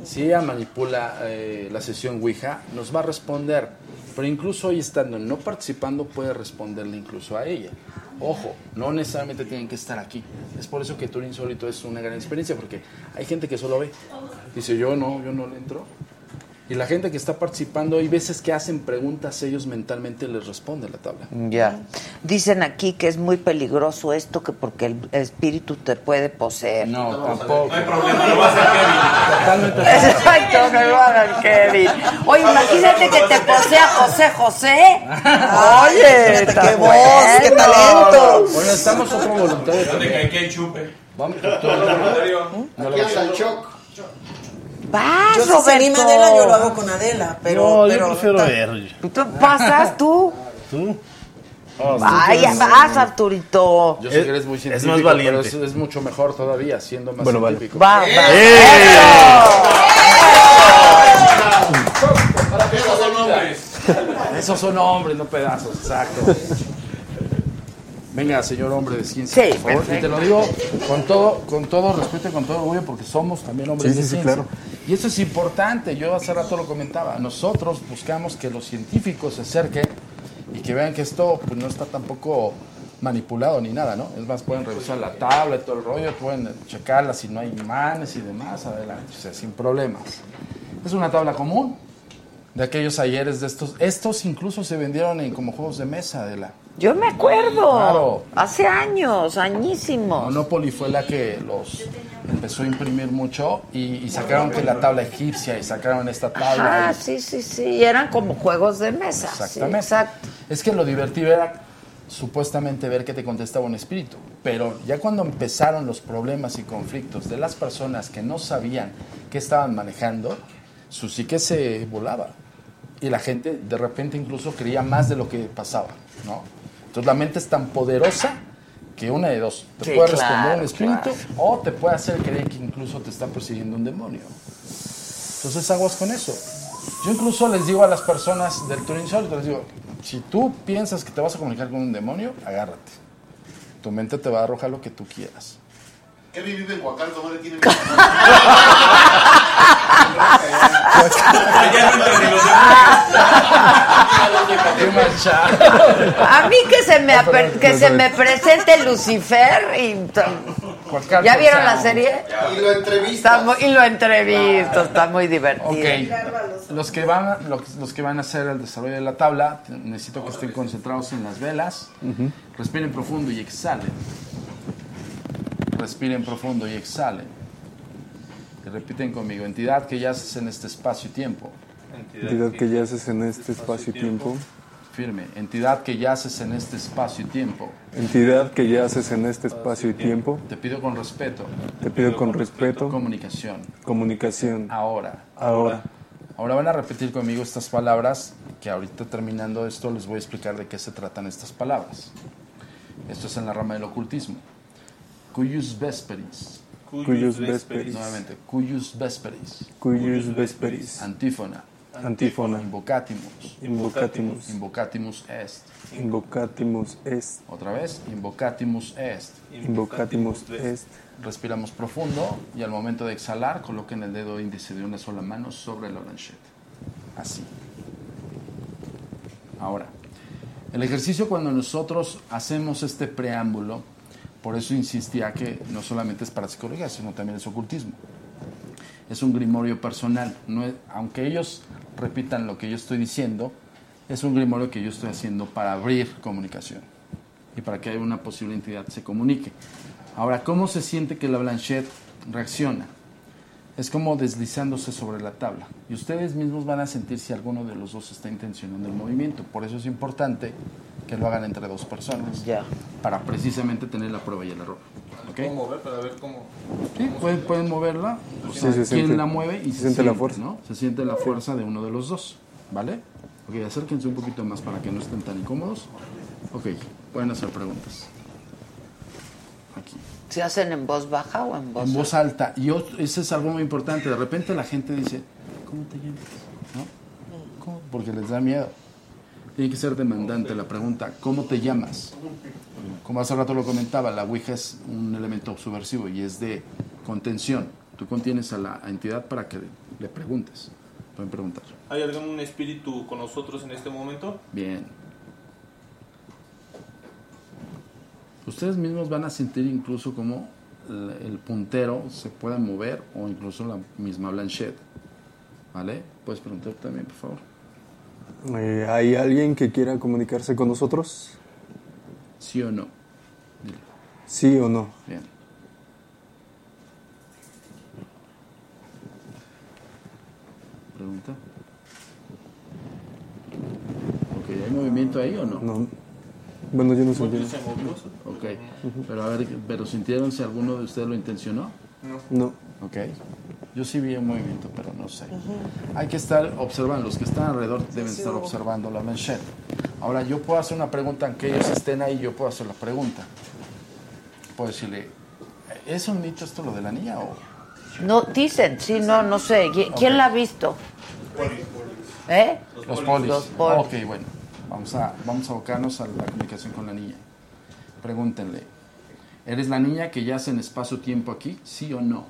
Si ella manipula eh, la sesión Ouija, nos va a responder. Pero incluso hoy estando no participando, puede responderle incluso a ella. Ojo, no necesariamente tienen que estar aquí. Es por eso que Tour Insólito es una gran experiencia, porque hay gente que solo ve. Dice, yo no, yo no le entro. Y la gente que está participando, hay veces que hacen preguntas, ellos mentalmente les responde la tabla. Ya. Dicen aquí que es muy peligroso esto, que porque el espíritu te puede poseer. No, tampoco. No hay problema, lo va a hacer Kevin. Totalmente. Exacto, que lo hagan, Kevin. Oye, imagínate que te posea José José. Oye, qué voz, qué talento. Bueno, estamos otro voluntario. ¿Dónde cae que hay chupe? Vamos, No Aquí anda el shock. Vas, Yo si se Roberto. anima Adela, yo lo hago con Adela, pero... no, yo pero prefiero ver. ¿Tú pasas tú? ¿Tú? Vaya, vas, Arturito. Yo sé Es- que eres muy es científico, más valiente. pero es, es mucho mejor todavía, siendo más Bueno, vale. científico. Va, va. Esos son hombres. Esos son hombres, no pedazos, exacto. Venga, señor hombre de ciencia, Sí, por favor. Y te lo digo con todo, con todo respeto y con todo orgullo, porque somos también hombres Sí, de sí, sí, ciencia. claro. Y eso es importante. Yo hace rato lo comentaba. Nosotros buscamos que los científicos se acerquen y que vean que esto pues, no está tampoco manipulado ni nada, ¿no? Es más, pueden revisar la tabla y todo el rollo, pueden checarla si no hay imanes y demás, adelante, o sea, sin problemas. Es una tabla común de aquellos ayeres de estos. Estos incluso se vendieron en como juegos de mesa, de la Yo me acuerdo. Claro. Hace años, añísimos. Monopoly fue la que los empezó a imprimir mucho y, y sacaron que la tabla egipcia y sacaron esta tabla. Ah, sí, sí, sí. Eran como juegos de mesa. sí, Exactamente. exacto. Es que lo divertido era supuestamente ver que te contestaba un espíritu, pero ya cuando empezaron los problemas y conflictos de las personas que no sabían qué estaban manejando, su psique se volaba y la gente de repente incluso creía más de lo que pasaba, ¿no? Entonces la mente es tan poderosa que una de dos, te Sí, puede claro, responder un espíritu claro. o te puede hacer creer que incluso te está persiguiendo un demonio. Entonces aguas con eso. Yo incluso les digo a las personas del tour insólito, les digo, si tú piensas que te vas a comunicar con un demonio, agárrate. Tu mente te va a arrojar lo que tú quieras. Kevin vive en Huacalco, no le tiene. *laughs* A mí que se me, que se me presente Lucifer y... ¿Ya vieron la serie? Y lo entrevista. Está muy- y lo entrevisto, está muy divertido. Los que, van a, los, los que van a hacer el desarrollo de la tabla, necesito que estén concentrados en las velas. Respiren profundo y exhalen. Respiren profundo y exhalen. Y repiten conmigo, entidad que yaces en este espacio y tiempo. Entidad que yaces en este espacio y tiempo. Firme. Entidad que yaces en este espacio y tiempo. Entidad que yaces en este espacio y tiempo. Te pido con respeto. Te pido con respeto, Comunicación. comunicación. Ahora. Ahora. Ahora van a repetir conmigo estas palabras, que ahorita terminando esto les voy a explicar de qué se tratan estas palabras. Esto es en la rama del ocultismo. Cuyus vesperis. Cuyus vesperis. Nuevamente, cuyus vesperis. Cuyus vesperis. Antífona. Antífona. Invocatimus. Invocatimus. Invocatimus est. Invocatimus est. Otra vez, invocatimus est. Invocatimus est. Respiramos profundo y al momento de exhalar coloquen el dedo índice de una sola mano sobre la blanchette. Así. Ahora, el ejercicio cuando nosotros hacemos este preámbulo, por eso insistía que no solamente es para psicología, sino también es ocultismo. Es un grimorio personal. No es- aunque ellos repitan lo que yo estoy diciendo, es un grimorio que yo estoy haciendo para abrir comunicación y para que una posible entidad se comunique. Ahora, ¿cómo se siente que la Blanchette reacciona? Es como deslizándose sobre la tabla. Y ustedes mismos van a sentir si alguno de los dos está intencionando el movimiento. Por eso es importante que lo hagan entre dos personas. Ya. Para precisamente tener la prueba y el error. ¿Ok? ¿Puedo mover para ver cómo? Sí, pueden, pueden moverla. O Sí, se ¿Quién siente- la mueve? Y se siente la fuerza. ¿no? Se siente la fuerza de uno de los dos. ¿Vale? Ok, acérquense un poquito más para que no estén tan incómodos. Ok, pueden hacer preguntas. Aquí. ¿Se hacen en voz baja o en voz En voz alta. Y ot- eso es algo muy importante. De repente la gente dice, ¿cómo te llamas? ¿No? ¿Cómo? Porque les da miedo. Tiene que ser demandante la pregunta, ¿cómo te llamas? Como hace rato lo comentaba, la Ouija es un elemento subversivo y es de contención. Tú contienes a la entidad para que le preguntes. Pueden preguntar. ¿Hay algún espíritu con nosotros en este momento? Bien. Ustedes mismos van a sentir incluso como el, puntero se pueda mover o incluso la misma blanchette. ¿Vale? Puedes preguntar también, por favor. Eh, ¿Hay alguien que quiera comunicarse con nosotros? ¿Sí o no? Dile. ¿Sí o no? Bien. Pregunta. Ok, ¿hay movimiento ahí o no? No. Bueno, yo no sé. ¿Muchos se movió? Ok, pero a ver, ¿pero sintieron si alguno de ustedes lo intencionó? No. Ok. Yo sí vi un movimiento, pero no sé. Hay que estar observando, los que están alrededor deben estar observando la manchette. Ahora, yo puedo hacer una pregunta, aunque ellos estén ahí, yo puedo hacer la pregunta. Puedo decirle, ¿es un mito esto lo de la niña o...? No, dicen, sí, no, no sé. ¿Qui- ¿Quién la ha visto? ¿Eh? Los polis. Los polis. Ok, bueno. Vamos a, vamos a abocarnos a la comunicación con la niña. Pregúntenle, ¿eres la niña que yace en espacio-tiempo aquí? ¿Sí o no?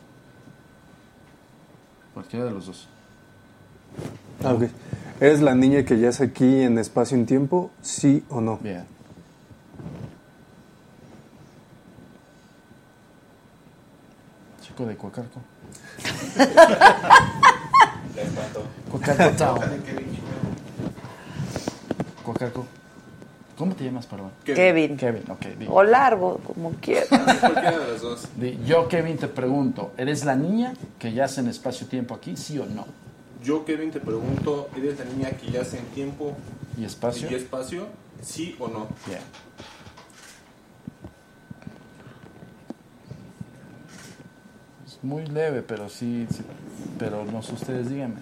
Cualquiera de los dos. Ah, ok. ¿Eres la niña que yace aquí en espacio y en tiempo? ¿Sí o no? Bien. Chico de Coacarco. *laughs* Coacarco Town. ¿Cómo te llamas, perdón? Kevin. Kevin, ok. di. O largo, como quieras. *laughs* Cualquiera de los dos. Di, yo, Kevin, te pregunto, ¿eres la niña que yace en espacio-tiempo aquí? ¿Sí o no? Yo, Kevin, te pregunto, ¿eres la niña que ya hace en tiempo ¿Y espacio? y espacio? ¿Sí o no? Bien. Es muy leve, pero sí, sí, pero no sé, ustedes díganme.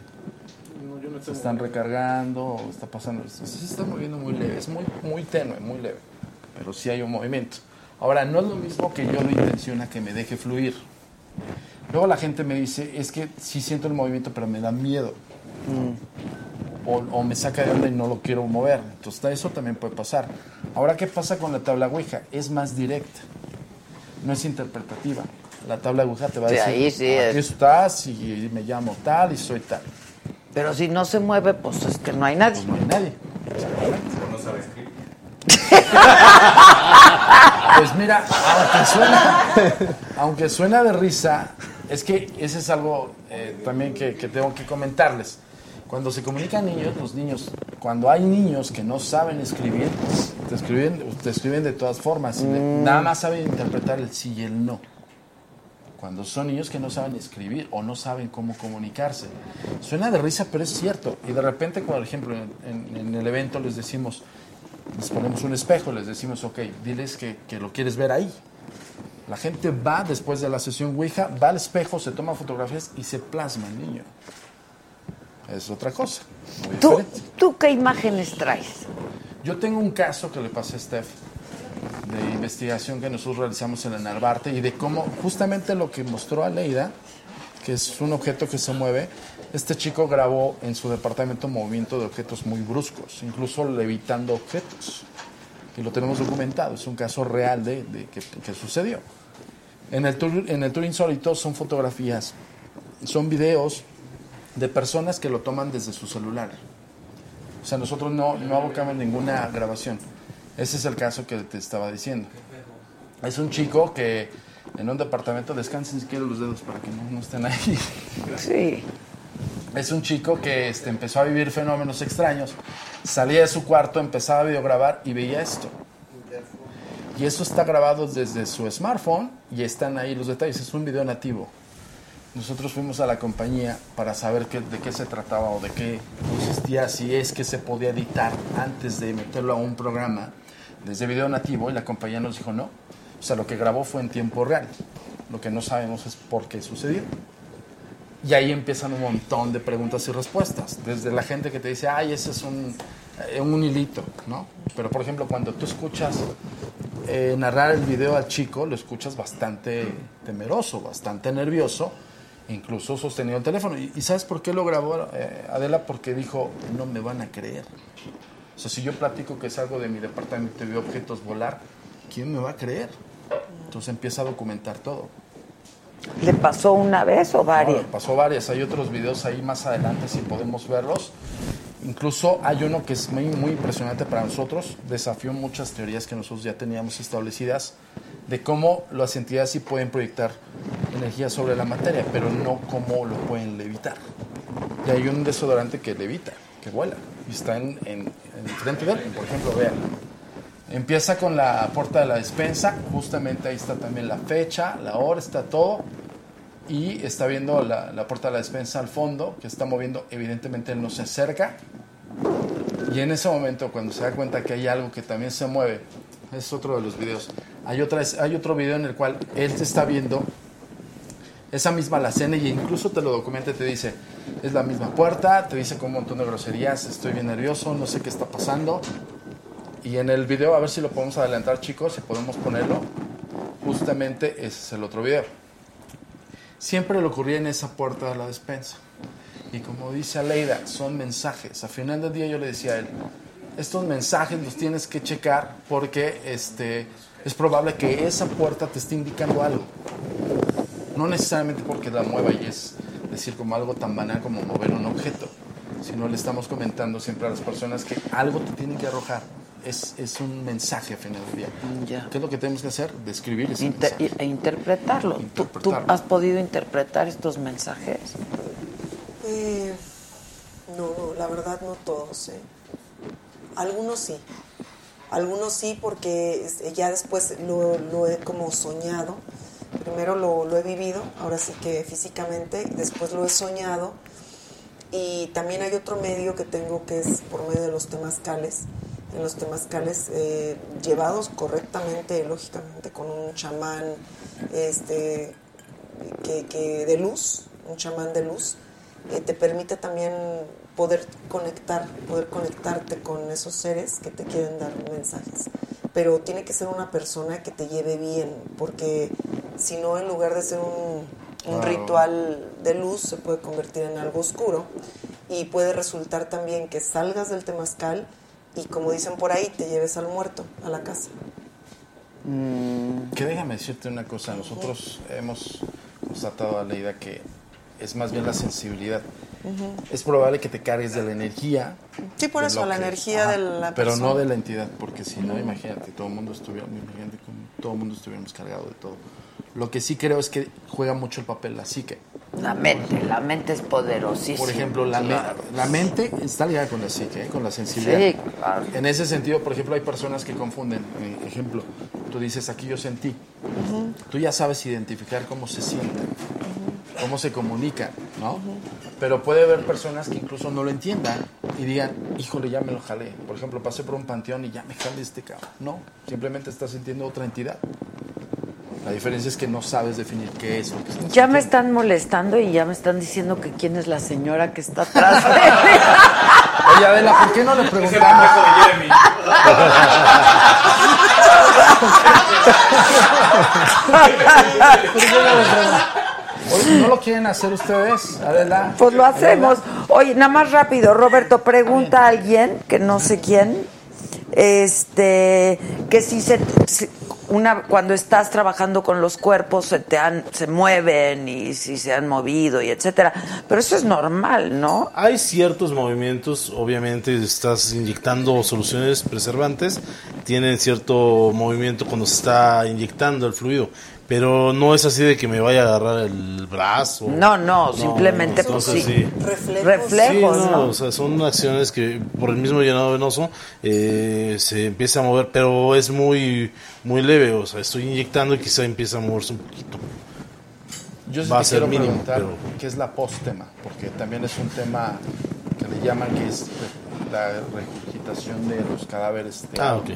No, yo no ¿Se están recargando o está pasando? Sí se está moviendo muy leve, es muy, muy tenue, muy leve, pero sí hay un movimiento. Ahora, no es lo mismo que yo lo intenciona que me deje fluir. Luego la gente me dice, es que sí siento el movimiento, pero me da miedo. O, o me saca de onda y no lo quiero mover. Entonces, eso también puede pasar. Ahora, ¿qué pasa con la tabla Ouija? Es más directa. No es interpretativa. La tabla Ouija te va a Sí, decir, ahí sí aquí es. estás y me llamo tal y soy tal. Pero si no se mueve, pues es que no hay nadie. No hay nadie. no sabe escribir. *laughs* Pues mira, aunque suena, aunque suena de risa, es que ese es algo eh, también que, que tengo que comentarles. Cuando se comunican niños, los niños, cuando hay niños que no saben escribir, te escriben, te escriben de todas formas, y de- nada más saben interpretar el sí y el no. Cuando son niños que no saben escribir o no saben cómo comunicarse. Suena de risa, pero es cierto. Y de repente, por ejemplo, en, en- en el evento les decimos, les ponemos un espejo, les decimos, ok, diles que, que lo quieres ver ahí. La gente va después de la sesión Ouija, va al espejo, se toma fotografías y se plasma el niño. Es otra cosa. muy ¿Tú. ¿Tú qué imágenes traes? Yo tengo un caso que le pasé a Steph de investigación que nosotros realizamos en el Narvarte y de cómo justamente lo que mostró a Leida, que es un objeto que se mueve, este chico grabó en su departamento movimiento de objetos muy bruscos, incluso levitando objetos. Y lo tenemos documentado, es un caso real de, de que, que sucedió. En el, tour, en el tour insólito son fotografías, son videos de personas que lo toman desde su celular. O sea, nosotros no, no abocamos ninguna grabación. Ese es el caso que te estaba diciendo. Es un chico que en un departamento, descansen si quieren los dedos para que no, no estén ahí. Sí. Es un chico que este, empezó a vivir fenómenos extraños, salía de su cuarto, empezaba a videograbar y veía esto. Y eso está grabado desde su smartphone y están ahí los detalles. Es un video nativo. Nosotros fuimos a la compañía para saber qué- de qué se trataba o de qué consistía, si es que se podía editar antes de meterlo a un programa desde video nativo y la compañía nos dijo no. O sea, lo que grabó fue en tiempo real. Lo que no sabemos es por qué sucedió. Y ahí empiezan un montón de preguntas y respuestas. Desde la gente que te dice, ay, ese es un, eh, un hilito, ¿no? Pero, por ejemplo, cuando tú escuchas eh, narrar el video al chico, lo escuchas bastante temeroso, bastante nervioso, incluso sostenido el teléfono. ¿Y, sabes por qué lo grabó eh, Adela? Porque dijo, no me van a creer. O sea, si yo platico que salgo de mi departamento y veo objetos volar, ¿quién me va a creer? Entonces empieza a documentar todo. ¿Le pasó una vez o varias? No, pasó varias. Hay otros videos ahí más adelante si podemos verlos. Incluso hay uno que es muy, muy impresionante para nosotros. Desafió muchas teorías que nosotros ya teníamos establecidas de cómo las entidades sí pueden proyectar energía sobre la materia, pero no cómo lo pueden levitar. Y hay un desodorante que levita, que vuela, está en, en, en frente de él. Por ejemplo, vean. Empieza con la puerta de la despensa, justamente ahí está también la fecha, la hora, está todo. Y está viendo la, la puerta de la despensa al fondo, que está moviendo, evidentemente él no se acerca. Y en ese momento, cuando se da cuenta que hay algo que también se mueve, es otro de los videos. Hay, otra, hay otro video en el cual él te está viendo esa misma la cena y incluso te lo documenta y te dice, es la misma puerta, te dice con un montón de groserías, estoy bien nervioso, no sé qué está pasando. Y en el video, a ver si lo podemos adelantar chicos, si podemos ponerlo, justamente ese es el otro video. Siempre le ocurría en esa puerta de la despensa. Y como dice Aleida, son mensajes. A final del día yo le decía a él, estos mensajes los tienes que checar porque este, es probable que esa puerta te esté indicando algo. No necesariamente porque la mueva y es decir como algo tan banal como mover un objeto, sino le estamos comentando siempre a las personas que algo te tienen que arrojar. Es, es un mensaje a final del día. Ya. ¿Qué es lo que tenemos que hacer? Describir ese Inter- mensaje. e interpretarlo. ¿Tú- ¿Tú, Interpretarlo. has podido interpretar estos mensajes? Eh, no, no, la verdad no todos. ¿eh? Algunos sí. Algunos sí porque ya después lo, lo he como soñado. Primero lo, he vivido, ahora sí que físicamente, después lo he soñado. Y también hay otro medio que tengo que es por medio de los temazcales. En los temazcales eh, llevados correctamente, lógicamente, con un chamán este, que, que de luz, un chamán de luz, eh, te permite también poder conectar, poder conectarte con esos seres que te quieren dar mensajes. Pero tiene que ser una persona que te lleve bien, porque si no, en lugar de ser un, un ritual de luz, se puede convertir en algo oscuro y puede resultar también que salgas del temazcal y, como dicen por ahí, te lleves al muerto a la casa. Que déjame decirte una cosa, nosotros hemos constatado, Aleida, que es más bien la sensibilidad. Es probable que te cargues de la energía. Sí, por eso, la que- energía de la Pero persona. no de la entidad, porque si no, imagínate, todo el mundo estuviera, imagínate como todo el mundo estuviéramos cargado de todo. Lo que sí creo es que juega mucho el papel la psique. La mente, la mente es poderosísima. Por ejemplo, la, me- Claro. la mente está ligada con la psique, ¿eh? con la sensibilidad. Sí, claro. En ese sentido, por ejemplo, hay personas que confunden. Eh, Ejemplo, tú dices, aquí yo sentí. Tú ya sabes identificar cómo se sienten, cómo se comunican, ¿no? Pero puede haber personas que incluso no lo entiendan y digan, híjole, ya me lo jalé. Por ejemplo, pasé por un panteón y ya me jalé este cabrón. No, simplemente estás sintiendo otra entidad. La diferencia es que no sabes definir qué es lo que estás Ya me están molestando y ya me están diciendo que quién es la señora que está atrás de *laughs* mí. Oye, Adela, ¿por qué no le Es el *laughs* *laughs* Oye, ¿no lo quieren hacer ustedes? Adela. Pues lo hacemos. Oye, nada más rápido, Roberto, pregunta a alguien, que no sé quién, este, que si se, si- una, cuando estás trabajando con los cuerpos se te han, se mueven y si se han movido y etcétera. Pero eso es normal, ¿no? Hay ciertos movimientos, obviamente estás inyectando soluciones preservantes, tienen cierto movimiento cuando se está inyectando el fluido, pero no es así de que me vaya a agarrar el brazo. No, no, simplemente entonces pues, sí. sí. Reflejos. Reflejos, Sí, no, ¿no? o sea, son acciones que por el mismo llenado venoso eh, se empieza a mover, pero es muy muy leve, o sea, estoy inyectando y quizá empieza a moverse un poquito. Yo sí Va a ser quiero mínimo, preguntar pero- qué es la postema, porque también es un tema que le llaman que es la regurgitación de los cadáveres. de- Ah, ok.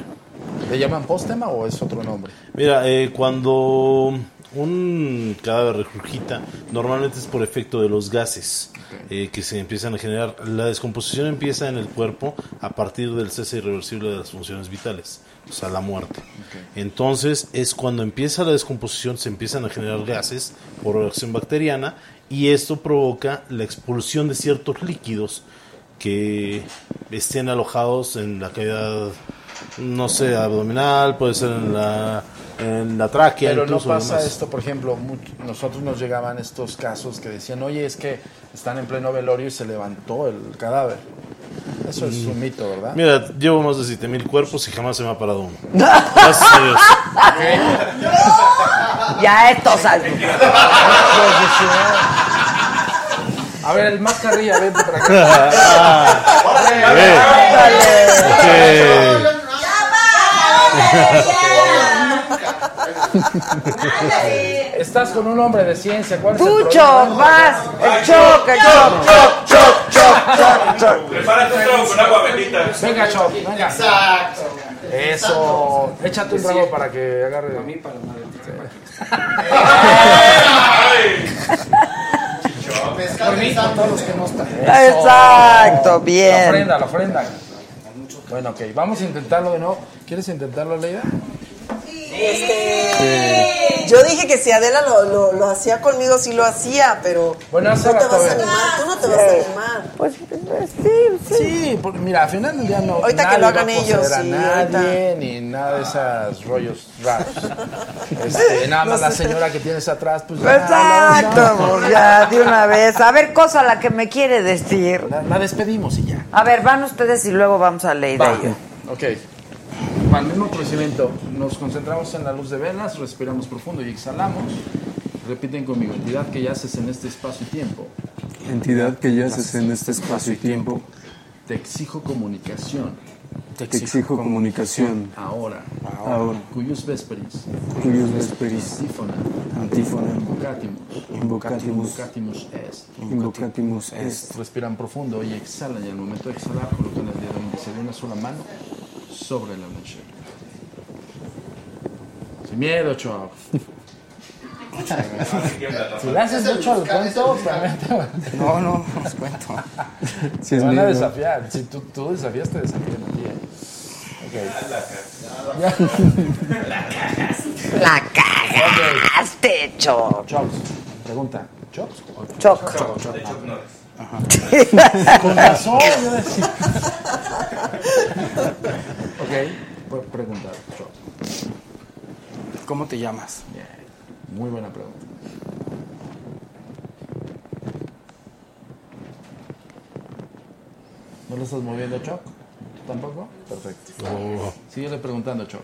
¿Le llaman postema o es otro nombre? Mira, eh, cuando un cadáver regurgita, normalmente es por efecto de los gases eh, que se empiezan a generar. La descomposición empieza en el cuerpo a partir del cese irreversible de las funciones vitales, o sea, la muerte. Entonces es cuando empieza la descomposición, se empiezan a generar gases por reacción bacteriana y esto provoca la expulsión de ciertos líquidos que estén alojados en la cavidad, no sé, abdominal, puede ser en la, en la tráquea. Pero no incluso, pasa demás. esto, por ejemplo, nosotros nos llegaban estos casos que decían, oye, es que están en pleno velorio y se levantó el cadáver. Eso es un mito, ¿verdad? Mira, llevo más de 7000 cuerpos y jamás se me ha parado uno. *laughs* Gracias a Dios. Ya esto sal- A ver, el más carrilla, vente para acá. *laughs* Eh, Estás con un hombre de ciencia, ¿cuál es el Pucho, problema? vas, el choc, el choc, choc, choc, choc, choc, choc. Prepárate un trago con agua bendita. Venga, Chop, venga. Exacto. Eso. Échate un trago para que agarre. A mí para Por mí, todos los que no están. Exacto, La bien. ofrenda, la ofrenda. Bueno, ok, vamos a intentarlo de nuevo. ¿Quieres intentarlo, Leida? Este, yo dije que si Adela lo, lo, lo hacía conmigo, sí lo hacía, pero Bueno, no te vas a animar, tú no te vas a animar. Pues pues, sí, sí. Sí, porque mira, al final del día no. Ahorita que nadie lo va a hagan ellos, A sí, nadie, ni nada de esos rollos raros. *laughs* Este, nada más No la sé. señora que tienes atrás, pues. ya, Exacto, no, no. ya, de una vez. A ver, cosa la que me quiere decir. La, la despedimos y ya. A ver, van ustedes y luego vamos a leer Va. ello. Al mismo procedimiento, nos concentramos en la luz de velas, respiramos profundo y exhalamos. Repiten conmigo, entidad que yaces en este espacio y tiempo. Entidad que yaces en este espacio y tiempo, Te exijo comunicación. Te exijo comunicación. Ahora. ahora, Cuyos vesperis, cuyos vesperis, antífona, antífona, invocatimus, Invocatimus. invocatimus est. invocatimus est. Respiran profundo y exhalan y al momento de exhalar colocan el dedo índice de una sola mano sobre la noche. Sin miedo, Chop. *laughs* Si le haces mucho al cuento, también te *laughs* No, no, os cuento. Si te es van a desafiar. Si tú, tú desafías, te desafían a ti. ¿eh? *laughs* La cagaste, Choc. Chocs. Pregunta. ¿Chocs? o Choc. Choc. Norris. *laughs* Con razón. yo decía. *laughs* ok, puedo preguntar. ¿Cómo te llamas? Muy buena pregunta. ¿No lo estás moviendo, Choc? ¿Tú tampoco? Perfecto. Síguele preguntando, Choc.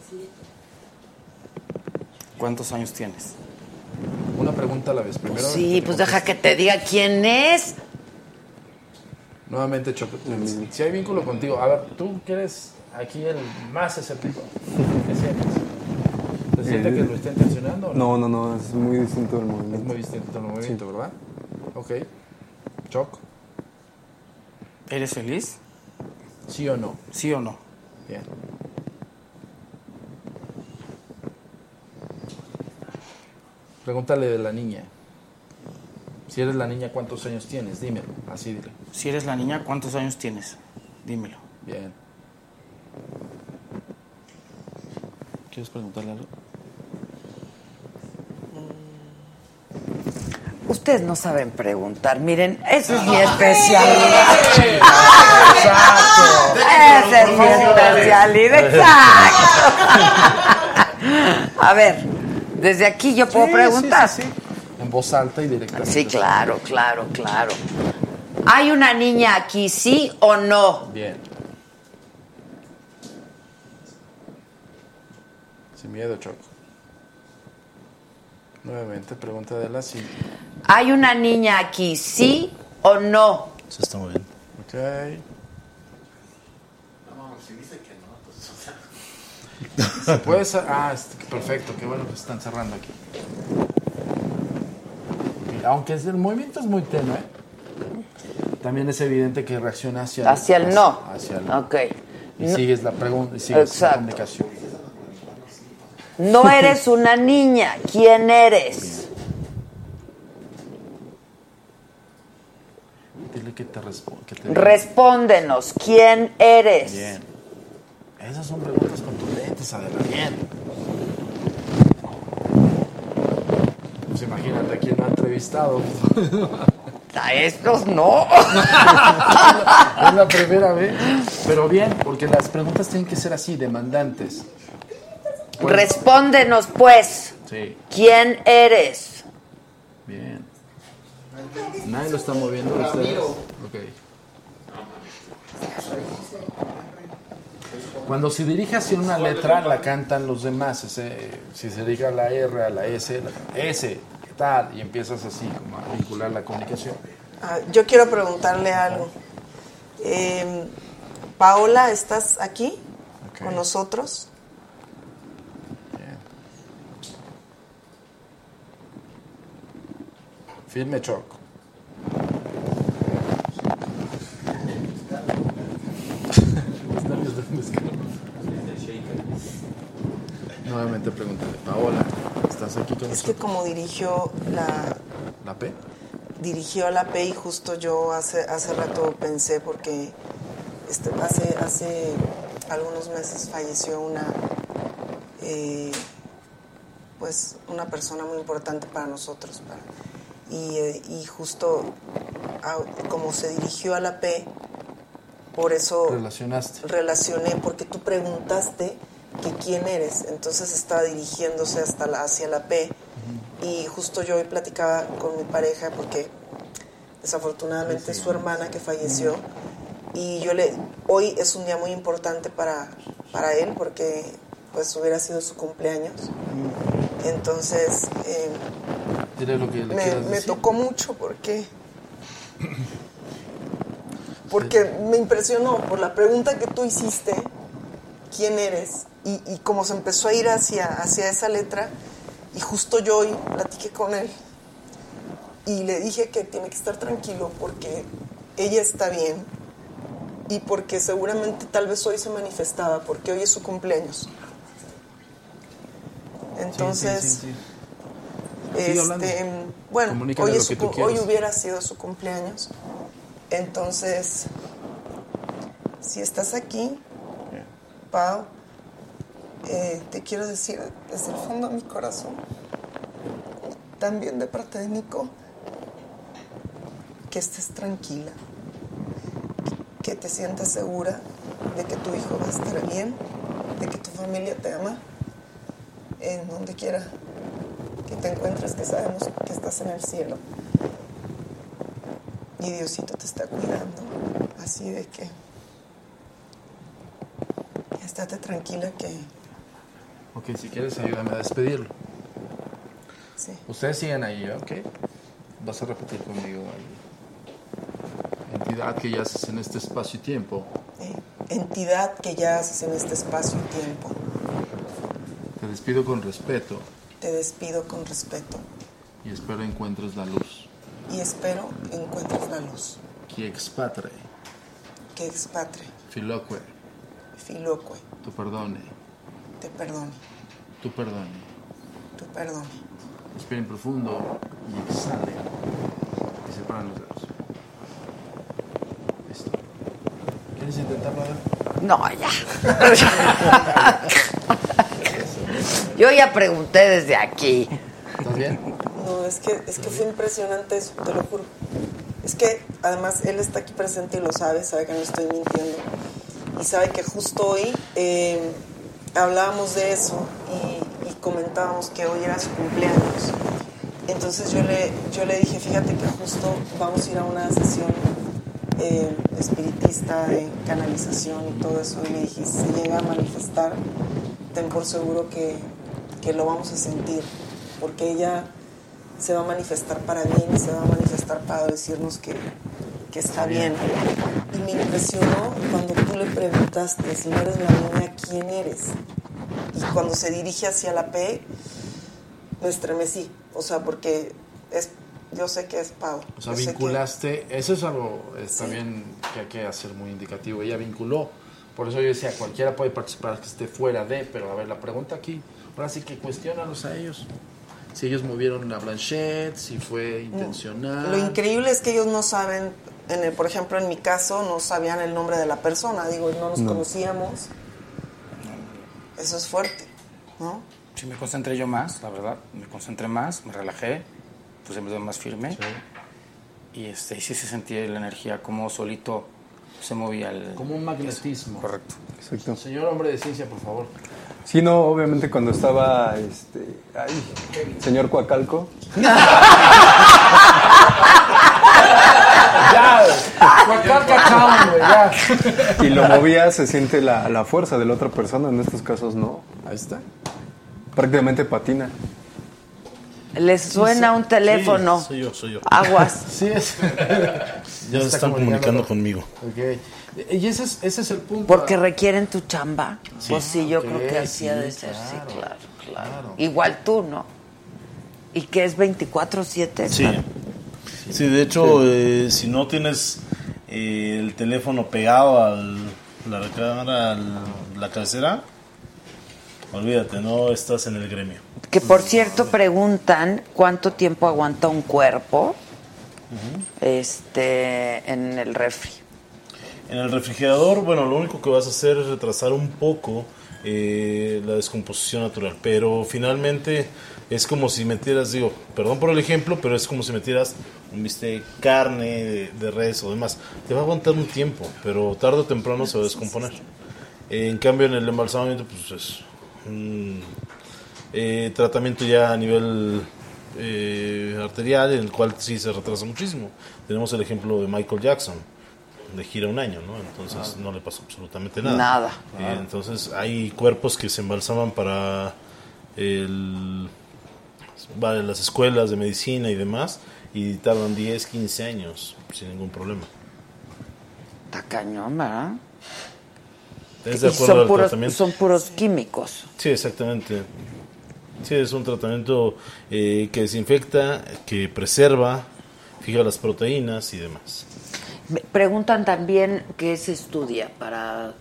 ¿Cuántos años tienes? Una pregunta a la vez. Primero. Sí, pues deja que te diga quién es. Nuevamente, Choc. Si hay vínculo contigo. A ver, tú que eres aquí el más escéptico. ¿Qué sientes? ¿Te sientes que lo está intencionando no? No, no, no, es muy distinto el Es movimiento. muy distinto el movimiento, ¿verdad? Ok. Choc. ¿Eres feliz? ¿Sí o no? ¿Sí o no? Bien. Pregúntale de la niña. Si eres la niña, ¿cuántos años tienes? Dímelo. Así dile. Si eres la niña, ¿cuántos años tienes? Dímelo. Bien. ¿Quieres preguntarle algo? Ustedes no saben preguntar. Miren, *laughs* esa es mi especialidad. *laughs* ¡Exacto! Esa es mi especialidad. Exacto. A ver, desde aquí yo puedo Sí, preguntar. sí, sí, sí. Voz alta y directa. Sí, claro, claro, claro. ¿Hay una niña aquí, sí o no? Bien. Sin miedo, Choco. Nuevamente, pregunta de la sí. ¿Hay una niña aquí, sí o no? Se está moviendo. Ok. *laughs* ¿Se puede Ah, este, perfecto, qué bueno que se están cerrando aquí. Aunque es- el movimiento es muy tenue, también es evidente que reacciona hacia, Hacia el no. Hacia el no. Ok. Y sigues la pregunta y sigues la comunicación. No eres una niña. ¿Quién eres? Dile que te responde. Respóndenos. ¿Quién eres? Bien. Esas son preguntas contundentes, Adela. Bien. Pues imagínate quién ha entrevistado. *laughs* A estos no. es la primera vez. Pero bien, porque las preguntas tienen que ser así, demandantes. Respóndenos, pues. Sí, ¿Quién eres? bien. Nadie lo está moviendo. ustedes? Ok. Cuando se dirige hacia una letra, la cantan los demás. Ese- si se dirige a la R, a la S, la S, tal, y empiezas así, como a vincular la comunicación. Ah, yo quiero preguntarle algo. Eh, Paola, ¿estás aquí con nosotros? Bien. Firme choco. Los Nuevamente pregúntale, Paola, ¿estás aquí con Es que como dirigió la ¿La P? dirigió a la P y justo yo hace hace rato pensé porque este, hace hace algunos meses falleció una eh, pues una persona muy importante para nosotros para- y, eh, y justo a- como se dirigió a la P por eso Relacionaste. relacioné porque tú preguntaste que quién eres, entonces estaba dirigiéndose hasta la, hacia la P. Y justo yo hoy platicaba con mi pareja porque desafortunadamente es su hermana que falleció. Y yo le hoy es un día muy importante para, para él porque pues hubiera sido su cumpleaños. Entonces eh, lo que le me, me decir. tocó mucho porque porque me impresionó por la pregunta que tú hiciste quién eres y, y cómo se empezó a ir hacia, hacia esa letra. Y justo yo hoy platiqué con él y le dije que tiene que estar tranquilo porque ella está bien y porque seguramente tal vez hoy se manifestaba porque hoy es su cumpleaños. Entonces Sí, sí, sí, este, bueno, hoy, es su hoy hubiera sido su cumpleaños. Entonces, si estás aquí, Pau, eh, te quiero decir desde el fondo de mi corazón, también de parte de Nico, que estés tranquila, que te sientas segura de que tu hijo va a estar bien, de que tu familia te ama, en donde quiera que te encuentres, que sabemos que estás en el cielo. Y Diosito te está cuidando, así de que estate tranquila que Ok, si quieres ayúdame a despedirlo. sí. Ustedes siguen ahí, ¿ok? Vas a repetir conmigo. Entidad que yaces en este espacio y tiempo, entidad que ya haces en este espacio y tiempo. te despido con respeto Te despido con respeto y espero encuentres la luz. Y espero encuentres la luz. Que expatre, Que expatre, filoque, filoque, tu perdone, te perdone, tu perdone. tu perdone. Respiren profundo y exhalen. Y separan los dedos. Listo. ¿Quieres intentarlo? No, ya. *laughs* Yo ya pregunté desde aquí. ¿Estás bien? Es que, es que fue impresionante eso, te lo juro. Es que además él está aquí presente y lo sabe, sabe que no estoy mintiendo. Y sabe que justo hoy eh, hablábamos de eso y, y comentábamos que hoy era su cumpleaños. Entonces yo le, yo le dije, fíjate que justo vamos a ir a una sesión eh, espiritista de canalización y todo eso. Y le dije, si llega a manifestar, ten por seguro que, que lo vamos a sentir, porque ella se va a manifestar para bien y se va a manifestar para decirnos que, que está bien. Y me impresionó cuando tú le preguntaste si no eres la niña, ¿quién eres? Y cuando se dirige hacia la P, me estremecí, o sea, porque es, yo sé que es Pau. O sea, que- vinculaste, eso es algo eh, también que hay que hacer muy indicativo. Ella vinculó, por eso yo decía, cualquiera puede participar que esté fuera de, pero a ver, la pregunta aquí, ahora sí que cuestionalos a ellos. Si ellos movieron la Blanchette, si fue intencional. Lo increíble es que ellos no saben, en el, por ejemplo, en mi caso, no sabían el nombre de la persona, digo, no nos No. conocíamos. Eso es fuerte, ¿no? Sí, me concentré yo más, la verdad. Me concentré más, me relajé, puse mi dedo más firme. Y este, y sí se sentía la energía, como solito se movía el... Como un magnetismo. Correcto. Exacto. Señor hombre de ciencia, por favor. Sí, no, obviamente cuando estaba, este, ay, señor Coacalco. *laughs* ya, güey, ya. Y lo movía, se siente la, la fuerza de la otra persona, en estos casos no. Ahí está. Prácticamente patina. Les suena un teléfono. Sí, soy yo, soy yo. Aguas. Sí, es. Ya se están comunicando conmigo. Ok. Y ese es, ese es el punto. Porque requieren tu chamba. Sí. Pues sí, yo creo que así ha de ser, sí, claro, claro, claro. claro. Igual tú, ¿no? ¿Y que es 24-7? Sí. Sí, de hecho, eh, si no tienes eh, el teléfono pegado a la recámara, al- la cabecera, olvídate, no estás en el gremio. Que por cierto preguntan cuánto tiempo aguanta un cuerpo este en el refri. En el refrigerador, bueno, lo único que vas a hacer es retrasar un poco eh, la descomposición natural, pero finalmente es como si metieras, digo, perdón por el ejemplo, pero es como si metieras un bistec, carne de, de res o demás. Te va a aguantar un tiempo, pero tarde o temprano se va a descomponer. Eh, en cambio, en el embalsamamiento, pues es un eh, tratamiento ya a nivel eh, arterial, en el cual sí se retrasa muchísimo. Tenemos el ejemplo de Michael Jackson, de gira un año, ¿no? Entonces no le pasó absolutamente nada. Nada. Eh, entonces hay cuerpos que se embalsaman para el, vale, las escuelas de medicina y demás y tardan 10, 15 años sin ningún problema. Está cañón, ¿verdad? ¿Estás de Y acuerdo son al puros, son puros químicos. Sí, exactamente. Sí, es un tratamiento eh, que desinfecta, que preserva, fija las proteínas y demás. Me preguntan también qué se estudia para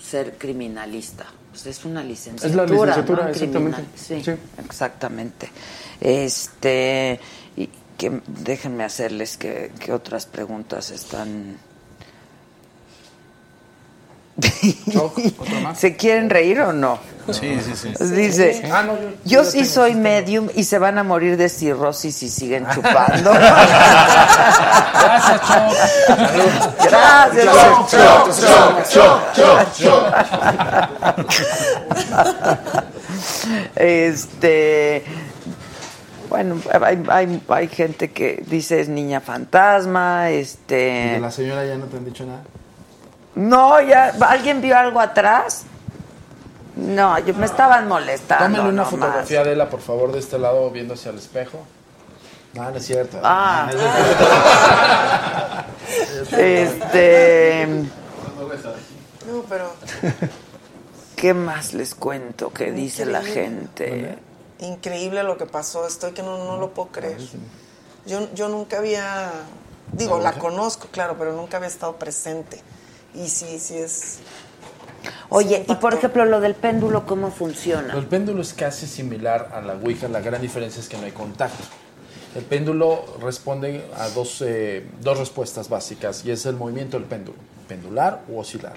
ser criminalista. Pues es una licenciatura. licenciatura, ¿no? En exactamente. criminal- Sí, Sí. exactamente. Este, y que déjenme hacerles que, que otras preguntas están. *laughs* ¿Se quieren reír o no? Sí, sí, sí. Dice, Ah, no, yo- yo yo sí soy medium y se van a morir de cirrosis si siguen *laughs* chupando. Gracias, Choc. Gracias. Este, bueno, hay, hay, hay gente que dice es niña fantasma, ¿Y este, de la señora ya no te han dicho nada? no, ya, ¿alguien vio algo atrás? No, yo me estaban molestando. Tómenle una nomás. fotografía de ella, por favor, de este lado, viendo hacia el espejo. No, no es cierto. Ah. No, no es cierto. Este, No, pero ¿qué más les cuento que dice la gente? increíble lo que pasó. Estoy que no, no lo puedo creer. Yo, yo nunca había, digo, la conozco, claro, pero nunca había estado presente. Y sí, sí es... Oye, y por ejemplo, lo del péndulo, ¿cómo funciona? El péndulo es casi similar a la Ouija, la gran diferencia es que no hay contacto. El péndulo responde a dos, eh, dos respuestas básicas y es el movimiento del péndulo, pendular u oscilar,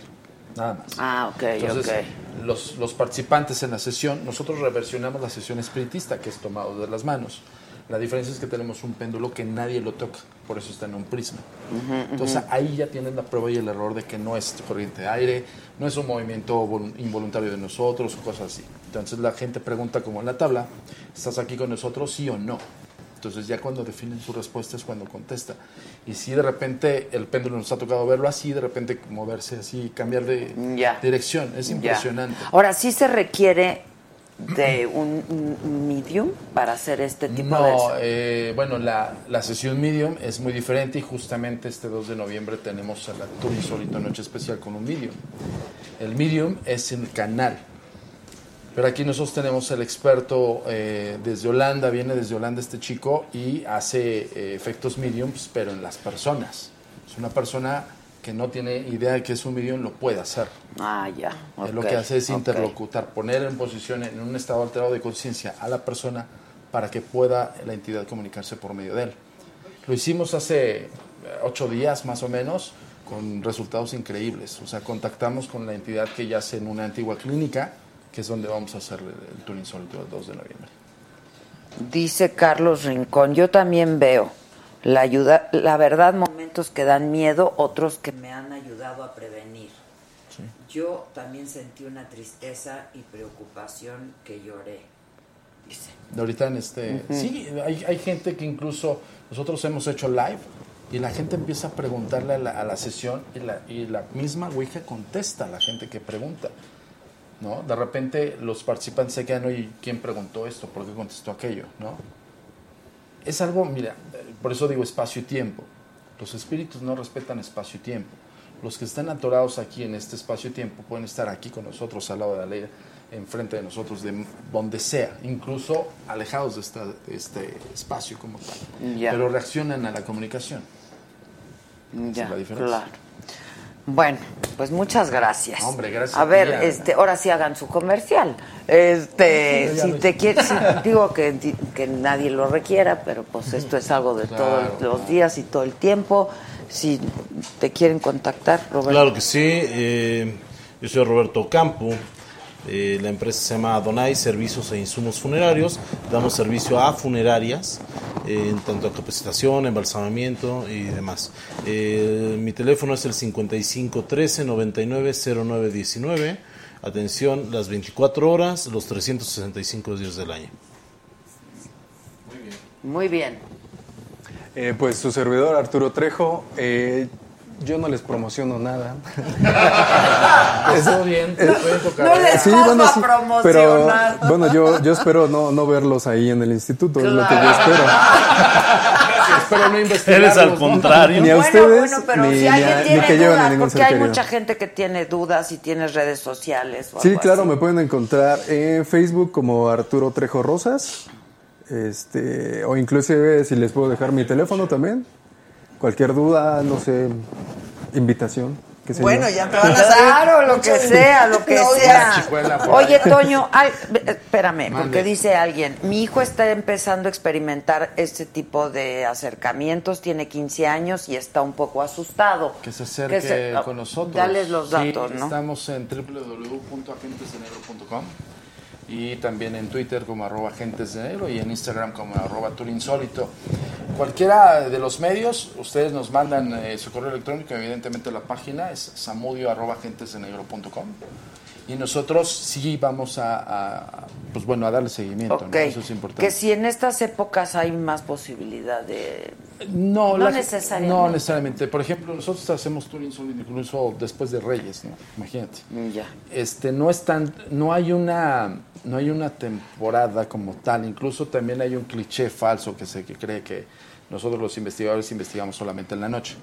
nada más. Ah, ok, Entonces, ok. los, los participantes en la sesión, nosotros reversionamos la sesión espiritista, que es tomado de las manos. La diferencia es que tenemos un péndulo que nadie lo toca, por eso está en un prisma. Entonces ahí ya tienen la prueba y el error de que no es corriente de aire, no es un movimiento vol- involuntario de nosotros, cosas así. Entonces la gente pregunta como en la tabla, ¿estás aquí con nosotros, sí o no? Entonces ya cuando definen su respuesta es cuando contesta. Y si de repente el péndulo nos ha tocado verlo así, de repente moverse así, cambiar de dirección, es impresionante. Ahora, ¿sí se requiere de un, un medium para hacer este tipo No, de... eh, bueno, la, la sesión medium es muy diferente y justamente este 2 de noviembre tenemos el Tour Insólito Noche Especial con un medium. El medium es el canal, pero aquí nosotros tenemos el experto eh, desde Holanda, viene desde Holanda este chico y hace eh, efectos mediums, pero en las personas. Es una persona que no tiene idea de que es un medium, lo puede hacer. Ah, ya. Lo que hace es interlocutar, poner en posición, en un estado alterado de conciencia a la persona para que pueda la entidad comunicarse por medio de él. Lo hicimos hace eh, ocho días más o menos con resultados increíbles. O sea, contactamos con la entidad que yace en una antigua clínica, que es donde vamos a hacer el, el tour insólito el 2 de noviembre. Dice Carlos Rincón, yo también veo la ayuda, la verdad, momentos que dan miedo, otros que me han ayudado a prevenir. Yo también sentí una tristeza y preocupación que lloré. Dice. De ahorita en este... Sí, hay, hay gente que incluso nosotros hemos hecho live y la gente empieza a preguntarle a la, a la sesión y la, y la misma Ouija contesta a la gente que pregunta. ¿no? De repente los participantes se quedan, oye, ¿quién preguntó esto? ¿Por qué contestó aquello? ¿no? Es algo, mira, por eso digo espacio y tiempo. Los espíritus no respetan espacio y tiempo. Los que están atorados aquí en este espacio y tiempo pueden estar aquí con nosotros, al lado de la ley, enfrente de nosotros, de donde sea, incluso alejados de, esta- de este espacio como tal. Ya. Pero reaccionan a la comunicación. Ya, es la diferencia. claro. Bueno, pues muchas gracias. Hombre, gracias A a ti, ver, este, ahora sí hagan su comercial. Este, Sí, ya si te hice. quieres, *laughs* sí, digo que, que nadie lo requiera, pero pues esto es algo de Claro, todos los días y todo el tiempo. Si te quieren contactar, Roberto. Claro que sí. eh, yo soy Roberto Campo. Eh, la empresa se llama Adonai Servicios e Insumos Funerarios. Damos servicio a funerarias, eh, en tanto a capacitación, embalsamamiento y demás. Eh, mi teléfono es el 55 13 99 09 19. Atención las 24 horas, los 365 días del año. Muy bien. Eh, pues su servidor Arturo Trejo, eh, yo no les promociono nada. *laughs* Todo bien, te pueden tocar. No les Sí, bueno, a sí, pero bueno, yo, yo espero no, no verlos ahí en el instituto, es lo que yo espero. Espero no investigarlos, Eres al contrario. Ni a bueno, ustedes, bueno, pero ni, si ni alguien a- ni tiene que lleven a dudas, ningún porque hay querido. mucha gente que tiene dudas y tienes redes sociales. o Sí, algo claro, así. me pueden encontrar en Facebook como Arturo Trejo Rosas. Este, o inclusive si les puedo dejar mi teléfono también. Cualquier duda, no sé, invitación. Bueno, ya te van a Claro, lo que sea, lo que *laughs* novias. sea. Oye, ahí. Toño, ay, espérame, porque dice alguien, mi hijo está empezando a experimentar este tipo de acercamientos, tiene 15 años y está un poco asustado. Que se acerque se- con nosotros. Dales los Sí, datos, ¿no? Estamos en www.agentesdenegro.com y también en Twitter como arroba agentes de negro y en Instagram como arroba turinsólito. Cualquiera de los medios, ustedes nos mandan eh, su correo electrónico, evidentemente la página es samudio arroba agentesdenegro.com y nosotros sí vamos a, a, pues bueno, a darle seguimiento, ¿no? Ok, eso es importante. que si en estas épocas hay más posibilidad de... No, No la- necesariamente. No necesariamente. Por ejemplo, nosotros hacemos Tour Insólito incluso después de Reyes, ¿no? Imagínate. Ya. Este, no es tan, no hay una, no hay una temporada como tal. Incluso también hay un cliché falso que se que cree que nosotros los investigadores investigamos solamente en la noche.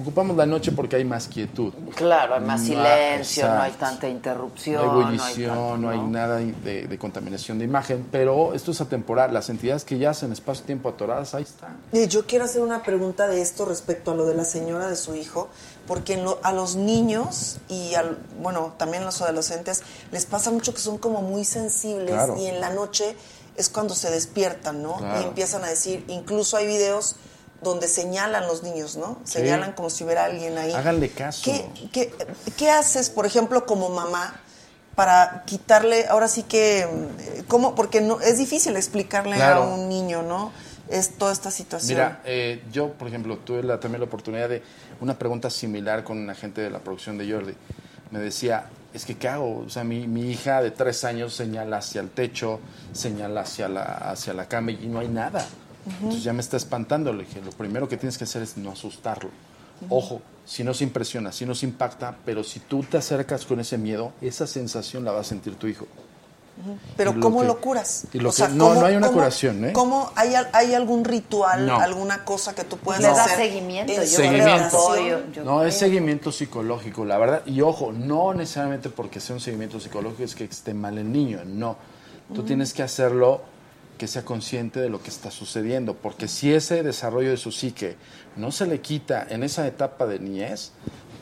Ocupamos la noche porque hay más quietud. Claro, hay más silencio, no hay tanta interrupción. No hay no hay ebullición, tanto, no hay nada de, de contaminación de imagen, pero esto es atemporal. Las entidades que ya hacen espacio-tiempo atoradas, ahí están. Y yo quiero hacer una pregunta de esto respecto a lo de la señora de su hijo, porque en lo- a los niños y al, bueno, también a los adolescentes les pasa mucho que son como muy sensibles Claro. y en la noche es cuando se despiertan, ¿no? Claro. Y empiezan a decir, incluso hay videos donde señalan los niños, ¿no? Señalan como si hubiera alguien ahí. Háganle caso. ¿Qué, qué, qué haces, por ejemplo, como mamá para quitarle, ahora sí que, eh, ¿cómo? Porque no, es difícil explicarle Claro. a un niño, ¿no? Es toda esta situación. Mira, eh, yo, por ejemplo, tuve la, también la oportunidad de una pregunta similar con una gente de la producción de Jordi. Me decía, es que, ¿qué hago? O sea, mi, mi hija de tres años señala hacia el techo, señala hacia la, hacia la cama y no hay nada. Entonces ya me está espantando. Le dije, lo primero que tienes que hacer es no asustarlo. Ojo, si nos impresiona, si nos impacta, pero si tú te acercas con ese miedo, esa sensación la va a sentir tu hijo. Pero lo ¿cómo que- lo curas? que- no, no hay una curación, ¿eh? ¿Cómo hay, hay algún ritual, No. alguna cosa que tú puedas Le da hacer? seguimiento, en yo creo, Seguimiento. yo no, es seguimiento psicológico, la verdad. Y ojo, no necesariamente porque sea un seguimiento psicológico es que esté mal el niño, no. Tú tienes que hacerlo que sea consciente de lo que está sucediendo, porque si ese desarrollo de su psique no se le quita en esa etapa de niñez,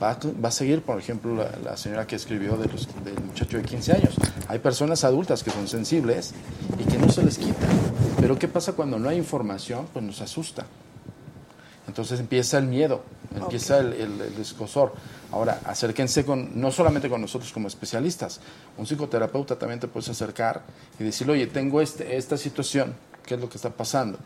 va a, va a seguir, por ejemplo, la, la señora que escribió de los- del muchacho de 15 años. Hay personas adultas que son sensibles y que no se les quita. Pero ¿qué pasa cuando no hay información? Pues nos asusta. Entonces empieza el miedo, empieza el, el, el escozor. Ahora, acérquense con, no solamente con nosotros como especialistas, un psicoterapeuta también te puedes acercar y decirle, oye, tengo este, esta situación, ¿qué es lo que está pasando?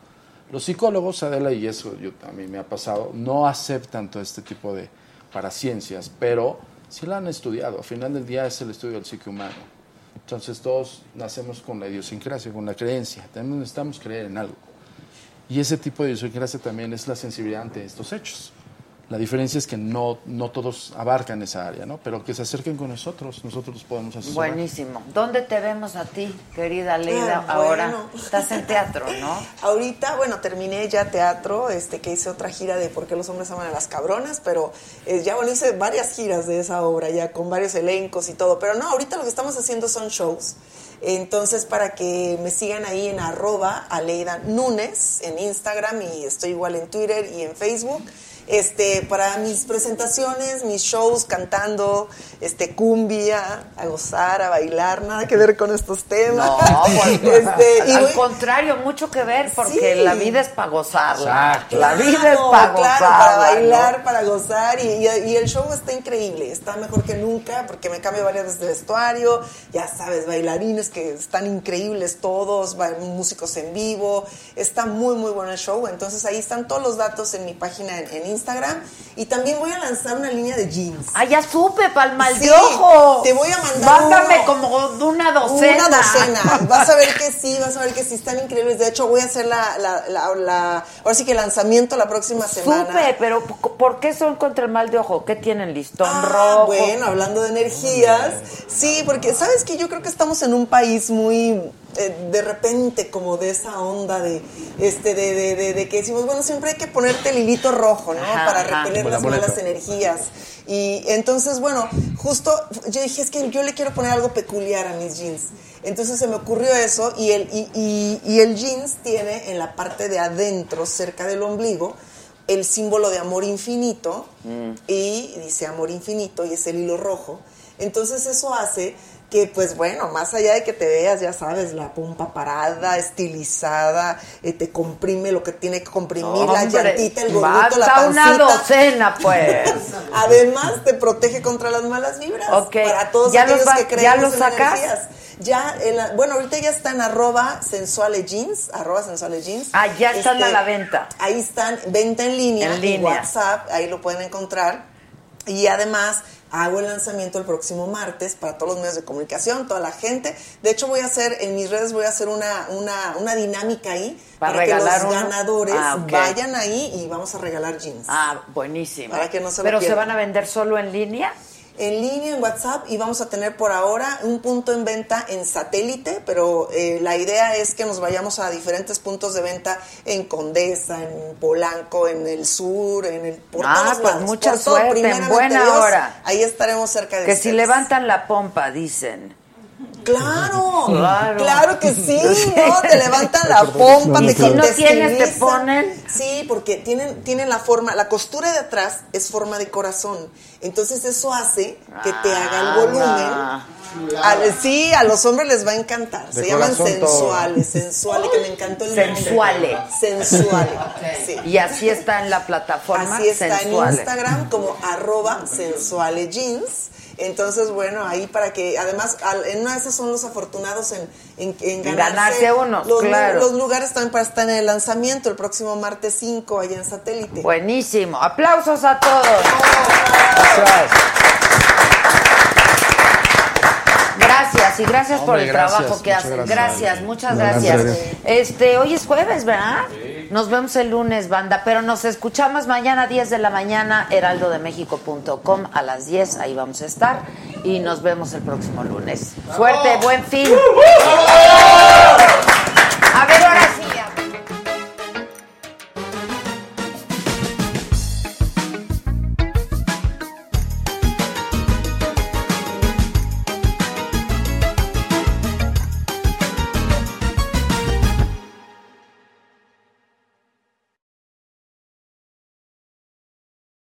Los psicólogos, Adela, y eso yo, a mí me ha pasado, no aceptan todo este tipo de paraciencias, pero sí la han estudiado. Al final del día es el estudio del psique humano. Entonces todos nacemos con la idiosincrasia, con la creencia. También necesitamos creer en algo. Y ese tipo de idiosincrasia también es la sensibilidad ante estos hechos. La diferencia es que no, no todos abarcan esa área, ¿no? Pero que se acerquen con nosotros, nosotros los podemos asesorar. Buenísimo. ¿Dónde te vemos a ti, querida Leida, Ah, ahora? bueno. Estás en teatro, ¿no? *laughs* Ahorita, bueno, terminé ya teatro, este, que hice otra gira de Por qué los hombres aman a las cabronas, pero eh, ya, bueno, hice varias giras de esa obra, ya con varios elencos y todo, pero no, ahorita lo que estamos haciendo son shows. Entonces, para que me sigan ahí en arroba Aleida Núñez en Instagram y estoy igual en Twitter y en Facebook. Este, para mis presentaciones, mis shows cantando, este, cumbia, a gozar, a bailar, nada que ver con estos temas. No, pues, *laughs* Este, y al voy- contrario, mucho que ver, porque Sí. la vida es para gozarla. Exacto. La vida es Claro, para claro, gozarla. para bailar, ¿no? para gozar y, y- y el show está increíble, está mejor que nunca porque me cambio varias veces de vestuario, ya sabes, bailarines que están increíbles todos, músicos en vivo, está muy muy bueno el show, entonces ahí están todos los datos en mi página en, en Instagram y también voy a lanzar una línea de jeans. Ah, ya supe, palmal Sí, de ojo. te voy a mandar Mándame uno. como de una docena. Una docena. *laughs* Vas a ver que sí, vas a ver que sí, están increíbles. De hecho, voy a hacer la, la, la, la- ahora sí que el lanzamiento la próxima semana. Supe, pero ¿por qué son contra el mal de ojo? ¿Qué tienen? ¿Listón Ah, rojo? Bueno, hablando de energías, sí, porque sabes que yo creo que estamos en un país muy eh, de repente como de esa onda de este de, de, de, de que decimos, bueno, siempre hay que ponerte el hilito rojo, ¿no? Ajá, Para repeler las malas energías. Y entonces, bueno, justo yo dije, es que yo le quiero poner algo peculiar a mis jeans. Entonces se me ocurrió eso y el, y, y- y el jeans tiene en la parte de adentro, cerca del ombligo, el símbolo de amor infinito y dice amor infinito y es el hilo rojo. Entonces eso hace que pues bueno, más allá de que te veas, ya sabes, la pompa parada, estilizada, eh, te comprime lo que tiene que comprimir, la llantita, el gordito, la pancita. una docena, *laughs* pues. Además te protege contra las malas vibras. Ok. Para todos ¿Ya aquellos va- que ya creemos los en sacas? energías. Ya, en la- bueno, ahorita ya está en arroba sensuale jeans, arroba sensuale jeans. Ah, ya están Este, a la venta. Ahí están, venta en línea, En línea. WhatsApp, ahí lo pueden encontrar. Y además hago el lanzamiento el próximo martes para todos los medios de comunicación, toda la gente. De hecho voy a hacer, en mis redes voy a hacer una, una, una dinámica ahí ¿Para para, que regalar los ganadores Ah, vayan ahí y vamos a regalar jeans. Ah, buenísimo. Para que no se lo Pero se van a vender solo en línea. En línea, en WhatsApp, y vamos a tener por ahora un punto en venta en satélite, pero eh, la idea es que nos vayamos a diferentes puntos de venta en Condesa, en Polanco, en el sur, en el por Ah, todos pues lados, mucha por todo, suerte, en primeramente buena Dios, hora. Ahí estaremos cerca de Que si ustedes. levantan la pompa, dicen. Claro, Claro. claro, que sí, *laughs* ¿no? Te levantan la pompa, te si no te tienes, te ponen. Sí, porque tienen, tienen la forma, la costura de atrás es forma de corazón. Entonces eso hace que te haga el Ah. volumen. A- sí, a los hombres les va a encantar. De Se llaman sensuales, sensuales, que me encantó el nombre. Sensuale. Sensuale, *laughs* sí. Y así está en la plataforma. Así está sensuale. en Instagram como arroba sensuale jeans. Entonces, bueno, ahí para que, además, al- en una de esas son los afortunados en, en, en ganarse, ganarse unos, los, claro. los lugares también para estar en el lanzamiento el próximo martes 5 allá en Satélite. Buenísimo. Aplausos a todos. Gracias y gracias por el gracias, trabajo que hacen. gracias. Gracias, muchas gracias. Este, hoy es jueves, ¿verdad? Nos vemos el lunes, banda, pero nos escuchamos mañana 10 de la mañana heraldodemexico.com a las 10, ahí vamos a estar y nos vemos el próximo lunes. Suerte, buen fin.